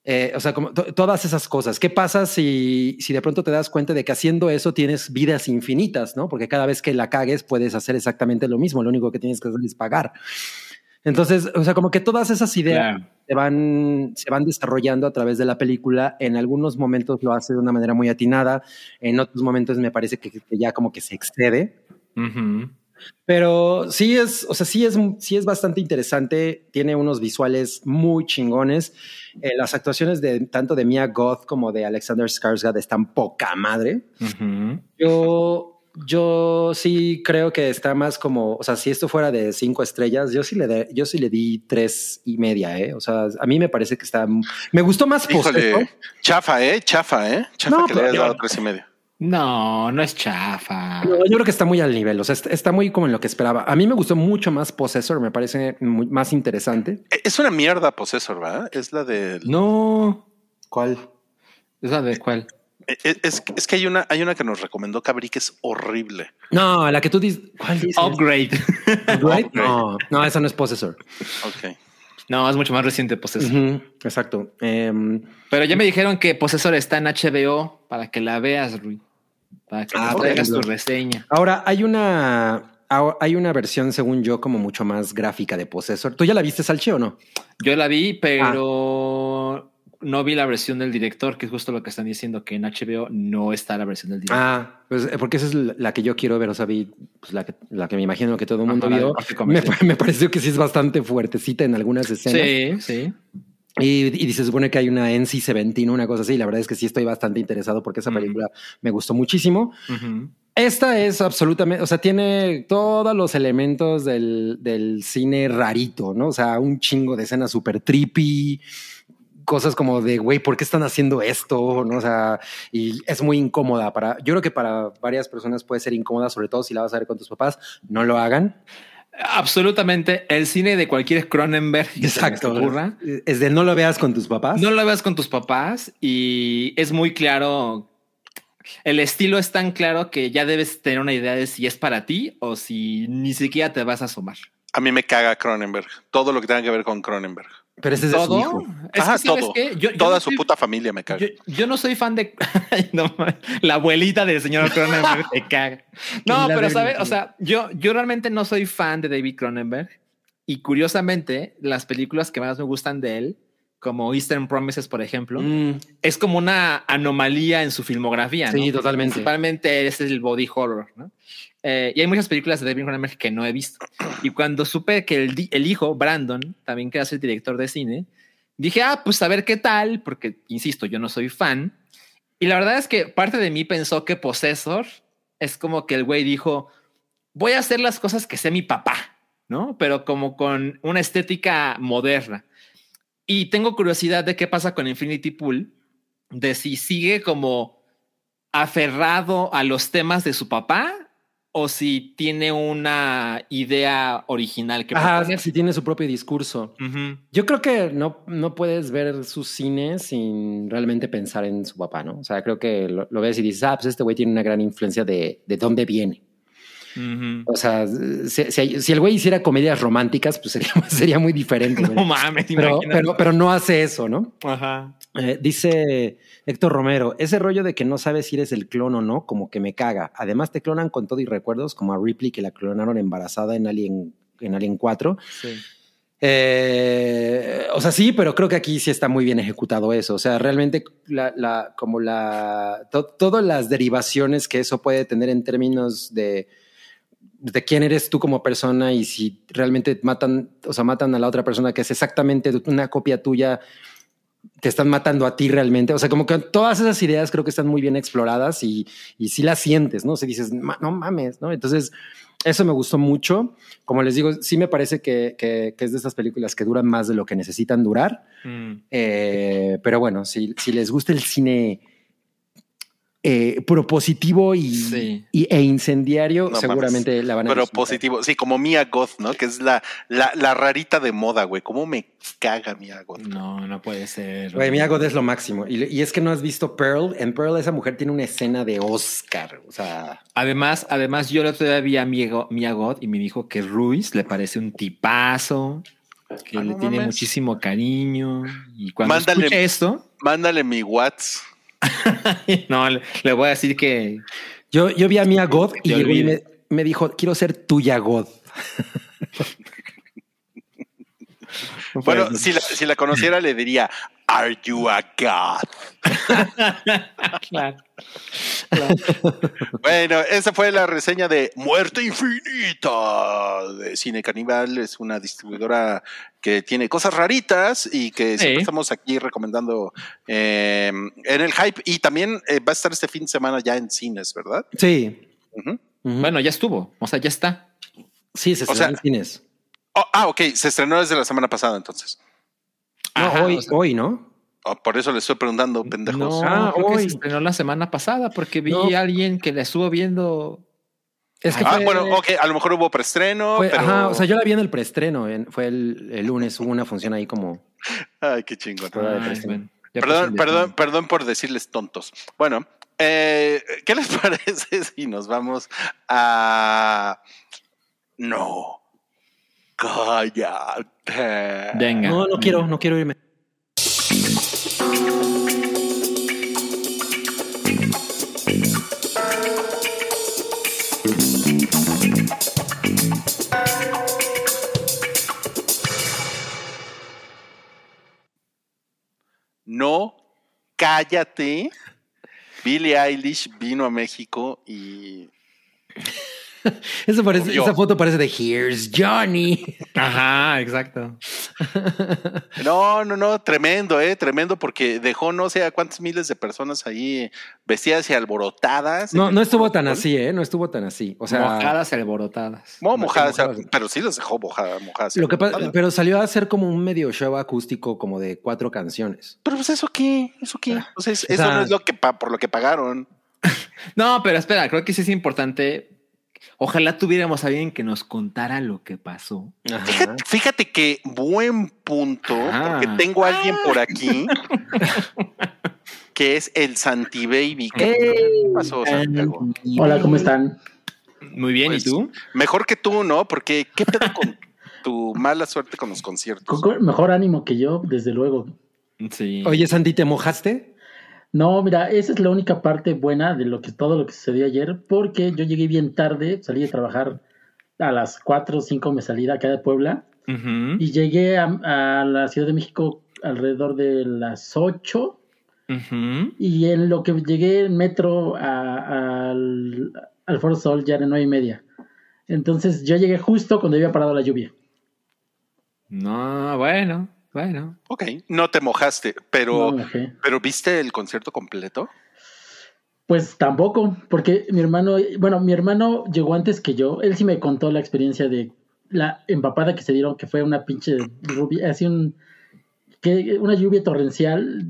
Eh, o sea, como to- todas esas cosas. ¿Qué pasa si, si de pronto te das cuenta de que haciendo eso tienes vidas infinitas, no? Porque cada vez que la cagues puedes hacer exactamente lo mismo. Lo único que tienes que hacer es pagar. Entonces, o sea, como que todas esas ideas Claro. se van, se van desarrollando a través de la película. En algunos momentos lo hace de una manera muy atinada, en otros momentos me parece que, que ya como que se excede. Pero sí es, o sea, sí es, sí es bastante interesante. Tiene unos visuales muy chingones. Eh, las actuaciones de tanto de Mia Goth como de Alexander Skarsgård están poca madre. Yo, yo sí creo que está más como, o sea, si esto fuera de cinco estrellas, yo sí le, de- yo sí le di tres y media, ¿eh? O sea, a mí me parece que está, me gustó más Possessor. Híjole, chafa, ¿eh? Chafa, ¿eh? Chafa No, que le hayas dado tres y medio. No, no es chafa. No, yo creo que está muy al nivel, o sea, está, está muy como en lo que esperaba. A mí me gustó mucho más Possessor, me parece muy- más interesante. E- Es una mierda Possessor, ¿verdad? Es la del... No. ¿Cuál? ¿Esa de cuál? E- e- Es, es que hay una, hay una que nos recomendó Cabri que es horrible. No, la que tú dices, ¿cuál dices? Upgrade. Upgrade? No, no, esa no es Possessor. Ok. no, es mucho más reciente Possessor. Exacto. Em, Pero ya me dijeron que Possessor está en HBO para que la veas, Rui. Para que Ah, traigas tu reseña. ahora, hay una, ah, hay una versión, según yo, como mucho más gráfica de Possessor. ¿Tú ya la viste, Salchi, o no? Yo la vi, pero no vi la versión del director, que es justo lo que están diciendo, que en HBO no está la versión del director. Ah, pues eh, porque esa es la que yo quiero ver. O sea, vi pues, la, que, la que me imagino que todo el mundo Ajá, la vio. Me, me pareció que sí es bastante fuertecita en algunas escenas. sí, sí. Y, y se supone que hay una NC-17, una cosa así. La verdad es que sí estoy bastante interesado porque esa película me gustó muchísimo. Esta es absolutamente, o sea, tiene todos los elementos del, del cine rarito, ¿no? O sea, un chingo de escenas súper trippy, cosas como de, güey, ¿por qué están haciendo esto? ¿No? O sea, y es muy incómoda para, yo creo que para varias personas puede ser incómoda, sobre todo si la vas a ver con tus papás, no lo hagan. Absolutamente. El cine de cualquier Cronenberg que ocurra. Es de no lo veas con tus papás. No lo veas con tus papás y es muy claro. El estilo es tan claro que ya debes tener una idea de si es para ti o si ni siquiera te vas a asomar. A mí me caga Cronenberg. Todo lo que tenga que ver con Cronenberg. Pero ese es de su Todo. hijo. Es Ajá, que, ¿sabes todo. qué? Yo- yo Toda no su soy- puta familia me caga. Yo, yo no soy fan de no, la abuelita del señor Cronenberg te caga. No, pero de- sabes, o sea, yo, yo realmente no soy fan de David Cronenberg y curiosamente las películas que más me gustan de él, como Eastern Promises, por ejemplo, Mm, es como una anomalía en su filmografía. Sí, ¿no? totalmente. Principalmente es el body horror, ¿no? Eh, y hay muchas películas de David Cronenberg que no he visto. Y cuando supe que el, hijo, Brandon, también que hace el director de cine, dije, ah, pues a ver qué tal, porque, insisto, yo no soy fan. Y la verdad es que parte de mí pensó que Possessor es como que el güey dijo, voy a hacer las cosas que sé mi papá, ¿no? Pero como con una estética moderna. Y tengo curiosidad de qué pasa con Infinity Pool, de si sigue como aferrado a los temas de su papá o si tiene una idea original que Ajá, si tiene su propio discurso. Yo creo que no, no puedes ver su cine sin realmente pensar en su papá, ¿no? O sea, creo que lo, lo ves y dices, ah, pues este güey tiene una gran influencia de, de dónde viene. O sea, si, si- si el güey hiciera comedias románticas, pues sería, sería muy diferente. No mames, pero, pero, pero no hace eso, ¿no? Ajá. Eh, dice Héctor Romero, ese rollo de que no sabes si eres el clon o no, como que me caga. Además te clonan con todo y recuerdos, como a Ripley que la clonaron embarazada en Alien, en Alien 4. Sí. Eh, o sea, sí, pero creo que aquí sí está muy bien ejecutado eso. O sea, realmente la, la como la to- todas las derivaciones que eso puede tener en términos de de quién eres tú como persona y si realmente matan, o sea, matan a la otra persona que es exactamente una copia tuya, te están matando a ti realmente. O sea, como que todas esas ideas creo que están muy bien exploradas y, y sí las sientes, ¿no? Sea, dices, "Ma- no mames, ¿no? Entonces, eso me gustó mucho. Como les digo, sí me parece que, que- que es de esas películas que duran más de lo que necesitan durar. Eh, pero bueno, si, si les gusta el cine eh, propositivo y, Sí. y- e incendiario, No seguramente la van a Pero disfrutar. positivo, sí, como Mia Goth, ¿no? Que es la, la, la rarita de moda, güey. ¿Cómo me caga Mia Goth? No, no puede ser. Güey, Mia Goth es lo máximo. Y, y es que no has visto Pearl. En Pearl esa mujer tiene una escena de Oscar. O sea, Además, además, yo otro día vi a Mia Go- Mia Goth y me dijo que Ruiz le parece un tipazo, que Ah, le no tiene mames. muchísimo cariño. Y cuando Mándale- escuche esto, Mándale mi Whats. no, le, le voy a decir que yo, yo vi a Mia Goth y Te llegó y me, me dijo, quiero ser tuya Goth. Bueno, si la, si la conociera, le diría, Are you a God? claro. Bueno, esa fue la reseña de Muerte Infinita de Cine Caníbal. Es una distribuidora que tiene cosas raritas y que Sí. siempre estamos aquí recomendando eh, en el hype. Y también eh, va a estar este fin de semana ya en cines, ¿verdad? Sí. Bueno, ya estuvo, o sea, ya está. sí, se o estrenó sea- en cines. Oh, ah, ok, se estrenó desde la semana pasada entonces. No, Ajá, hoy, o sea, hoy, ¿no? Oh, por eso le estoy preguntando, pendejos. No, Ah, creo que hoy. se estrenó la semana pasada porque vi No. a alguien que la estuvo viendo. Es que Ah, fue, bueno, ok, a lo mejor hubo preestreno, fue- pero... ajá, o sea, yo la vi en el preestreno. en- fue el, el lunes, hubo una función ahí como. Ay, qué chingón. Ay, ya Perdón, perdón, perdón por decirles tontos. Bueno, eh, ¿qué les parece si nos vamos a... No, cállate. Venga. No, no quiero, no quiero irme. No, cállate. Billie Eilish vino a México y... Eso parece, Murió. esa foto parece de Here's Johnny. Ajá, exacto. No, no, no, tremendo, eh, tremendo, porque dejó no sé a cuántas miles de personas ahí vestidas y alborotadas. No, no estuvo tan así, ¿eh? No estuvo tan así. O sea, mojadas y alborotadas. No, mojadas, mojadas. pero sí los dejó mojadas, mojadas. lo que pasa, pero salió a hacer como un medio show acústico como de cuatro canciones. Pero pues eso qué, eso qué. O sea, es- O eso sea- no es lo que por lo que pagaron. No, pero espera, creo que sí es importante. Ojalá tuviéramos a alguien que nos contara lo que pasó. Fíjate, fíjate que buen punto, Ah. porque tengo a alguien por aquí que es el Santi Baby. ¿Qué pasó, Santiago? Hola, ¿cómo están? Muy bien, Pues, ¿y tú? Mejor que tú, ¿no? Porque qué pedo con tu mala suerte con los conciertos. Mejor ánimo que yo, desde luego. Sí. Oye, Sandy, ¿te mojaste? No, mira, esa es la única parte buena de lo que todo lo que sucedió ayer, porque yo llegué bien tarde, salí de trabajar a las 4 o 5 me salí de acá de Puebla y llegué a, a la Ciudad de México alrededor de las 8 ujú. y en lo que llegué en metro a- al, al Foro Sol ya era nueve y media. Entonces yo llegué justo cuando había parado la lluvia. No, bueno, bueno. Ok, no te mojaste, pero, No pero ¿viste el concierto completo? Pues tampoco, porque mi hermano, bueno, mi hermano llegó antes que yo. Él sí me contó la experiencia de la empapada que se dieron, que fue una pinche lluvia, así un, que, una lluvia torrencial.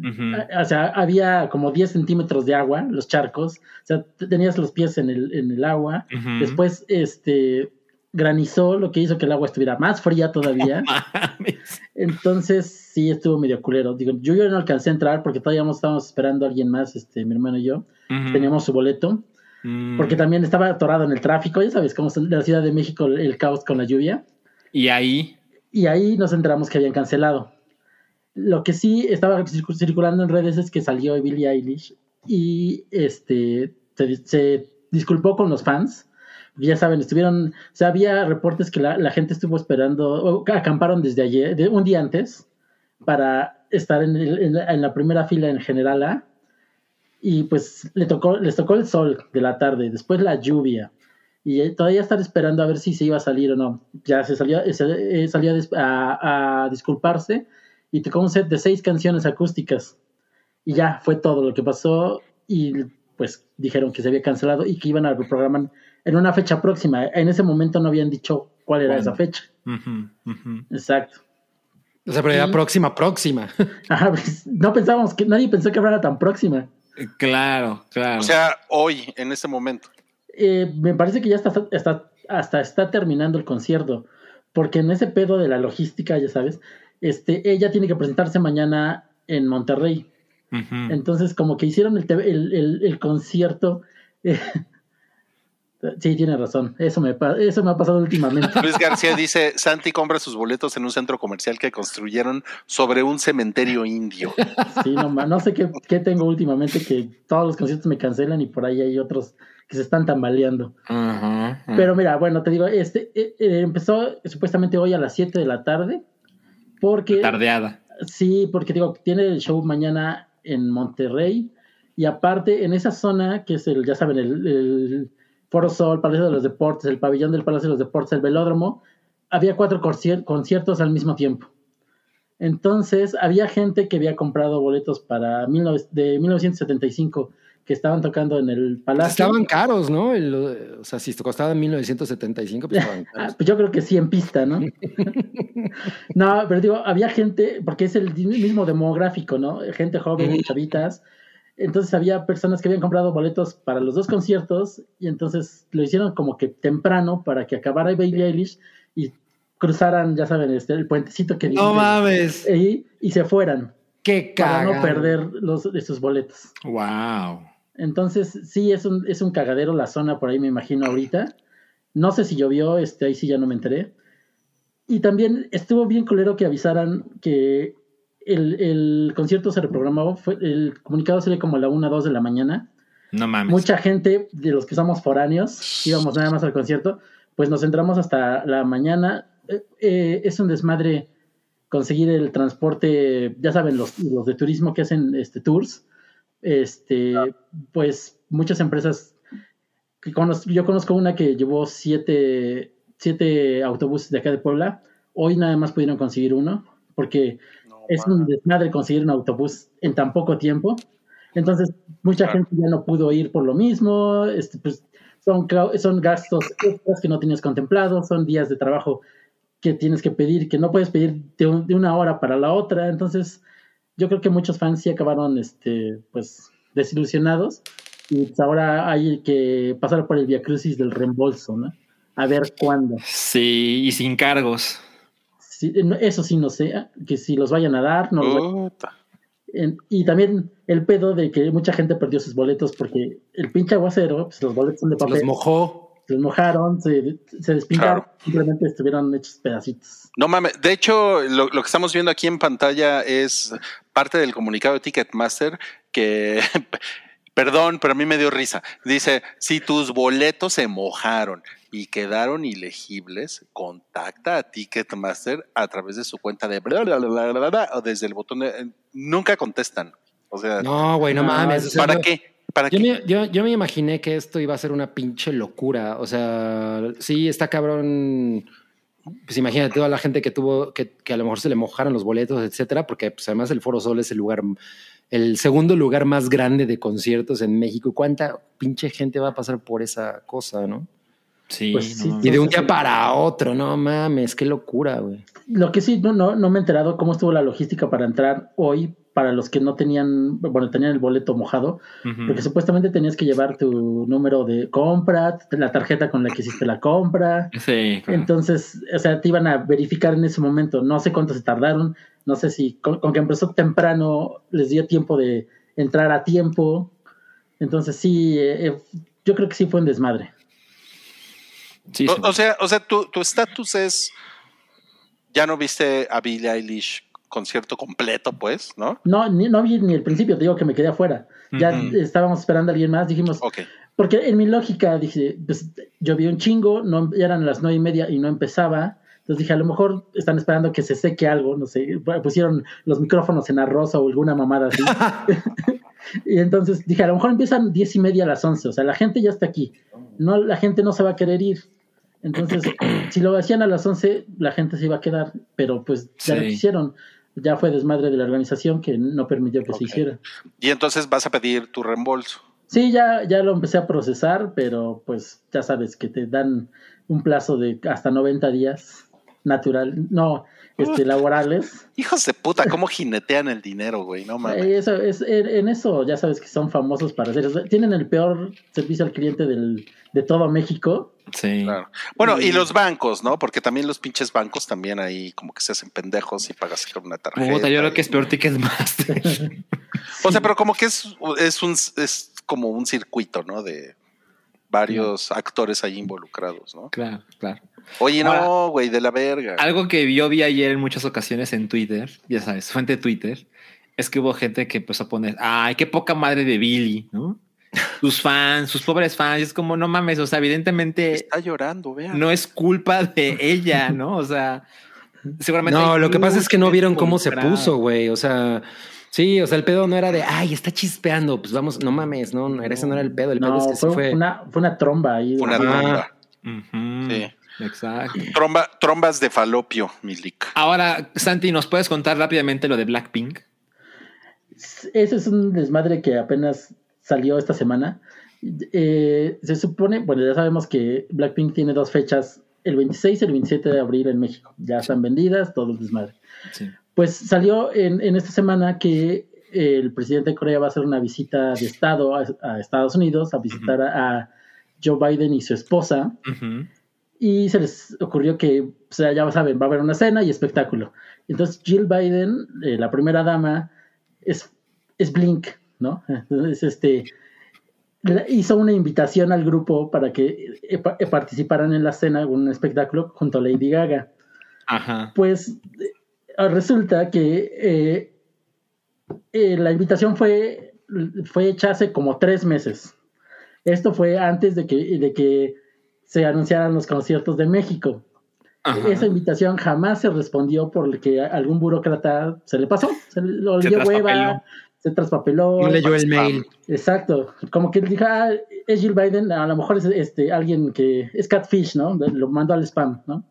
O sea, había como 10 centímetros de agua, los charcos. O sea, te- tenías los pies en el, en el agua. Después, este, granizó, lo que hizo que el agua estuviera más fría todavía. Entonces sí estuvo medio culero. Digo, yo, yo no alcancé a entrar porque todavía estábamos esperando a alguien más, este, mi hermano y yo. Teníamos su boleto. Mm. Porque también estaba atorado en el tráfico, ya sabes cómo es en la Ciudad de México el, el caos con la lluvia. Y ahí. Y ahí nos enteramos que habían cancelado. Lo que sí estaba circu- circulando en redes es que salió Billie Eilish y este se, se disculpó con los fans ya saben, estuvieron, o sea, había reportes que la, la gente estuvo esperando, o acamparon desde ayer, de, un día antes, para estar en, el- en la, en la primera fila en General A, y pues le tocó, les tocó el sol de la tarde, después la lluvia, y todavía estar esperando a ver si se iba a salir o no. Ya se salió, eh, se, eh, salió a- a disculparse, y tocó un set de seis canciones acústicas, y ya fue todo lo que pasó, y pues dijeron que se había cancelado y que iban a reprogramar en una fecha próxima. En ese momento no habían dicho cuál era Bueno. esa fecha. Exacto. O sea, pero ya Sí. próxima, próxima. Ajá, pues, no pensábamos que nadie pensó que fuera tan próxima. Claro, claro. O sea, hoy, en este momento. Eh, me parece que ya está, está- hasta está terminando el concierto, porque en ese pedo de la logística, ya sabes, este, ella tiene que presentarse mañana en Monterrey. Entonces, como que hicieron el, te- el, el- el concierto. eh, sí, tiene razón. Eso me, eso me ha pasado últimamente. Luis García dice, Santi compra sus boletos en un centro comercial que construyeron sobre un cementerio indio. Sí, no, no sé qué, qué tengo últimamente, que todos los conciertos me cancelan y por ahí hay otros que se están tambaleando. Pero mira, bueno, te digo, este eh, eh, empezó supuestamente hoy a las 7 de la tarde, porque Tardeada. sí, porque digo, tiene el show mañana en Monterrey y aparte en esa zona que es el, ya saben, el, el Foro Sol, Palacio de los Deportes, el pabellón del Palacio de los Deportes, el velódromo, había cuatro concier- conciertos al mismo tiempo. Entonces, había gente que había comprado boletos para 19 de 1975 que estaban tocando en el Palacio. Estaban caros, ¿no? El- o sea, si te costaba en 1975, pues estaban Ah, caros. pues yo creo que sí en pista, ¿no? no, pero digo, había gente, porque es el mismo demográfico, ¿no? Gente joven, chavitas. Entonces había personas que habían comprado boletos para los dos conciertos y entonces lo hicieron como que temprano para que acabara Bailey Eilish y cruzaran, ya saben, este, el puentecito que No mames. ahí y se fueran Qué para cagado. no perder los, de sus boletos. Wow. Entonces, sí, es un, es un cagadero la zona por ahí, me imagino, ahorita. No sé si llovió, este, ahí sí ya no me enteré. Y también estuvo bien culero que avisaran que el, el concierto se reprogramó, fue, el comunicado salió como a la 1 2 de la mañana. No mames. Mucha gente de los que somos foráneos, íbamos nada más al concierto, pues nos entramos hasta la mañana. Eh, eh, es un desmadre conseguir el transporte, ya saben, los, los de turismo que hacen este, tours. Este, pues muchas empresas, que conoz- yo conozco una que llevó siete, siete autobuses de acá de Puebla. Hoy nada más pudieron conseguir uno, porque es un desmadre conseguir un autobús en tan poco tiempo. Entonces, mucha Claro. gente ya no pudo ir por lo mismo. Este, pues, son, son gastos extras que no tenías contemplados, son días de trabajo que tienes que pedir, que no puedes pedir de, un- de una hora para la otra. Entonces, yo creo que muchos fans sí acabaron este, pues, desilusionados. Y pues ahora hay que pasar por el via crucis del reembolso, ¿no? A ver cuándo. Sí, y sin cargos. Sí, no- eso sí no sé, que si los vayan a dar, no los. En- y también el pedo de que mucha gente perdió sus boletos porque el pinche aguacero, pues los boletos son de Se papel, los mojó. se los mojaron, se, se despintaron, Claro. simplemente estuvieron hechos pedacitos. No mames, de hecho, lo, lo que estamos viendo aquí en pantalla es parte del comunicado de Ticketmaster que, perdón, pero a mí me dio risa. Dice, si tus boletos se mojaron y quedaron ilegibles, contacta a Ticketmaster a través de su cuenta de bla, bla, bla, bla, bla, bla, o desde el botón de... Nunca contestan. O sea, No, güey, no No, mames. o sea, ¿para no- qué? ¿Para Yo qué? me, yo, yo me imaginé que esto iba a ser una pinche locura. O sea, sí, está cabrón. Pues imagínate toda la gente que tuvo, que, que a lo mejor se le mojaron los boletos, etcétera, porque pues además el Foro Sol es el lugar, el segundo lugar más grande de conciertos en México. ¿Cuánta pinche gente va a pasar por esa cosa, no? Sí, Pues sí, no. Y de un día para otro, no mames, qué locura, güey. Lo que sí, no, no, no me he enterado cómo estuvo la logística para entrar hoy para los que no tenían, bueno, tenían el boleto mojado, porque supuestamente tenías que llevar tu número de compra, la tarjeta con la que hiciste la compra, Sí, claro. Entonces, o sea, te iban a verificar en ese momento. No sé cuánto se tardaron. No sé si con, con que empezó temprano les dio tiempo de entrar a tiempo. Entonces, sí, eh, eh, yo creo que sí fue un desmadre. Sí, sí. O, o sea, o sea, tu tu estatus es, ya no viste a Billie Eilish concierto completo, pues, ¿no? No, ni, no vi ni el principio, te digo que me quedé afuera. Ya estábamos esperando a alguien más. Dijimos, Ok. Porque en mi lógica dije, pues yo vi un chingo, no, ya eran las nueve y media y no empezaba. Entonces dije, a lo mejor están esperando que se seque algo, no sé, pusieron los micrófonos en arroz o alguna mamada así. y entonces dije, a lo mejor empiezan diez y media a las once, o sea, la gente ya está aquí. No, la gente no se va a querer ir. Entonces, si lo hacían a las once, la gente se iba a quedar, pero pues ya lo hicieron. Ya fue desmadre de la organización que no permitió que se hiciera. Y entonces vas a pedir tu reembolso. Sí, ya, ya lo empecé a procesar, pero pues ya sabes que te dan un plazo de hasta 90 días natural, no, este, laborales. Hijos de puta, ¿cómo jinetean el dinero, güey? No mames. Eh, Eso, es, en en eso ya sabes que son famosos para hacer eso. Tienen el peor servicio al cliente del, de todo México. Sí. Claro. Bueno, y los bancos, ¿no? Porque también los pinches bancos también ahí como que se hacen pendejos y pagas con una tarjeta. Puta, yo creo que es peor Ticketmaster. O sea, pero como que es, es un es como un circuito, ¿no? De varios actores ahí involucrados, ¿no? claro, claro. Oye, Ahora- no, güey, de la verga. Algo que yo vi ayer en muchas ocasiones en Twitter, ya sabes, fuente de Twitter, es que hubo gente que empezó a poner, ay, qué poca madre de Billy, ¿no? Sus fans, sus pobres fans, es como, no mames, o sea, evidentemente Está llorando, vean. no es culpa de ella, ¿no? O sea, seguramente. No, lo que pasa es que no vieron cómo se puso, güey. O sea, sí, o sea, el pedo no era de, ay, está chispeando, pues vamos, no mames, no, no, ese no era el pedo. El pedo es que sí fue, fue. Una, fue una tromba ahí. Una Ajá. tromba. Sí. Exacto. Tromba, trombas de falopio, Milik. Ahora, Santi, ¿nos puedes contar rápidamente lo de Blackpink? Ese es un desmadre que apenas salió esta semana. Eh, se supone, bueno, ya sabemos que Blackpink tiene dos fechas, el 26 y el 27 de abril en México. Ya están vendidas, todo el desmadre. Sí. Pues salió en, en esta semana que el presidente de Corea va a hacer una visita de Estado a, a Estados Unidos, a visitar a, a Joe Biden y su esposa. Y se les ocurrió que, o sea, ya saben, va a haber una cena y espectáculo. Entonces Jill Biden, eh, la primera dama, es, es Blink, ¿no? Entonces, este, hizo una invitación al grupo para que eh, pa- eh, participaran en la cena, en un espectáculo junto a Lady Gaga. Ajá. Pues eh, resulta que eh, eh, la invitación fue, fue hecha hace como tres meses. Esto fue antes de que, de que se anunciaran los conciertos de México. Ajá. Esa invitación jamás se respondió porque algún burócrata se le pasó, se le lo Se dio traspapeló. hueva, se traspapeló. No leyó el mail. Exacto, como que dijo, ah, es Jill Biden, a lo mejor es este, alguien que es catfish, ¿no? Lo mandó al spam, ¿no?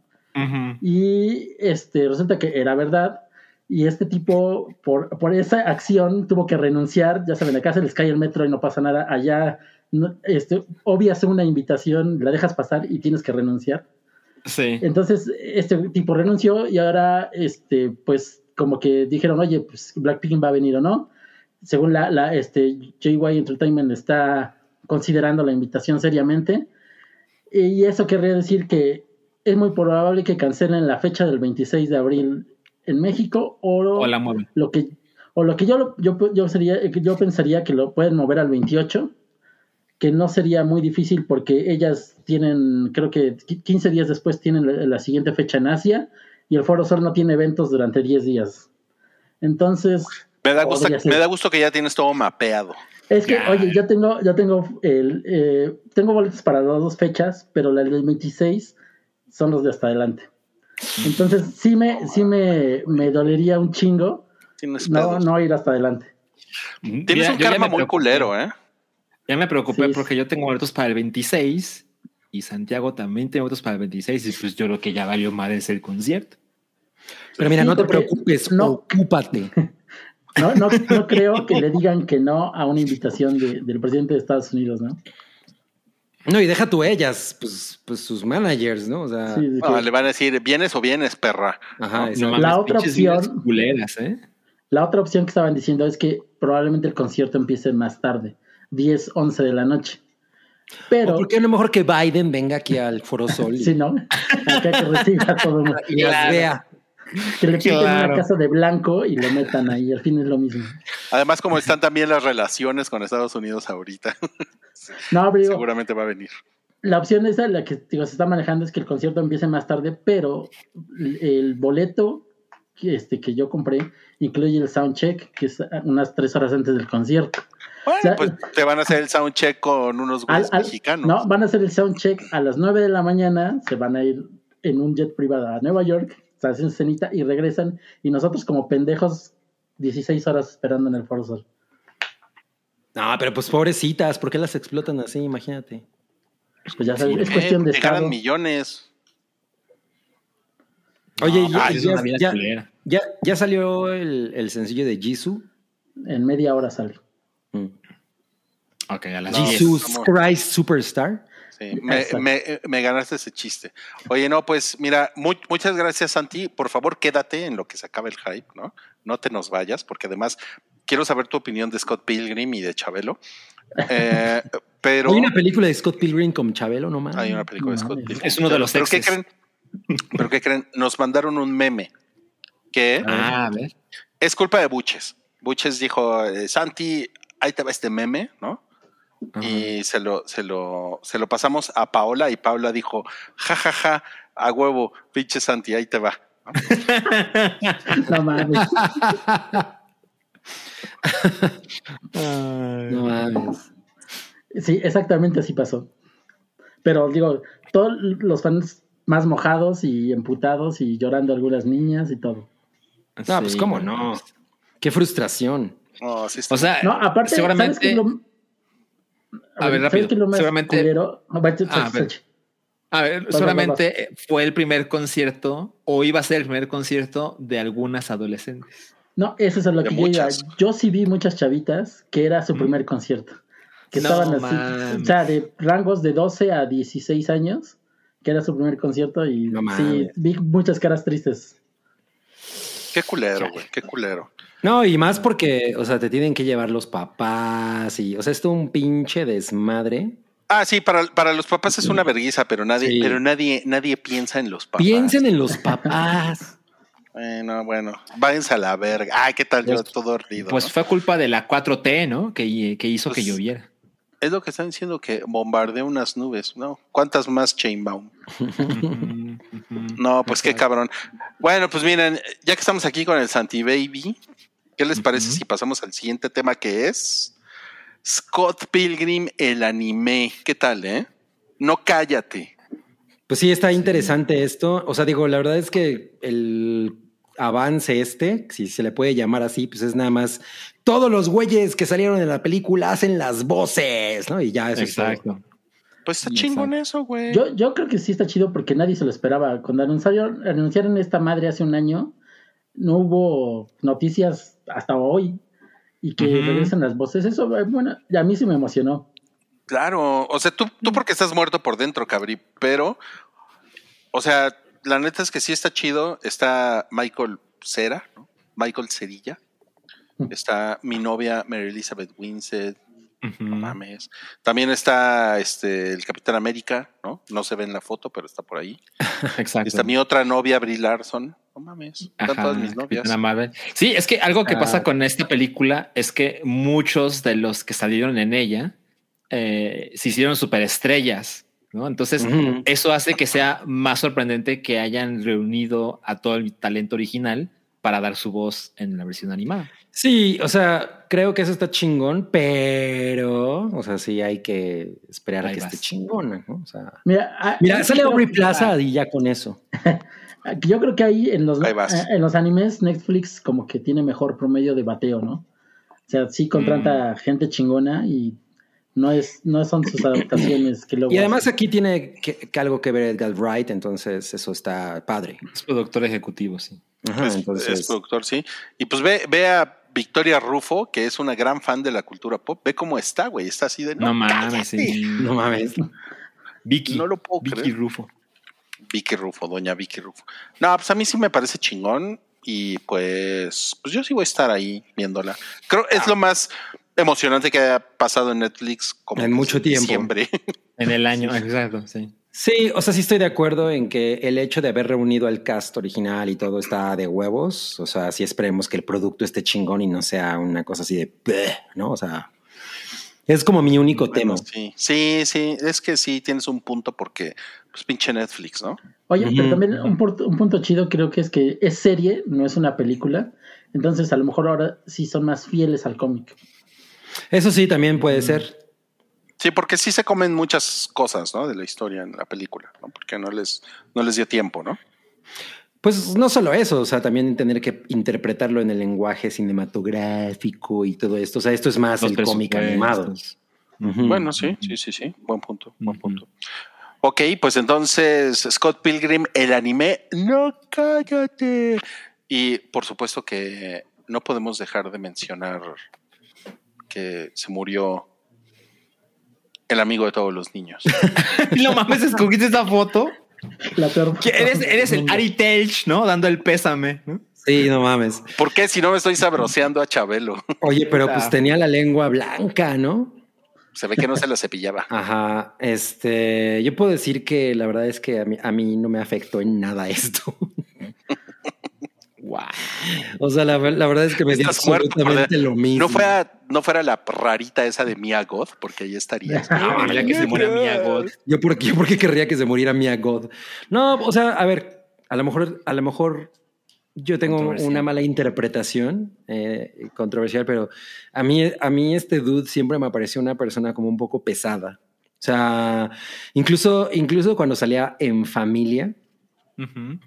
Y este, resulta que era verdad. Y este tipo, por, por esa acción, tuvo que renunciar. Ya saben, acá se les cae el metro y no pasa nada. Allá, no, este, obvias una invitación, la dejas pasar y tienes que renunciar. Sí. Entonces, este tipo renunció y ahora, este, pues, como que dijeron, oye, pues Blackpink va a venir o no. Según la, la este, JY Entertainment está considerando la invitación seriamente. Y eso querría decir que es muy probable que cancelen la fecha del 26 de abril en México o, O la mueven. lo que o lo que yo yo yo sería yo pensaría que lo pueden mover al 28 que no sería muy difícil porque ellas tienen creo que 15 días después tienen la, la siguiente fecha en Asia y el Foro Sol no tiene eventos durante 10 días entonces Me da, gusto, me da gusto que ya tienes todo mapeado. es que Ya. oye yo tengo yo tengo el eh, tengo boletos para las dos fechas pero la del 26 son los de hasta adelante entonces sí me sí me, me dolería un chingo no no ir hasta adelante Tienes Mira, un karma muy preocupé. culero, ¿eh? Ya me preocupé Sí, porque yo tengo boletos para el 26 y Santiago también tiene boletos para el 26 y pues yo creo que ya valió madres el concierto. Pero mira, Sí, no te preocupes, no- ocúpate. No, no, no creo que le digan que no a una invitación de- del presidente de Estados Unidos, ¿no? No, y deja tú ellas, pues, pues sus managers, ¿no? O sea, Sí, le van a decir, ¿vienes o vienes, perra? ajá, No La otra opción- culeras, ¿eh? La otra opción que estaban diciendo es que probablemente el concierto empiece más tarde, 10, 11 de la noche. Pero, ¿O por qué no mejor que Biden venga aquí al Foro Sol y, si no, acá que reciba a todo el mundo. y las Claro. vea? Que le Claro. una casa de blanco y lo metan ahí, al fin es lo mismo. Además, como están también las relaciones con Estados Unidos ahorita, No, digo, seguramente va a venir. la opción esa, la que digo, se está manejando es que el concierto empiece más tarde, pero el boleto que, este, que yo compré incluye el soundcheck, que es unas tres horas antes del concierto. Bueno, O sea, pues te van a hacer el soundcheck con unos güeyes mexicanos. No, van a hacer el soundcheck a las 9 de la mañana, se van a ir en un jet privado a Nueva York, se hacen cenita y regresan, y nosotros como pendejos 16 horas esperando en el Foro Sol. No, pero pues pobrecitas, ¿por qué las explotan así? Imagínate. Pues ya sabes, es Eh, cuestión de estado. millones. Oye, No, ya, pues, es ya- una vida ya- culera. ya- ya salió el, el sencillo de Jisoo. En media hora sale. Mm. Ok, a las No, 10. Jesus Christ Superstar. Sí, me, Exacto. me- me ganaste ese chiste. Oye, no, pues mira, mu- muchas gracias, Santi. Por favor, quédate en lo que se acabe el hype, ¿no? No te nos vayas, porque además quiero saber tu opinión de Scott Pilgrim y de Chabelo. Eh, pero Hay una película de Scott Pilgrim con Chabelo, no mames. hay una película de Scott. Pilgrim. Es uno de los ¿Pero qué creen? ¿Pero qué creen? Nos mandaron un meme que Ah, a ver. es culpa de Buches. Buches dijo, eh, Santi, ahí te va este meme, ¿no? Y se lo, se lo, se lo pasamos a Paola y Paola dijo, ja, ja, ja, a huevo, pinche Santi, ahí te va. No mames. No mames. Sí, exactamente así pasó. Pero digo, todos los fans más mojados y emputados y llorando algunas niñas y todo. No, pues cómo no. Qué frustración. Sí O sea, No, aparte, ¿sabes qué seguramente. es lo- A ver, ¿sabes rápido. qué es lo más Seguramente- culero? No, va, Ah, a ver. A seguramente fue el primer concierto o iba a ser el primer concierto de algunas adolescentes. No, eso es a lo De que yo iba. muchas. Yo sí vi muchas chavitas que era su primer concierto. Que No estaban así, o sea, de rangos de 12 a 16 años, que era su primer concierto y No sí, vi muchas caras tristes. Qué culero, güey, qué culero. No, y más porque, o sea, te tienen que llevar los papás y, o sea, esto es un pinche desmadre. Ah, sí, para, para los papás es una vergüenza, pero nadie, Sí. pero nadie, nadie piensa en los papás. Piensen en los papás. Bueno, bueno, váyanse a la verga. Ay, qué tal yo Pues- todo horrido. Pues ¿no? fue culpa de la 4T, ¿no? Que, que hizo que Pues- lloviera. Es lo que están diciendo que bombardeó unas nubes, ¿no? ¿Cuántas más Chainbound? No, pues qué cabrón. Bueno, pues miren, ya que estamos aquí con el Santi Baby, ¿qué les parece si pasamos al siguiente tema que es Scott Pilgrim, el anime? ¿Qué tal, eh? No cállate. Pues sí, está interesante esto. O sea, digo, la verdad es que el avance este, si se le puede llamar así, pues es nada más todos los güeyes que salieron en la película hacen las voces, ¿no? Y ya eso es todo. Exacto. Pues está chingón eso, güey. Yo, yo creo que sí está chido porque nadie se lo esperaba. Cuando anunciaron, anunciaron esta madre hace un año, no hubo noticias hasta hoy. Y que Ujú. regresen las voces. Eso, eh, bueno, a mí sí me emocionó. Claro, o sea, tú, tú porque estás muerto por dentro, cabrí, pero, o sea, la neta es que sí está chido. Está Michael Cera, ¿no? Michael Cerilla. Está mi novia Mary Elizabeth Winstead, no mames. También está este el Capitán América, ¿no? No se ve en la foto, pero está por ahí. Exacto. Está mi otra novia, Brie Larson. No mames, están Ajá, todas mis novias. Sí, es que algo que Ah. pasa con esta película es que muchos de los que salieron en ella eh, se hicieron superestrellas, ¿no? Entonces, eso hace que sea más sorprendente que hayan reunido a todo el talento original para dar su voz en la versión animada. Sí, o sea, creo que eso está chingón, pero, o sea, sí hay que esperar a que vas. esté chingona, ¿no? O sea, Mira, ah, mira, yo sale Aubrey Plaza y ya con eso. Yo creo que ahí en los, Ahí vas. eh, en los animes Netflix como que tiene mejor promedio de bateo, ¿no? O sea, sí contrata Mm. gente chingona y no es no son sus adaptaciones que luego Y además hacen. aquí tiene que, que algo que ver Edgar Wright, entonces eso está padre. Es productor ejecutivo, sí. Ajá, es, entonces, es productor, sí. Y pues ve, ve a Victoria Rufo, que es una gran fan de la cultura pop. Ve cómo está, güey. Está así de No, no, mames, cállate". sí. no mames. Vicky. No lo puedo Vicky creer. Rufo. Vicky Rufo, doña Vicky Rufo. No, pues a mí sí me parece chingón y pues, pues yo sí voy a estar ahí viéndola. Creo Ah. es lo más emocionante que haya pasado en Netflix como En mucho tiempo. diciembre. En el año, exacto, sí. Sí, o sea, sí estoy de acuerdo en que el hecho de haber reunido al cast original y todo está de huevos. O sea, sí esperemos que el producto esté chingón y no sea una cosa así de, "Bleh", ¿no? O sea, Es como mi único Bueno, tema. sí, sí, sí, es que sí tienes un punto porque, pues pinche Netflix, ¿no? Oye, pero también un punto chido creo que es que es serie, no es una película. Entonces a lo mejor ahora sí son más fieles al cómic. Eso sí, también puede ser. Sí, porque sí se comen muchas cosas, ¿no? De la historia en la película, ¿no? Porque no les, no les dio tiempo, ¿no? Pues no solo eso, o sea, también tener que interpretarlo en el lenguaje cinematográfico y todo esto. O sea, esto es más Los el cómic animado. Bueno, sí, sí, sí, sí. Buen punto, buen punto. Ok, pues entonces Scott Pilgrim, el anime, no cállate. Y por supuesto que no podemos dejar de mencionar que se murió el amigo de todos los niños. No mames, escogiste esa foto. La peor. Que eres, eres el Ari Telch, ¿no? Dando el pésame. ¿no? Sí, no mames. ¿Por qué si no me estoy sabroseando a Chabelo? Oye, pero pues tenía la lengua blanca, ¿no? Se ve que no se la cepillaba. Ajá, este, yo puedo decir que la verdad es que a mí, a mí no me afectó en nada esto. Wow. O sea, la, la verdad es que me dio muerto absolutamente lo mismo. No fuera, no fuera la rarita esa de Mia Goth, porque ahí estaría. No, mira que se muera Mia God. Yo por, yo por qué querría que se muriera Mia God. No, o sea, a ver, a lo mejor, a lo mejor yo tengo una mala interpretación eh, controversial, pero a mí, a mí este dude siempre me pareció una persona como un poco pesada. O sea, incluso, incluso cuando salía en familia,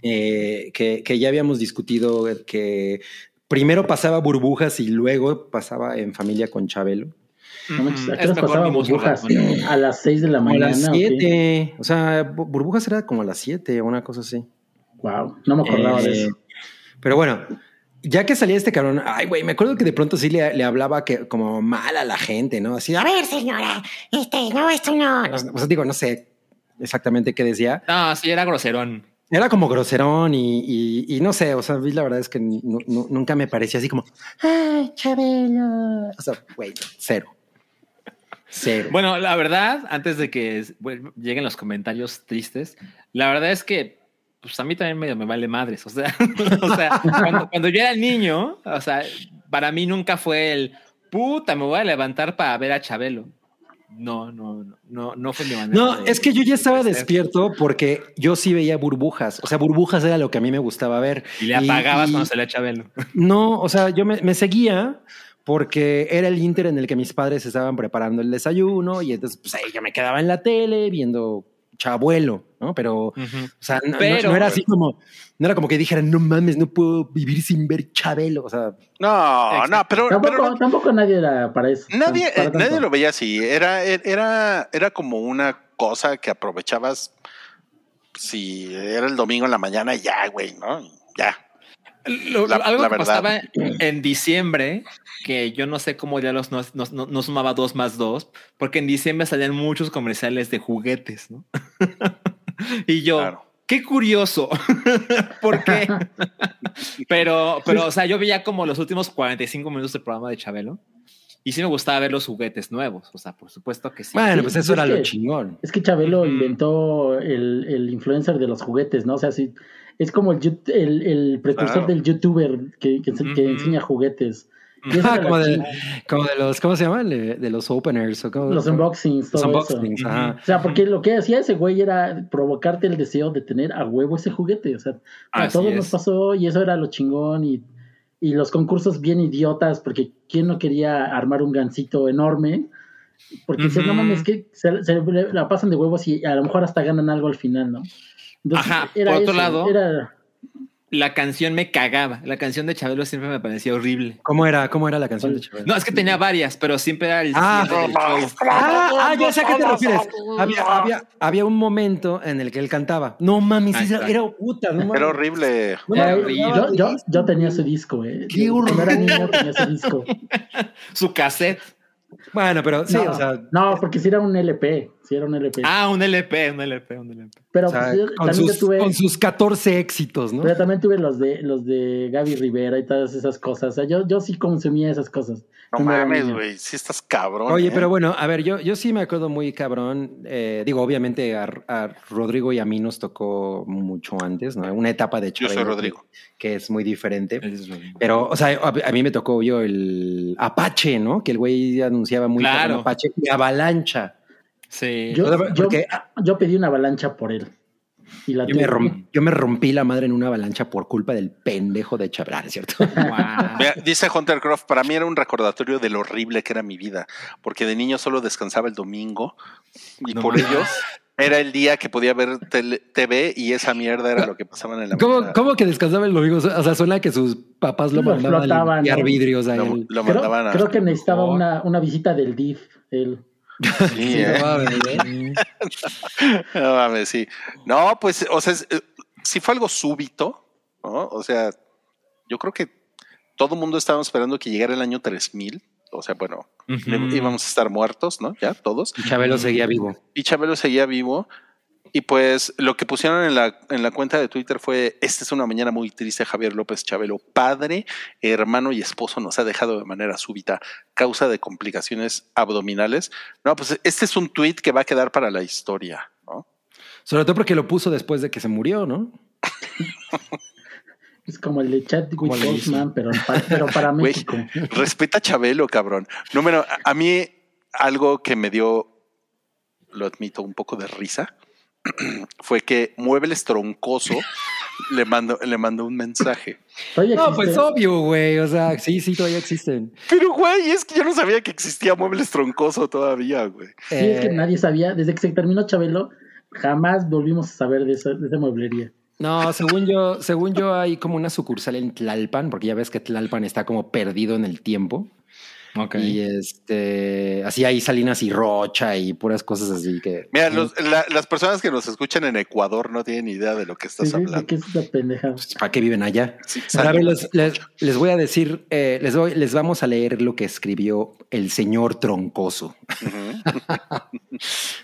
eh, que, que ya habíamos discutido que primero pasaba burbujas y luego pasaba en familia con Chabelo. No manches. ¿a qué mejor pasaba burbujas? A las 6 de la Como a mañana. las ¿o qué? 7. O sea, bu- burbujas era como a las 7 o una cosa así. Wow, no me acordaba de Eh, eso. Pero bueno, ya que salía este cabrón, ay, güey, me acuerdo que de pronto sí le, le hablaba que como mal a la gente, ¿no? Así, a ver, señora, este, no, esto no. O sea, digo, no sé exactamente qué decía. No, sí, era groserón. Era como groserón y, y- no sé, o sea, la verdad es que nu- nu- nunca me parecía así como, ay, Chabelo. O sea, güey, cero. Cero. Bueno, la verdad, antes de que lleguen los comentarios tristes, la verdad es que pues a mí también medio me vale madres. O sea, o sea cuando, cuando yo era niño, o sea, para mí nunca fue el puta, me voy a levantar para ver a Chabelo. No, no, no, no, fue mi manera. No, de- es que yo ya estaba de despierto porque yo sí veía burbujas. O sea, burbujas era lo que a mí me gustaba ver. Y le apagabas y- cuando salía Chabelo. No, o sea, yo me, me seguía porque era el inter en el que mis padres estaban preparando el desayuno y entonces pues ahí yo me quedaba en la tele viendo chabuelo, ¿no? Pero, o sea, no, no- Pero- no era así como, no era como que dijeran, no mames, no puedo vivir sin ver Chabelo. O sea, No, no, pero, Tampoco, pero tampoco nadie era para eso. nadie, para eh, nadie lo veía así. Era, era, era como una cosa que aprovechabas si era el domingo en la mañana y ya, güey, ¿no? Ya. Lo- La- algo la que verdad. pasaba en diciembre, que yo no sé cómo ya los no, no- no- no sumaba dos más dos, porque en diciembre salían muchos comerciales de juguetes, ¿no? y yo, Claro. qué curioso, ¿por qué? pero, pero, o sea, yo veía como los últimos 45 minutos del programa de Chabelo y sí me gustaba ver los juguetes nuevos, o sea, por supuesto que sí. bueno, pues eso es era lo chingón. Es que Chabelo inventó el, el influencer de los juguetes, ¿no? O sea, sí, es como el, el, el precursor Claro. del youtuber que, que, enseña juguetes. Ah, como, de, como de los, ¿cómo se llama? De, los openers. O como- Los unboxings, Los todo unboxings, eso. ajá. O sea, porque lo que hacía ese güey era provocarte el deseo de tener a huevo ese juguete. O sea, a todos es. nos pasó y eso era lo chingón. Y, y los concursos bien idiotas, porque ¿quién no quería armar un gancito enorme? Porque dicen, no Ujú. mames, que se, se la pasan de huevos y a lo mejor hasta ganan algo al final, ¿no? Ajá, por otro lado- Era, La canción me cagaba, la canción de Chabelo siempre me parecía horrible. ¿Cómo era? ¿Cómo era la canción de Chabelo? No, es que tenía varias, pero siempre era el Ah. Ah, ah, ya sé a qué te refieres. Había, había, había un momento en el que él cantaba. No mames, Ah, era, puta. No mames. Era horrible. No era- horrible. yo, yo, yo tenía ese disco, eh. Qué Yo, Cuando era niño tenía ese disco. Su cassette. Bueno, pero sí, no, o sea, no, porque si era un LP, si era un LP. Ah, un LP, un LP, un LP. pero o sea, pues, yo con, también yo sus, tuve, con sus 14 éxitos, ¿no? pero también tuve los de los de Gaby Rivera y todas esas cosas. O sea, yo, yo sí consumía esas cosas. No mames, güey. Sí estás cabrón. Oye, ¿eh? pero bueno, a ver, yo, yo sí me acuerdo muy cabrón. eh, digo, obviamente a, a Rodrigo y a mí nos tocó mucho antes, ¿no? Una etapa de Yo Chabelo soy que- Rodrigo. Que, es muy diferente. Es. Pero, o sea, a, a mí me tocó yo el Apache, ¿no? Que el güey pronunciaba muy Claro. Apache, y avalancha. Sí. Yo, sea, yo, porque- yo pedí una avalancha por él. Y la Yo me, tuve. rom- yo me rompí la madre en una avalancha por culpa del pendejo de Chabral, ¿es cierto? Dice Hunter Croft, para mí era un recordatorio de lo horrible que era mi vida, porque de niño solo descansaba el domingo y No por mames. ello era el día que podía ver tele- TV y esa mierda era lo que pasaba en la ¿Cómo, mañana. cómo que descansaba el domingo? O sea, suena que sus papás lo Lo mandaban a limpiar ¿no? vidrios a Lo, él. lo Creo, mandaban a... creo que necesitaba una, una visita del DIF. Él. Sí, Sí, ¿eh? no mames, ¿eh? No mames, sí. No, pues, o sea, eh, sí fue algo súbito, ¿no? O sea, yo creo que todo el mundo estaba esperando que llegara el año 3000. O sea, bueno, íbamos a estar muertos, ¿no? Ya, todos. Y Chabelo seguía vivo. y Chabelo seguía vivo. Y pues lo que pusieron en la, en la cuenta de Twitter fue, esta es una mañana muy triste, Javier López Chabelo, padre, hermano y esposo nos ha dejado de manera súbita, causa de complicaciones abdominales. No, pues este es un tweet que va a quedar para la historia, ¿no? Sobre todo porque lo puso después de que se murió, ¿no? Es como el de Chadwick. Boseman, pero, pero para Güey, México. respeta a Chabelo, cabrón. Número, a- a mí algo que me dio, lo admito, un poco de risa, fue que Muebles Troncoso le mandó, le mandó un mensaje. No, pues obvio, güey. O sea, sí, sí, todavía existen. Pero, güey, es que yo no sabía que existía Muebles Troncoso todavía, güey. Sí, es que Eh, nadie sabía. Desde que se terminó Chabelo, jamás volvimos a saber de esa, de esa mueblería. No, según yo, según yo hay como una sucursal en Tlalpan, porque ya ves que Tlalpan está como perdido en el tiempo. Y este, así hay Salinas y Rocha y puras cosas así que. Mira, los- la- las personas que nos escuchan en Ecuador no tienen idea de lo que estás Sí, sí, ¿De hablando. qué es esa pendeja? Pues, ¿Para qué viven allá? Sí, Ahora, a ver, saludos. les, les- les voy a decir, eh, les, voy- les vamos a leer lo que escribió el señor Troncoso.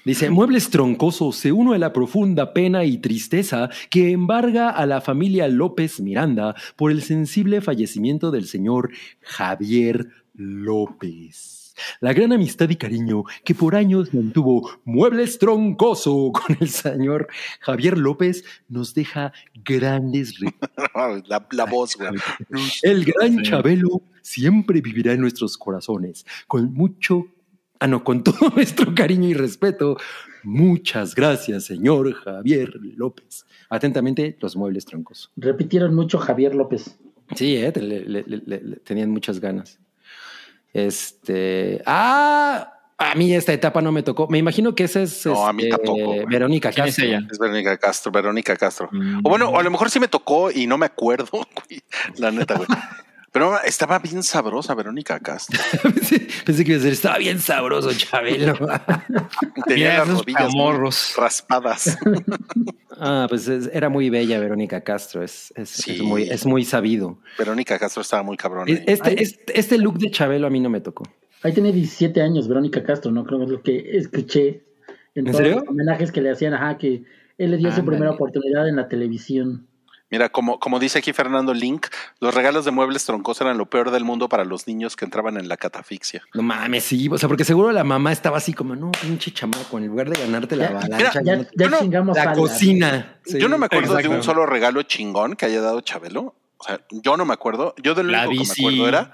Dice, Muebles Troncoso se une a la profunda pena y tristeza que embarga a la familia López Miranda por el sensible fallecimiento del señor Javier López. La gran amistad y cariño que por años mantuvo Muebles Troncoso con el señor Javier López nos deja grandes recuerdos. la, la voz, güey. El gran Sí. Chabelo siempre vivirá en nuestros corazones, con mucho, ah no, con todo nuestro cariño y respeto. Muchas gracias, señor Javier López. Atentamente, los muebles troncos. Repitieron mucho Javier López. Sí, eh, te- le- le- le- le- tenían muchas ganas. Este, ah, a mí esta etapa no me tocó. Me imagino que esa es No, a mí este, tampoco. Verónica ¿Quién es Castro. ella? Es Verónica Castro, Verónica Castro. Mm. O bueno, o a lo mejor sí me tocó y no me acuerdo. La neta, güey. Pero estaba bien sabrosa Verónica Castro. pensé, pensé que iba a decir, estaba bien sabroso, Chabelo. Tenía Mira las rodillas raspadas. Ah, pues es- era muy bella Verónica Castro, es, es, Sí. es muy, es muy sabido. Verónica Castro estaba muy cabrón. Ahí. Este, Ay. este, este look de Chabelo a mí no me tocó. Ahí tenía 17 años Verónica Castro, ¿no? Creo que es lo que escuché en, ¿En todos serio? los homenajes que le hacían, ajá, que él le dio su primera oportunidad en la televisión. Mira, como, como dice aquí Fernando Link, los regalos de muebles troncos eran lo peor del mundo para los niños que entraban en la catafixia. No mames, sí. O sea, porque seguro la mamá estaba así como, no, pinche chamaco, en lugar de ganarte la Ya, avalancha, Ya, ya Yo no- chingamos la cocina. Sí. Yo no me acuerdo de un solo regalo chingón que haya dado Chabelo. O sea, yo no me acuerdo. Yo de lo La único bici. que me acuerdo era.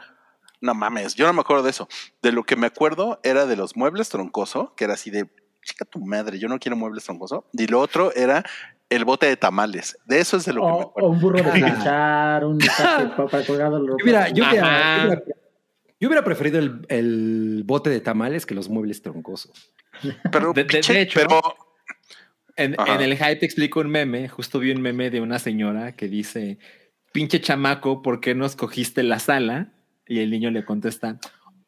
No mames, yo no me acuerdo de eso. De lo que me acuerdo era de los muebles troncoso, que era así de chica tu madre, yo no quiero muebles troncoso. Y lo otro era el bote de tamales. De eso es de lo que me O, un burro de planchar, un para colgado yo hubiera, yo hubiera- yo hubiera preferido el, el bote de tamales que los muebles troncosos. Pero, De- de- pinche- de hecho, pero En, en el hype te explico un meme. Justo vi un meme de una señora que dice: Pinche chamaco, ¿por qué no escogiste la sala? Y el niño le contesta: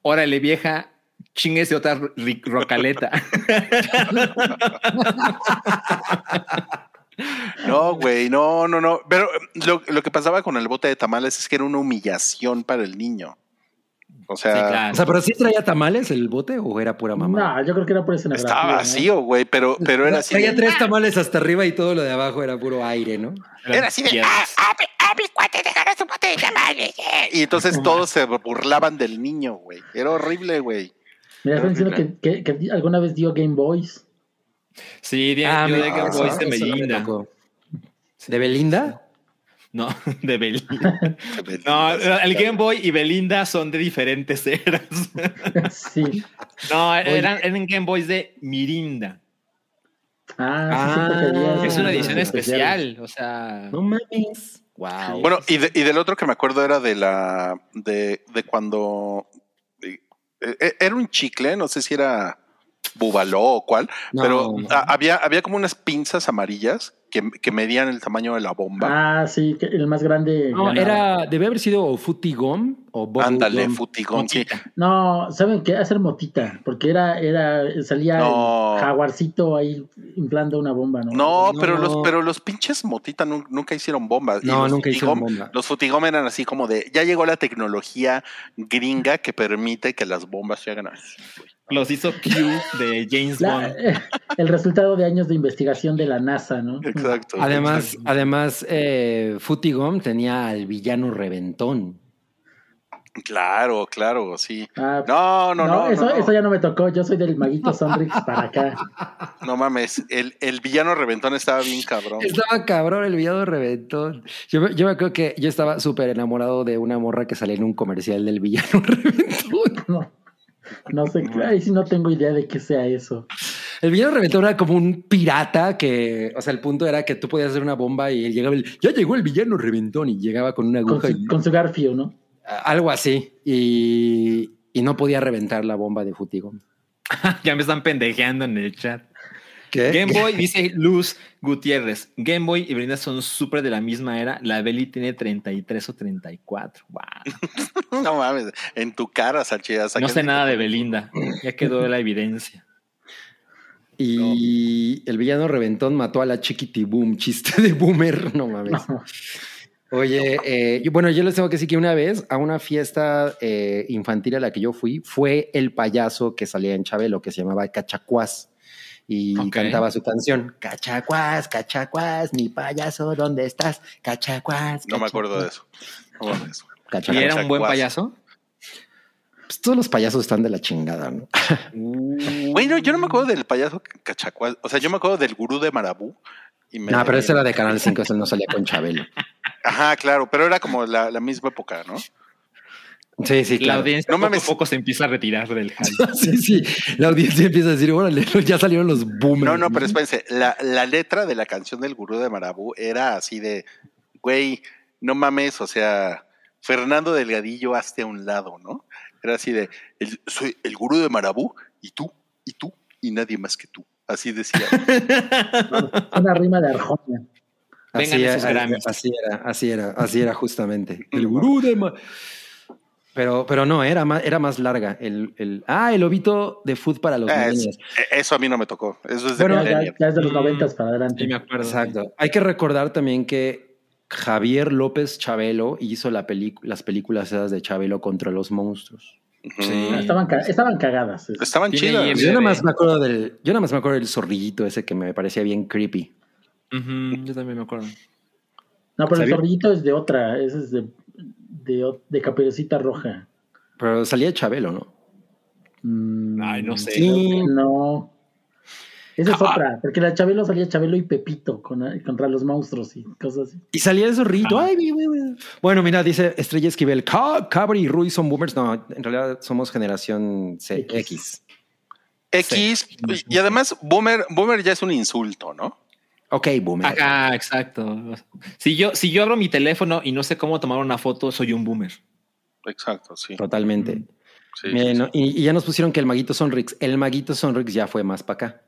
Órale, vieja, chinguese otra rocaleta. no, güey, no, no, no. Pero lo, lo que pasaba con el bote de tamales es que era una humillación para el niño. O sea, Sí, claro. O sea, pero sí traía tamales el bote o era pura mamá. No, yo creo que era por escenografía. estaba vacío, güey, pero, pero era así. Traía de- tres tamales hasta arriba y todo lo de abajo era puro aire, ¿no? Era así de, ah, ah, mi- ah, mis cuates dejaron su bote de tamales. eh". Y entonces todos se burlaban del niño, güey. Era horrible, güey. Mira, están diciendo que, que- que alguna vez dio Game Boys. Sí, de, Ah, yo de Game Boys de Belinda. ¿De Belinda? No, de Belinda. No, el Game Boy y Belinda son de diferentes eras. Sí. No, eran, eran Game Boys de Mirinda. Ah, sí, Ah, Es una edición especial. o sea. No mames. Wow. Bueno, y, de- y del otro que me acuerdo era de la de, de cuando eh, eh, era un chicle, no sé si era bubaló o cuál, No, pero no. ah, había, había como unas pinzas amarillas que, que medían el tamaño de la bomba. Ah, sí, que el más grande. no, ganaba. era, debe haber sido o Futigom o Bubble Ándale, Gum. futigón. sí. No, ¿saben qué? Hacer motita, porque era, era, salía No. el jaguarcito ahí inflando una bomba, ¿no? No, No. pero los, pero los pinches motita nun- nunca hicieron bombas. No, nunca hicieron futigom- bomba. Los futigom eran así como de, ya llegó la tecnología gringa que permite que las bombas se hagan así. Los hizo Q de James La- Bond. el resultado de años de investigación de la NASA, ¿no? Exacto. Además, además eh, Futigom tenía al villano Reventón. Claro, claro, sí. Ah, No, no, no. eso, no, no. eso ya no me tocó. Yo soy del maguito Sonrix para acá. No mames, el, el villano reventón estaba bien cabrón. Estaba cabrón el villano Reventón. Yo, me- yo me acuerdo que yo estaba súper enamorado de una morra que salía en un comercial del villano Reventón. No, no sé, ahí sí no tengo idea de qué sea eso. El villano Reventón era como un pirata que, o sea, el punto era que tú podías hacer una bomba y él llegaba el, ya llegó el villano Reventón y llegaba con una Con aguja y con su Garfio, ¿no? algo así y, y no podía reventar la bomba de Futigom. ya me están pendejeando en el chat. ¿Qué? Game Boy dice Luz Gutiérrez. Game Boy y Belinda son súper de la misma era. La Beli tiene 33 o 34. Wow. No mames, en tu cara, Sánchez. No sé nada de Belinda. Ya quedó la evidencia. Y el villano Reventón mató a la Chiquitiboom, chiste de boomer, no mames. No. Oye, eh, yo- bueno, yo les tengo que decir que una vez a una fiesta eh, infantil a la que yo fui fue el payaso que salía en Chabelo, que se llamaba Cachacuás. Y cantaba su canción, Cachacuás, Cachacuás, mi payaso, ¿dónde estás? Cachacuás. No me acuerdo de Cachacuás". eso. No. ¿Y era un buen payaso? Pues todos los payasos están de la chingada, ¿no? Bueno, yo no me acuerdo del payaso cachacuás. O sea, yo me acuerdo del gurú de Marabú. Y me- No, pero ese era de Canal 5, ese no salía con Chabelo. Ajá, claro, pero era como la, la misma época, ¿no? Sí, sí, La claro. audiencia No poco mames. a poco se empieza a retirar del hype. Sí, sí. La audiencia empieza a decir, órale, ya salieron los boomers. No, no, pero espérense, la, la letra de la canción del gurú de Marabú era así de, güey, no mames, o sea, Fernando Delgadillo hazte a un lado, ¿no? Era así de, el- soy el gurú de Marabú y tú, y tú, y nadie más que tú. Así decía. Una rima de Arjona. Vengan así, esos era, así era, así era, así era justamente. El gurú de ma- Pero, pero no, era más, era más larga. El, el, ah, el lobito de food para los Ah, es- millennials. eso a mí no me tocó. Eso es de Bueno, Ya, es de los noventas para Sí, adelante. me acuerdo. Exacto. Hay que recordar también que Javier López Chabelo hizo la las películas esas de Chabelo contra los monstruos. Sí. Estaban, ca- estaban cagadas. es- Estaban chidas. Yo nada más me acuerdo del, yo nada más me acuerdo del zorrillito ese que me parecía bien creepy. Yo también me acuerdo. No, pero el zorrillito es de otra. Ese es de, de, de caperucita roja. Pero salía de Chabelo, ¿no? Mm, Ay, no sé. Sí. No. Esa es Ah. otra. Porque la Chabelo salía Chabelo y Pepito con- contra los monstruos y cosas así. Y salía el zorrito. Ah. Ay, mi, mi, mi. Bueno, mira, dice Estrella Esquivel, Ca- Cabri y Rui son boomers. No, en realidad somos generación C, X. X. X, y además, boomer, boomer ya es un insulto, ¿no? Ok, boomer. Ajá, exacto. Si yo, si yo abro mi teléfono y no sé cómo tomar una foto, soy un boomer. Exacto, sí. Totalmente. sí, Miren, sí, ¿no? y, y ya nos pusieron que el Maguito Sonrix, el Maguito Sonrix ya fue más para acá.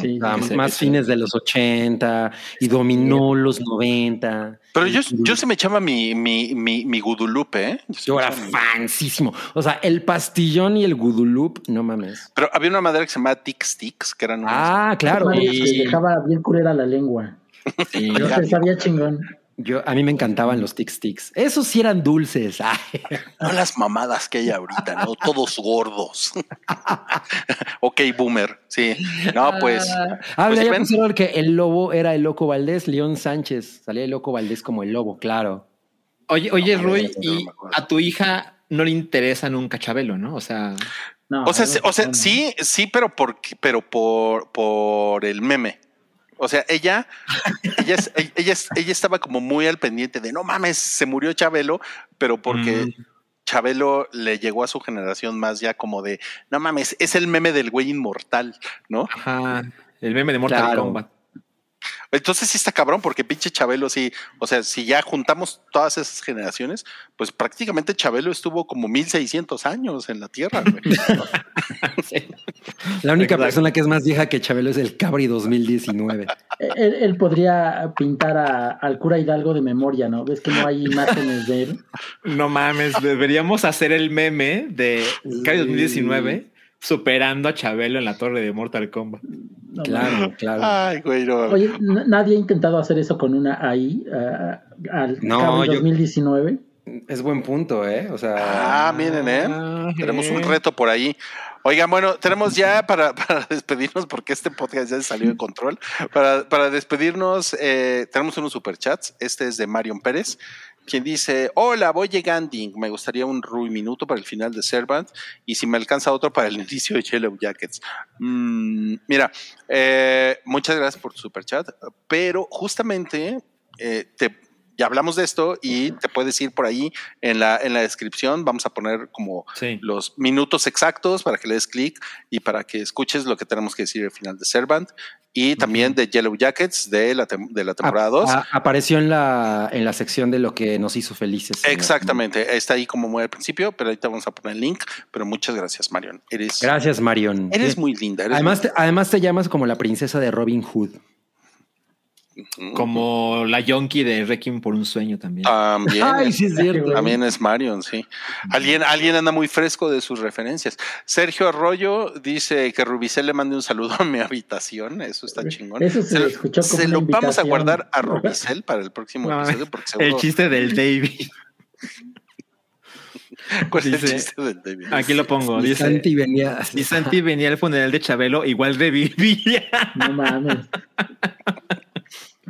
Sí, sí, sí. más fines de los 80 y dominó los 90. Pero yo, yo se me echaba mi, mi, mi, mi gudulupe, ¿eh? Yo Yo era fansísimo. O sea, el pastillón y el gudulup, no mames. Pero había una madera que se llamaba Tic Sticks, que eran unos- Ah, claro. Madre y- que dejaba bien culera la lengua. Sí. Pero se sabía chingón. Yo, a mí me encantaban los tic sticks. Esos sí eran dulces. Ay. No las mamadas que hay ahorita, ¿no? Todos gordos. ok, boomer, sí. No, pues. Ah, pues, mira, ya pusieron que el lobo era el loco Valdés, León Sánchez. Salía el loco Valdés como el lobo, claro. Oye, oye, No, y a tu hija no le interesa nunca Chabelo, ¿no? O sea, No, O sea, o sea, sí, sí, pero por, pero por, por el meme. O sea, ella, ella, es- ella, es- ella estaba como muy al pendiente de no mames, se murió Chabelo, pero porque Mm. Chabelo le llegó a su generación más ya como de no mames, es el meme del güey inmortal, ¿no? Ajá. El meme de Mortal Claro. Kombat. Entonces sí está cabrón, porque pinche Chabelo sí, o sea, si ya juntamos todas esas generaciones, pues prácticamente Chabelo estuvo como 1600 años en la Tierra. güey. Sí. La única Exacto. persona que es más vieja que Chabelo es el Cabri 2019. Él, él podría pintar a- al cura Hidalgo de memoria, ¿no? Ves que no hay imágenes de él. No mames, deberíamos hacer el meme de Cari 2019 superando a Chabelo en la torre de Mortal Kombat. No, Claro, claro. Ay, güey, no. Oye, nadie ha intentado hacer eso con una AI ah, al No, cabo yo- 2019. Es buen punto, ¿eh? O sea, Ah, miren, ¿eh? Ah, Tenemos un eh. reto por ahí. Oigan, bueno, tenemos ya para, para despedirnos, porque este podcast ya se salió de control. Para, para despedirnos, eh, tenemos unos superchats. Este es de Marion Pérez, quien dice: Hola, voy llegando. Me gustaría un Rui minuto para el final de Servant y si me alcanza otro para el inicio de Yellow Jackets. Mm, mira, eh, muchas gracias por tu superchat, pero justamente eh, te. Ya hablamos de esto y te puedes ir por ahí en la, en la descripción. Vamos a poner como Sí. los minutos exactos para que le des clic y para que escuches lo que tenemos que decir al final de Servant y también de Yellow Jackets de la, de la temporada 2. a- a- apareció en la, en la sección de lo que nos hizo felices. Exactamente, está ahí como muy al principio, pero ahorita vamos a poner el link. Pero muchas gracias, Marion. Eres, Gracias, Marion. eres muy linda. eres además, muy- te, además te llamas como la princesa de Robin Hood. Ujú. Como la Yonki de Requiem por un sueño también. También, Ay, es, sí es cierto. también es Marion, sí. Alguien, alguien anda muy fresco de sus referencias. Sergio Arroyo dice que Rubicel le mande un saludo a mi habitación. Eso está chingón. Eso se lo- escuchó como se lo vamos a guardar a Rubicel para el próximo No, episodio. Porque el seguro, chiste del David. ¿Cuál es el chiste del David? Aquí lo pongo. Y Dice, Santi venía. si Santi venía al funeral de Chabelo, igual revivía. No mames.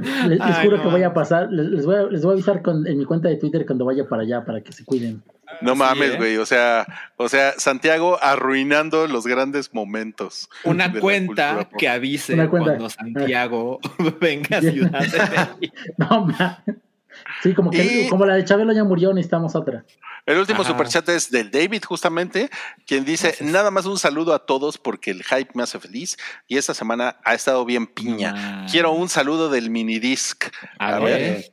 Les, les Ay, juro no. que voy a pasar, les, les voy a, les voy a avisar con- en mi cuenta de Twitter cuando vaya para allá para que se cuiden. No Sí, mames, ¿eh? güey. O sea, o sea, Santiago arruinando los grandes momentos. Una cuenta que avise cuenta. cuando Santiago venga a Ciudad de México. No mames. Sí, como que Y- como la de Chabelo ya murió, necesitamos otra. El último Ajá. superchat es del David, justamente, quien dice: Nada más un saludo a todos porque el hype me hace feliz y esta semana ha estado bien piña. Ah. Quiero un saludo del minidisc. A, A ver. ver.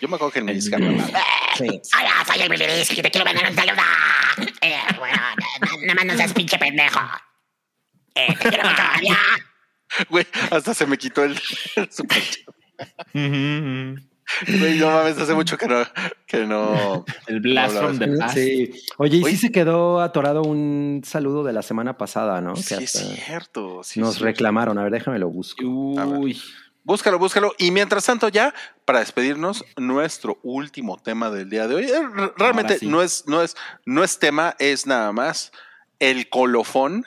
Yo me acuerdo que el minidisc hablaba. Sí. Hola, soy el Bilidis y te quiero mandar un saludo. Eh, bueno, na- nada más no seas pinche pendejo. Eh, te quiero. Güey, hasta se me quitó el, el superchat. Güey, no mames, hace mucho que no. Que no. El Blast No, from the Past. Sí. Oye, y Oye. sí se quedó atorado un saludo de la semana pasada, ¿no? Sí, Que es cierto. sí, nos sí. reclamaron. A ver, déjame lo busco. Uy. Búscalo, búscalo. Y mientras tanto, ya para despedirnos, nuestro último tema del día de hoy. eh, Realmente sí. no es, no es, no es tema, es nada más el colofón.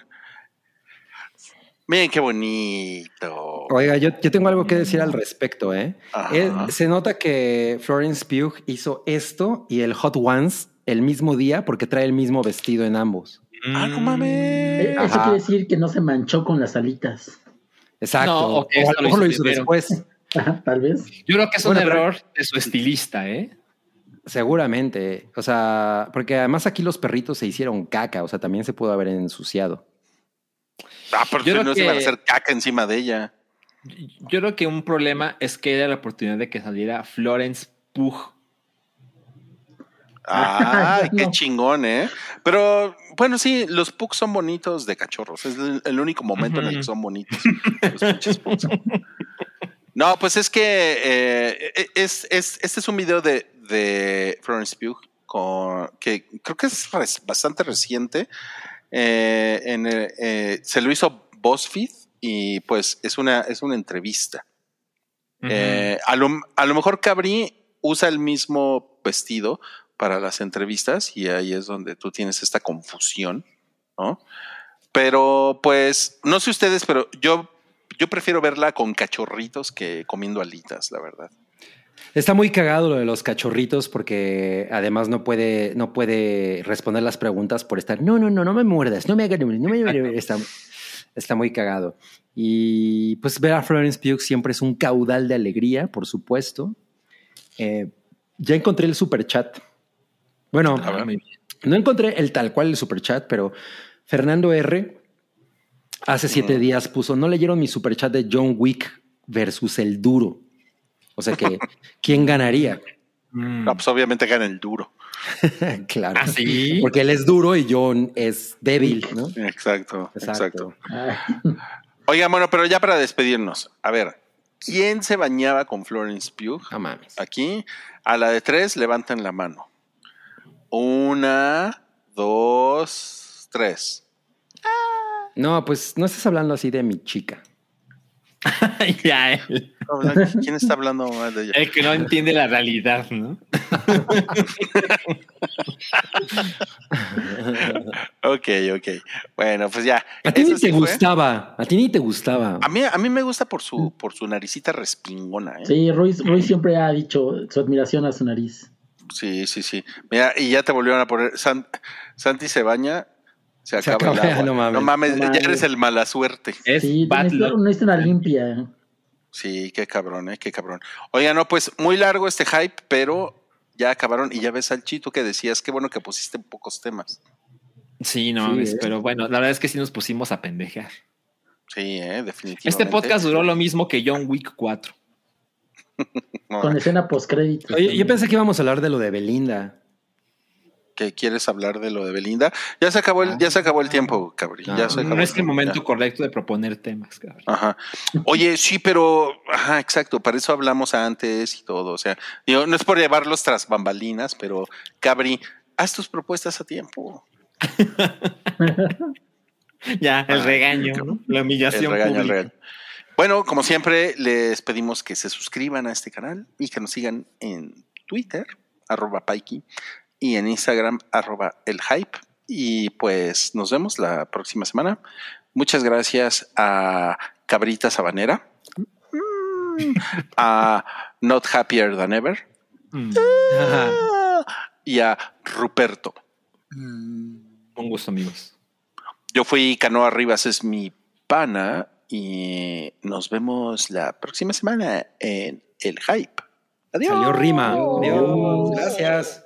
Miren qué bonito. Oiga, yo, yo tengo algo que decir al respecto, ¿eh? Eh, se nota que Florence Pugh hizo esto y el Hot Ones el mismo día porque trae el mismo vestido en ambos. Ah, no Eh, mames. Eso Ajá. quiere decir que no se manchó con las alitas. Exacto. No, o a lo lo mejor lo hizo después. Tal vez. Yo creo que es un pero- error de su estilista, ¿eh? Seguramente. O sea, porque además aquí los perritos se hicieron caca. O sea, también se pudo haber ensuciado. Ah, pero Yo creo no se iban a hacer caca encima de ella. Yo creo que un problema es que era la oportunidad de que saliera Florence Pugh. Ay, qué No. chingón, ¿eh? Pero bueno, sí, los pugs son bonitos de cachorros. Es el, el único momento en el que son bonitos. Los pinches pugs. No, pues es que eh, es, es- este es un video de, de Florence Pugh con, que creo que es res- bastante reciente. Eh, en, eh, se lo hizo BuzzFeed y pues es una, es una entrevista. Eh, a, lo, a lo mejor Cabri usa el mismo vestido para las entrevistas y ahí es donde tú tienes esta confusión, ¿no? Pero pues, no sé ustedes, pero yo, yo prefiero verla con cachorritos que comiendo alitas, la verdad. Está muy cagado lo de los cachorritos porque además no puede, no puede responder las preguntas por estar. No, no, no, no me muerdas, no me hagas, no me Está- Está muy cagado. Y pues ver a Florence Pugh siempre es un caudal de alegría, por supuesto. Eh, ya encontré el super chat. Bueno, no encontré el tal cual el super chat, pero Fernando R. hace siete días puso, no leyeron mi super chat de John Wick versus el duro. O sea que, ¿quién ganaría? Mm. No, pues obviamente gana el duro. claro. ¿Ah, sí? Porque él es duro y John es débil, ¿no? Exacto, exacto. Oiga, bueno, pero ya para despedirnos, a ver, ¿quién se bañaba con Florence Pugh? No mames. Aquí, a la de tres, levanten la mano. Una, dos, tres. No, pues no estás hablando así de mi chica. ya, el, ¿Quién está hablando mal de ella? el que no entiende la realidad, ¿no? Ok, ok. Bueno, pues ya. A ti ni sí te fue. gustaba. A ti ni te gustaba. A mí, a mí me gusta por su, por su naricita respingona, ¿eh? Sí, Ruiz, Ruiz siempre ha dicho su admiración a su nariz. Sí, sí, sí. Mira, y ya te volvieron a poner. San- Santi se baña, se Se acaba el agua. no mames. No mames, No ya mames. eres el mala suerte. Es Sí, luck. necesita una limpia. Sí, qué cabrón, ¿eh? Qué cabrón. Oiga, no, pues muy largo este hype, pero ya acabaron. Y ya ves al chito que decías, qué bueno que pusiste pocos temas. Sí, no, Sí, es- ¿eh? pero bueno, la verdad es que sí nos pusimos a pendejar. Sí, ¿eh? definitivamente. Este podcast duró lo mismo que John Wick 4. No, Con escena postcréditos. Oye, yo pensé que íbamos a hablar de lo de Belinda. Que quieres hablar de lo de Belinda. Ya se acabó el, ya se acabó el tiempo, cabrón. No, ya se acabó No es el momento ya. correcto de proponer temas, cabrón. Ajá. Oye, sí, pero, ajá, exacto, para eso hablamos antes y todo. O sea, digo, no es por llevarlos tras bambalinas, pero Cabri, haz tus propuestas a tiempo. Ya, el Ay, regaño, la humillación. El regaño, el pública. regaño. Bueno, como siempre, les pedimos que se suscriban a este canal y que nos sigan en Twitter, arroba Paiki, y en Instagram, arroba el hype. Y pues nos vemos la próxima semana. Muchas gracias a Cabrita Sabanera, mm, a Not Happier Than Ever Mm, y a Ruperto. un gusto, amigos. Yo fui Canoa Rivas, es mi pana, y nos vemos la próxima semana en el hype. Adiós. Salió rima. Adiós. Gracias.